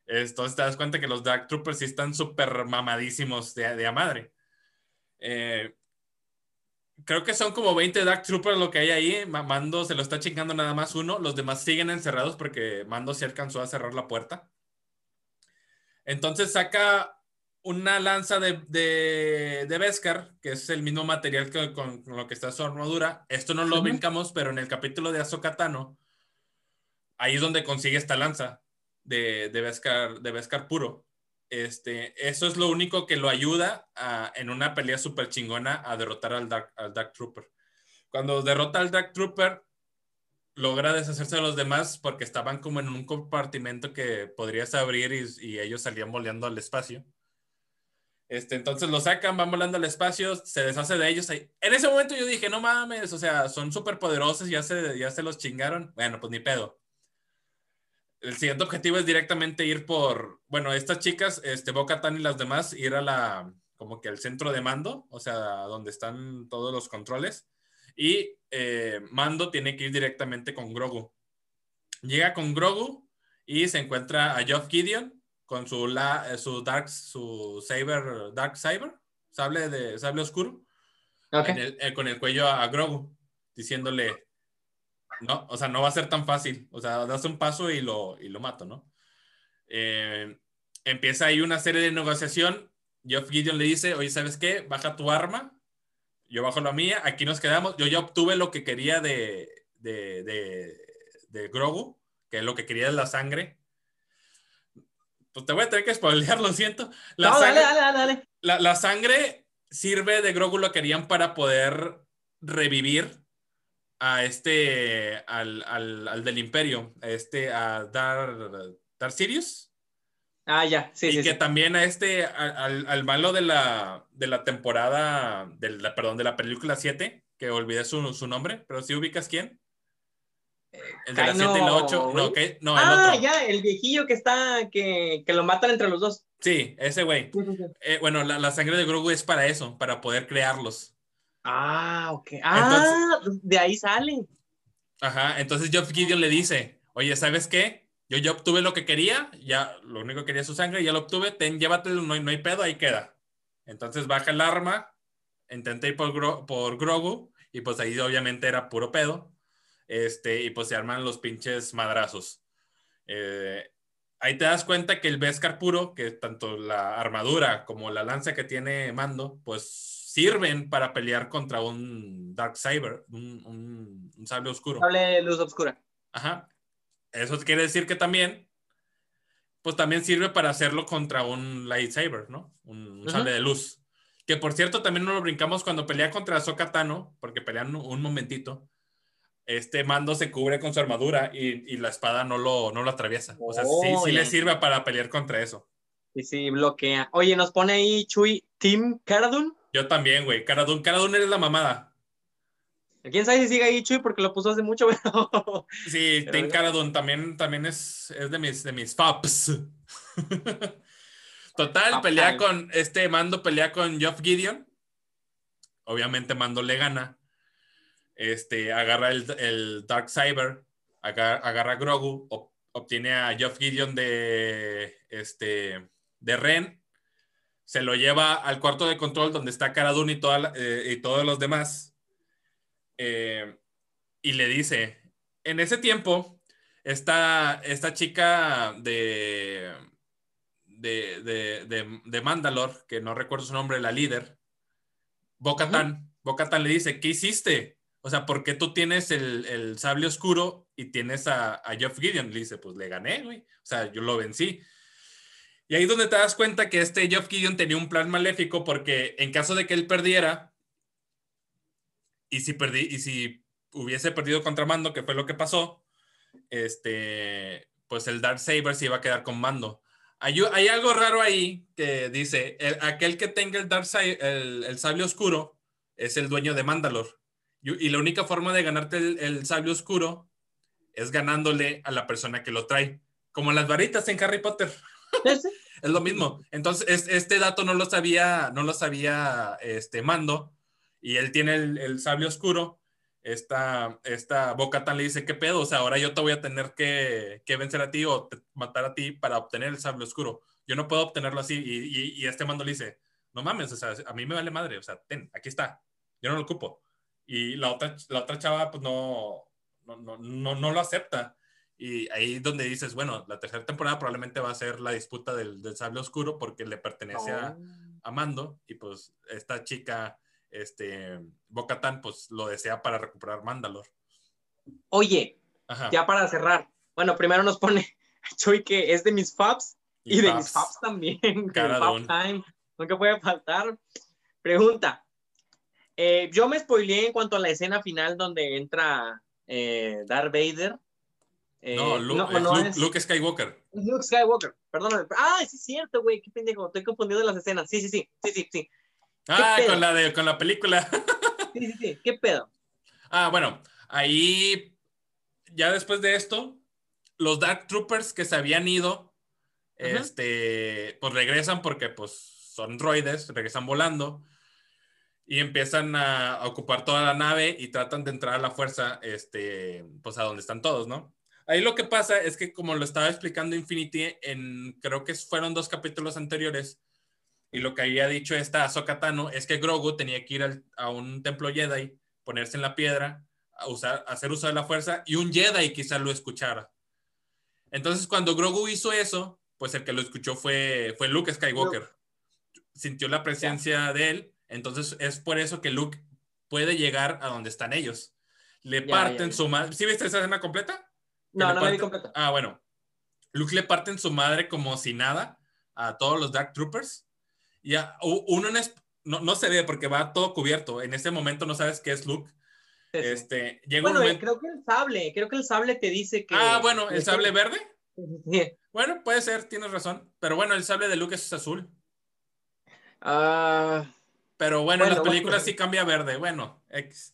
Entonces te das cuenta que los Dark Troopers sí están súper mamadísimos de, de a madre. Eh, creo que son como 20 Dark Troopers lo que hay ahí. Mando se lo está chingando nada más uno. Los demás siguen encerrados porque Mando sí alcanzó a cerrar la puerta. Entonces saca una lanza de, de, de Beskar, que es el mismo material que con, con, lo que está su armadura. Esto no lo brincamos, pero en el capítulo de Azokatano, ahí es donde consigue esta lanza de, de, Beskar, de Beskar puro. Este, eso es lo único que lo ayuda a, en una pelea súper chingona a derrotar al Dark, al Dark Trooper. Cuando derrota al Dark Trooper, logra deshacerse de los demás porque estaban como en un compartimento que podrías abrir y, y ellos salían volando al espacio. Este, entonces lo sacan, van volando al espacio, se deshace de ellos. En ese momento yo dije, no mames, o sea, son súper poderosos, ya se, ya se los chingaron. Bueno, pues ni pedo el siguiente objetivo es directamente ir por, bueno, estas chicas, este, Boca Tan y las demás, ir a la, como que al centro de mando, o sea, donde están todos los controles. Y eh, Mando tiene que ir directamente con Grogu. Llega con Grogu y se encuentra a Geoff Gideon con su, la, su Dark, su Saber, Dark Saber, sable, de, sable oscuro, okay. el, eh, con el cuello a, a Grogu, diciéndole, no, o sea, no va a ser tan fácil. O sea, das un paso y lo, y lo mato, ¿no? Eh, empieza ahí una serie de negociación. Geoff Gideon le dice, oye, ¿sabes qué? Baja tu arma, yo bajo la mía, aquí nos quedamos. Yo ya obtuve lo que quería de, de, de, de Grogu, que es lo que quería de la sangre. Pues te voy a tener que spoilear, lo siento. La, no, sangre, dale, dale, dale. La, la sangre sirve de Grogu, lo querían para poder revivir a este, al, al, al, del Imperio, a este, a Dar, Dar Sirius. Ah, ya, sí, y sí. que sí. también a este, al, al malo de la, de la temporada, de la, perdón, de la película 7, que olvidé su, su nombre, pero si ubicas quién. El de la 7 y la 8. No, ¿qué? no, el ah, otro. ya, el viejillo que está, que, que lo matan entre los dos. Sí, ese güey. Sí, sí, sí. Eh, bueno, la, la, sangre de Grogu es para eso, para poder crearlos. Ah, ok. Ah, entonces, de ahí sale. Ajá, entonces Geoff Gideon le dice, oye, ¿sabes qué? Yo ya obtuve lo que quería, ya lo único que quería es su sangre, ya lo obtuve, ten, llévatelo, no no hay pedo, ahí queda. Entonces baja el arma, intenté ir por, Gro por Grogu, y pues ahí obviamente era puro pedo, este, y pues se arman los pinches madrazos. Eh, ahí te das cuenta que el Beskar puro, que tanto la armadura como la lanza que tiene Mando, pues sirven para pelear contra un Dark Saber, un, un, un sable oscuro. Sable luz oscura. Ajá. Eso quiere decir que también, pues también sirve para hacerlo contra un lightsaber, ¿no? Un, un uh -huh. sable de luz. Que por cierto, también no lo brincamos cuando pelea contra Ahsoka Tano, porque pelean un momentito. Este mando se cubre con su armadura y, y la espada no lo, no lo atraviesa. O sea, oh, sí, sí le sirve para pelear contra eso. Y sí, bloquea. Oye, nos pone ahí Chuy, Team Caradun. Yo también, güey. Caradun, Caradun eres la mamada. ¿Quién sabe si sigue ahí, Chuy? Porque lo puso hace mucho, *laughs* pero... Sí, Team Caradun también, también es, es de mis, de mis faps. *laughs* Total, pelea con, este Mando pelea con Geoff Gideon. Obviamente Mando le gana. Este, agarra el, el Dark Cyber, agarra, agarra a Grogu, ob, obtiene a Geoff Gideon de, este, de Ren, se lo lleva al cuarto de control donde está Cara Dune y, eh, y todos los demás. Eh, y le dice, en ese tiempo, esta, esta chica de, de, de, de, Mandalore, que no recuerdo su nombre, la líder, Bocatan, Bocatan le dice, ¿qué hiciste? O sea, ¿por qué tú tienes el, el sable oscuro y tienes a, a Jeff Gideon? Le dice, pues le gané, güey. O sea, yo lo vencí. Y ahí es donde te das cuenta que este Jeff Gideon tenía un plan maléfico porque en caso de que él perdiera, y si, perdí, y si hubiese perdido contra Mando, que fue lo que pasó, este, pues el Dark Saber se iba a quedar con Mando. Hay, hay algo raro ahí que dice, aquel que tenga el, Dark el, el sable oscuro es el dueño de Mandalore. Y, la única forma de ganarte el, el, sable oscuro es ganándole a la persona que lo trae. Como las varitas en Harry Potter. *laughs* es lo mismo. Entonces, este dato no lo sabía, no lo sabía este Mando. Y él tiene el, el sable oscuro esta, esta Boca Tan le dice, ¿qué pedo? O sea, ahora yo te voy a tener que, que vencer a ti o matar a ti para obtener el sable oscuro. Yo no puedo obtenerlo así. Y, y, este mando le dice, no mames, o sea, a mí me vale madre, o sea, ten, aquí está, yo no lo ocupo. Y la otra, la otra chava, pues no, no, no, no, no lo acepta. Y ahí donde dices, bueno, la tercera temporada probablemente va a ser la disputa del, del sable oscuro porque le pertenece a, oh. a Mando y pues esta chica este, Bocatan pues lo desea para recuperar Mandalore. Oye, ya para cerrar, bueno, primero nos pone *laughs* Chuy que es de mis faps y, de mis faps también. *laughs* time, nunca puede faltar. Pregunta. Eh, yo me spoileé en cuanto a la escena final donde entra eh, Darth Vader. Eh, no, Luke, Skywalker. Luke Skywalker, perdón. Ah, sí es cierto, güey, qué pendejo. Estoy confundiendo las escenas. Sí, sí, sí, sí, sí, sí. Ah, con la, de, con la película. *laughs* Sí, sí, sí. ¿Qué pedo? Ah, bueno, ahí ya después de esto, los Dark Troopers que se habían ido, este, pues regresan porque pues son droides, regresan volando y empiezan a, ocupar toda la nave y tratan de entrar a la fuerza, este, pues a donde están todos, ¿no? Ahí lo que pasa es que como lo estaba explicando Infinity en, creo que fueron dos capítulos anteriores, y lo que había dicho esta Ahsoka es que Grogu tenía que ir a un templo Jedi, ponerse en la piedra, a usar, hacer uso de la fuerza, y un Jedi quizás lo escuchara. Entonces, cuando Grogu hizo eso, pues el que lo escuchó fue, fue Luke Skywalker. Sintió la presencia de él, entonces es por eso que Luke puede llegar a donde están ellos. Le parten su madre. ¿Sí viste esa escena completa? No, no me vi completa. Ah, bueno. Luke le parten su madre como si nada a todos los Dark Troopers ya, uno no, no, se ve porque va todo cubierto. En ese momento no sabes qué es Luke. Este, llega bueno, creo que el sable, creo que el sable te dice que... Ah, bueno, el sable verde. Bueno, puede ser, tienes razón. Pero bueno, el sable de Luke es azul. Ah. Pero bueno, en las películas sí cambia verde. Bueno, X.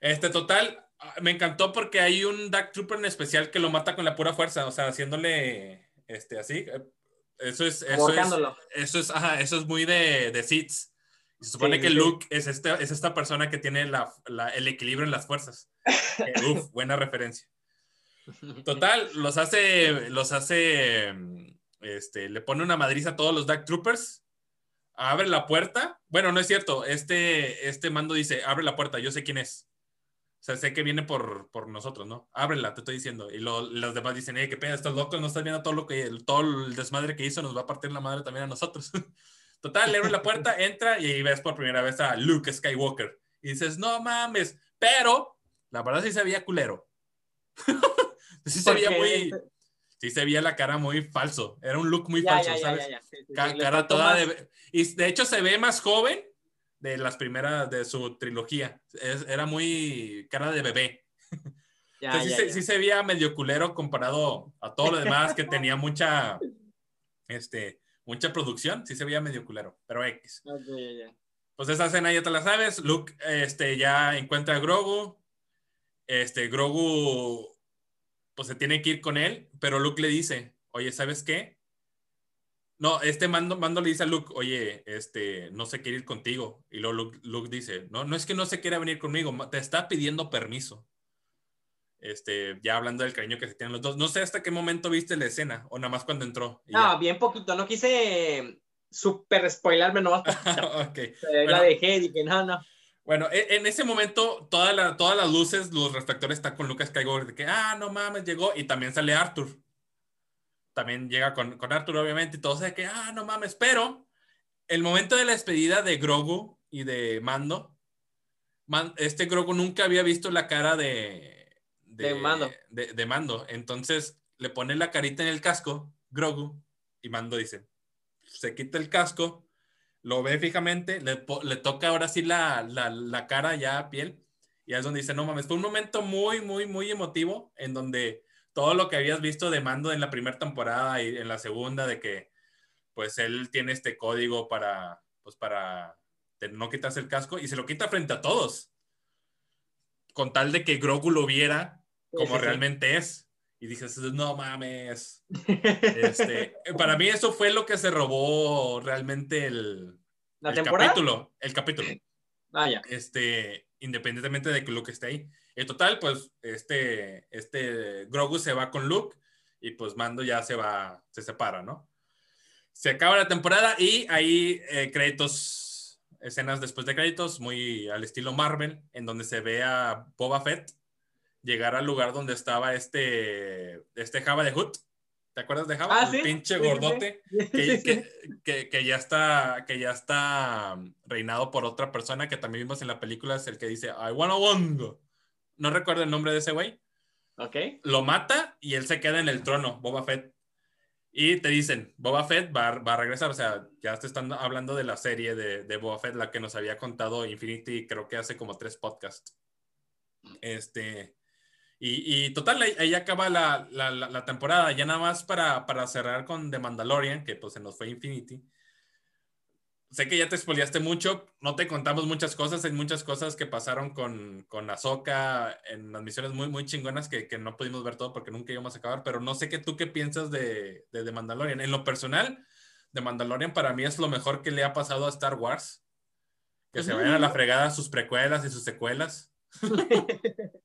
Este, total, me encantó porque hay un Dark Trooper en especial que lo mata con la pura fuerza, o sea, haciéndole este, así, eso es, eso es, eso es, muy de, de Se supone que Luke es, este, es esta persona que tiene la, el equilibrio en las fuerzas. Eh, *laughs* uf, buena referencia. Total, los hace, los hace, este, le pone una madriza a todos los Dark Troopers, abre la puerta. Bueno, no es cierto, este, este mando dice, abre la puerta, yo sé quién es. O sea, sé que viene por, por nosotros, ¿no? Ábrela, te estoy diciendo. Y los demás dicen, eh, qué pena, estos locos, no estás viendo todo lo que, todo el desmadre que hizo, nos va a partir la madre también a nosotros. *laughs* Total, le abre la puerta, *laughs* entra y ahí ves por primera vez a Luke Skywalker. Y dices, no mames, pero la verdad sí se veía culero. *laughs* sí se veía muy... Sí se veía la cara muy falso. Era un look muy falso, ¿sabes? cara toda de... Y de hecho se ve más joven de las primeras de su trilogía. era muy cara de bebé. *laughs* sí, se, veía medio culero comparado a todo lo demás que *laughs* tenía mucha, este, mucha producción. Sí se veía medio culero, pero X. pues esa escena ya te la sabes. Luke este, ya encuentra a Grogu. Este, Grogu pues se tiene que ir con él, pero Luke le dice, oye, ¿sabes qué? No, este mando, mando le dice a Luke, oye, este, no se quiere ir contigo. Y luego Luke, dice, no, no es que no se quiera venir conmigo, te está pidiendo permiso. Este, ya hablando del cariño que se tienen los dos. No sé hasta qué momento viste la escena o nada más cuando entró. No, bien poquito. No quise super spoilarme nomás. *laughs* okay. La dejé, dije, no, no. Bueno, e, en ese momento toda la, todas las luces, los reflectores están con Lucas Skywalker de que, ah, no mames, llegó y también sale Arthur. También llega con, con Arthur, obviamente, y todos de que, ah, no mames, pero el momento de la despedida de Grogu y de Mando, este Grogu nunca había visto la cara de, de, Mando. De, Mando. Entonces le pone la carita en el casco, Grogu, y Mando dice, se quita el casco, lo ve fijamente, le, le toca ahora sí la, la, la, cara ya a piel, y es donde dice, no mames, fue un momento muy, muy, muy emotivo, en donde todo lo que habías visto de Mando en la primera temporada y en la segunda, de que pues él tiene este código para, pues para no quitarse el casco y se lo quita frente a todos. Con tal de que Grogu lo viera como realmente es. Y dices, no mames. Este, *laughs* para mí eso fue lo que se robó realmente el, el capítulo. El capítulo. *clears throat* Ah, ya. Este, independientemente de que Luke esté ahí. En total, pues, este, este Grogu se va con Luke y pues Mando ya se va, se separa, ¿no? Se acaba la temporada y hay eh, créditos, escenas después de créditos, muy al estilo Marvel, en donde se ve a Boba Fett llegar al lugar donde estaba este, este Java de Hood. ¿Te acuerdas de Java? Ah, el pinche gordote *laughs* que, que, ya está, que ya está reinado por otra persona que también vimos en la película, es el que dice, I wanna wongo. No recuerdo el nombre de ese güey. Ok. Lo mata y él se queda en el trono, Boba Fett. Y te dicen, Boba Fett va, va, a regresar, o sea, ya te están hablando de la serie de, de, Boba Fett, la que nos había contado Infinity, creo que hace como tres podcasts. Este, y, y total, ahí, acaba la, la, la, temporada, ya nada más para, para cerrar con The Mandalorian, que pues se nos fue Infinity sé que ya te expoliaste mucho, no te contamos muchas cosas, hay muchas cosas que pasaron con, con Ahsoka en las misiones muy, muy chingonas que, que, no pudimos ver todo porque nunca íbamos a acabar, pero no sé qué tú qué piensas de, de, de, Mandalorian. En lo personal, de Mandalorian para mí es lo mejor que le ha pasado a Star Wars. Que se vayan a la fregada sus precuelas y sus secuelas. *laughs*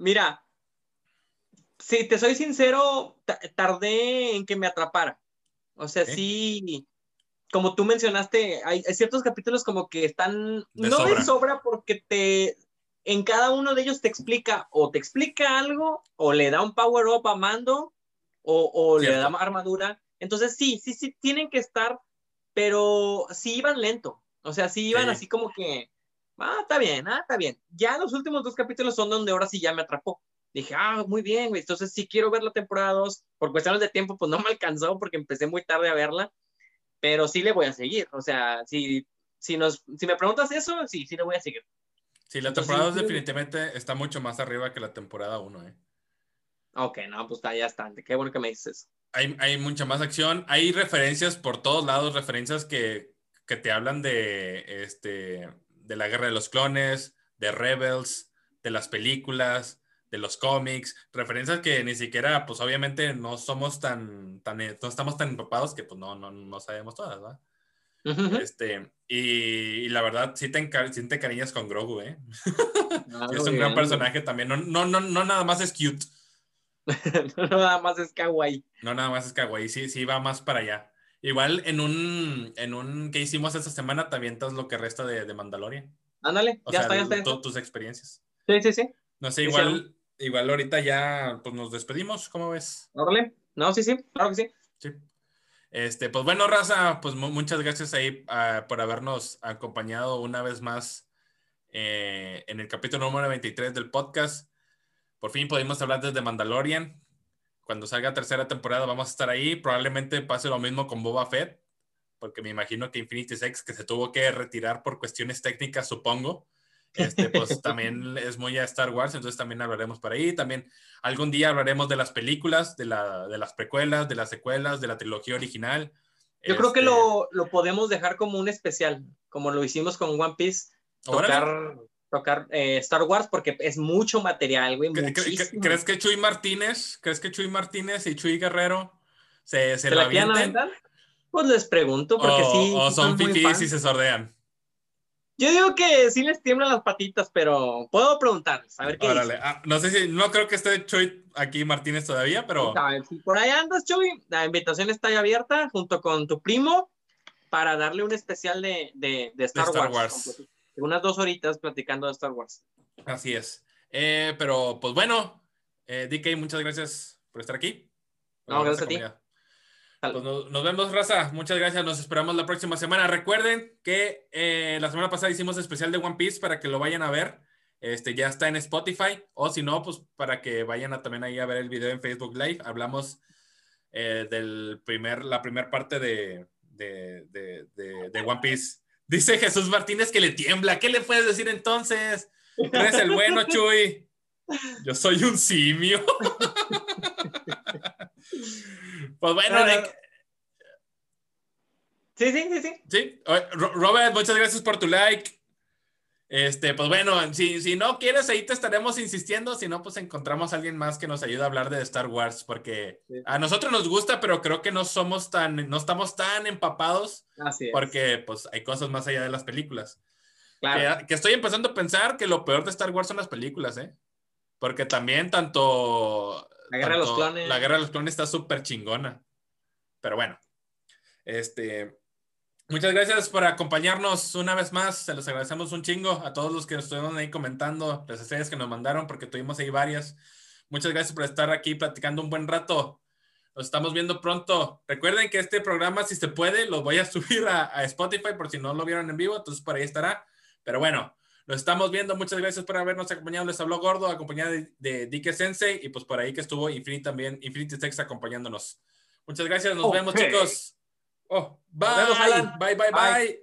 Mira, si te soy sincero, tardé en que me atrapara. O sea, sí, como tú mencionaste, hay, ciertos capítulos como que están, no de sobra porque te, en cada uno de ellos te explica o te explica algo o le da un power up a Mando o, o le da armadura. Entonces sí, sí, sí, tienen que estar, pero sí iban lento. O sea, sí iban así como que, ah, está bien, ah, está bien. Ya los últimos dos capítulos son donde ahora sí ya me atrapó. Dije, ah, muy bien, güey. Entonces sí quiero ver la temporada 2. Por cuestiones de tiempo, pues no me alcanzó porque empecé muy tarde a verla pero sí le voy a seguir. O sea, si, si, nos, si me preguntas eso, sí, sí le voy a seguir. Sí, la temporada 2 definitivamente está mucho más arriba que la temporada 1, ¿eh? Ok, no, pues está, ya está. Qué bueno que me dices eso. Hay, hay mucha más acción. Hay referencias por todos lados, referencias que, que te hablan de, este, de la guerra de los clones, de Rebels, de las películas, de los cómics, referencias que ni siquiera, pues obviamente no somos tan, tan no estamos tan empapados que pues no, no, no sabemos todas, ¿verdad? este, y, la verdad, sí te, sí te cariñas con Grogu, ¿eh? Es un gran personaje también. No, no, no, no nada más es cute. *laughs* no nada más es kawaii. No nada más es kawaii, sí, sí va más para allá. Igual en un, en un que hicimos esta semana te avientas lo que resta de, de Mandalorian. Ándale, ya está, ya está. tus experiencias. Sí, sí, sí. No sé, igual, igual ahorita ya pues nos despedimos, ¿cómo ves? Órale. No, sí, sí, claro que sí. Sí. Este, pues bueno, Raza, pues muchas gracias ahí uh, por habernos acompañado una vez más eh, en el capítulo número 23 del podcast. Por fin pudimos hablar desde Mandalorian. Cuando salga tercera temporada vamos a estar ahí. Probablemente pase lo mismo con Boba Fett, porque me imagino que Infinity Sex, que se tuvo que retirar por cuestiones técnicas, supongo, este, pues *laughs* también es muy a Star Wars, entonces también hablaremos por ahí. También algún día hablaremos de las películas, de, la, de las precuelas, de las secuelas, de la trilogía original. Yo creo que lo, este lo, podemos dejar como un especial, como lo hicimos con One Piece, tocar, tocar eh, Star Wars, porque es mucho material, güey. ¿Crees que Chuy Martínez, crees que Chuy Martínez y Chuy Guerrero se, se, ¿Se la avienten? Pues les pregunto, porque o, sí. O son fifís y se sordean. Yo digo que sí les tiemblan las patitas, pero puedo preguntarles, a ver qué ah, no sé si, no creo que esté Choy aquí Martínez todavía, pero... si por ahí andas, Choy, la invitación está ya abierta junto con tu primo para darle un especial de, de, Star, Wars. Unas dos horitas platicando de Star Wars. Así es. Eh, pero, pues bueno, eh, DK, muchas gracias por estar aquí. No, gracias a ti. Pues nos, vemos, raza. Muchas gracias. Nos esperamos la próxima semana. Recuerden que eh, la semana pasada hicimos especial de One Piece para que lo vayan a ver. Este ya está en Spotify. O si no, pues para que vayan a, también ahí a ver el video en Facebook Live. Hablamos eh, del primer, la primera parte de, de, de, One Piece. Dice Jesús Martínez que le tiembla. ¿Qué le puedes decir entonces? eres el bueno, Chuy. Yo soy un simio. *laughs* Pues bueno, Sí, sí, sí, sí. Sí, Robert, muchas gracias por tu like. Este, pues bueno, si, si no quieres, ahí te estaremos insistiendo. Si no, pues encontramos a alguien más que nos ayude a hablar de Star Wars, porque a nosotros nos gusta, pero creo que no somos tan, no estamos tan empapados. Así es. Porque pues hay cosas más allá de las películas. Claro. Que, estoy empezando a pensar que lo peor de Star Wars son las películas, ¿eh? Porque también tanto la guerra de los clones. La guerra de los clones está súper chingona. Pero bueno. Este. Muchas gracias por acompañarnos una vez más. Se los agradecemos un chingo a todos los que estuvieron ahí comentando, las estrellas que nos mandaron, porque tuvimos ahí varias. Muchas gracias por estar aquí platicando un buen rato. Nos estamos viendo pronto. Recuerden que este programa, si se puede, lo voy a *laughs* subir a, a Spotify por si no lo vieron en vivo, entonces por ahí estará. Pero bueno, nos estamos viendo. Muchas gracias por habernos acompañado. Les habló Gordo, acompañado de, de Dike Sensei. Y pues por ahí que estuvo Infinity también, Infinity Text acompañándonos. Muchas gracias. Nos vemos, chicos. Oh, bye. bye, bye, bye.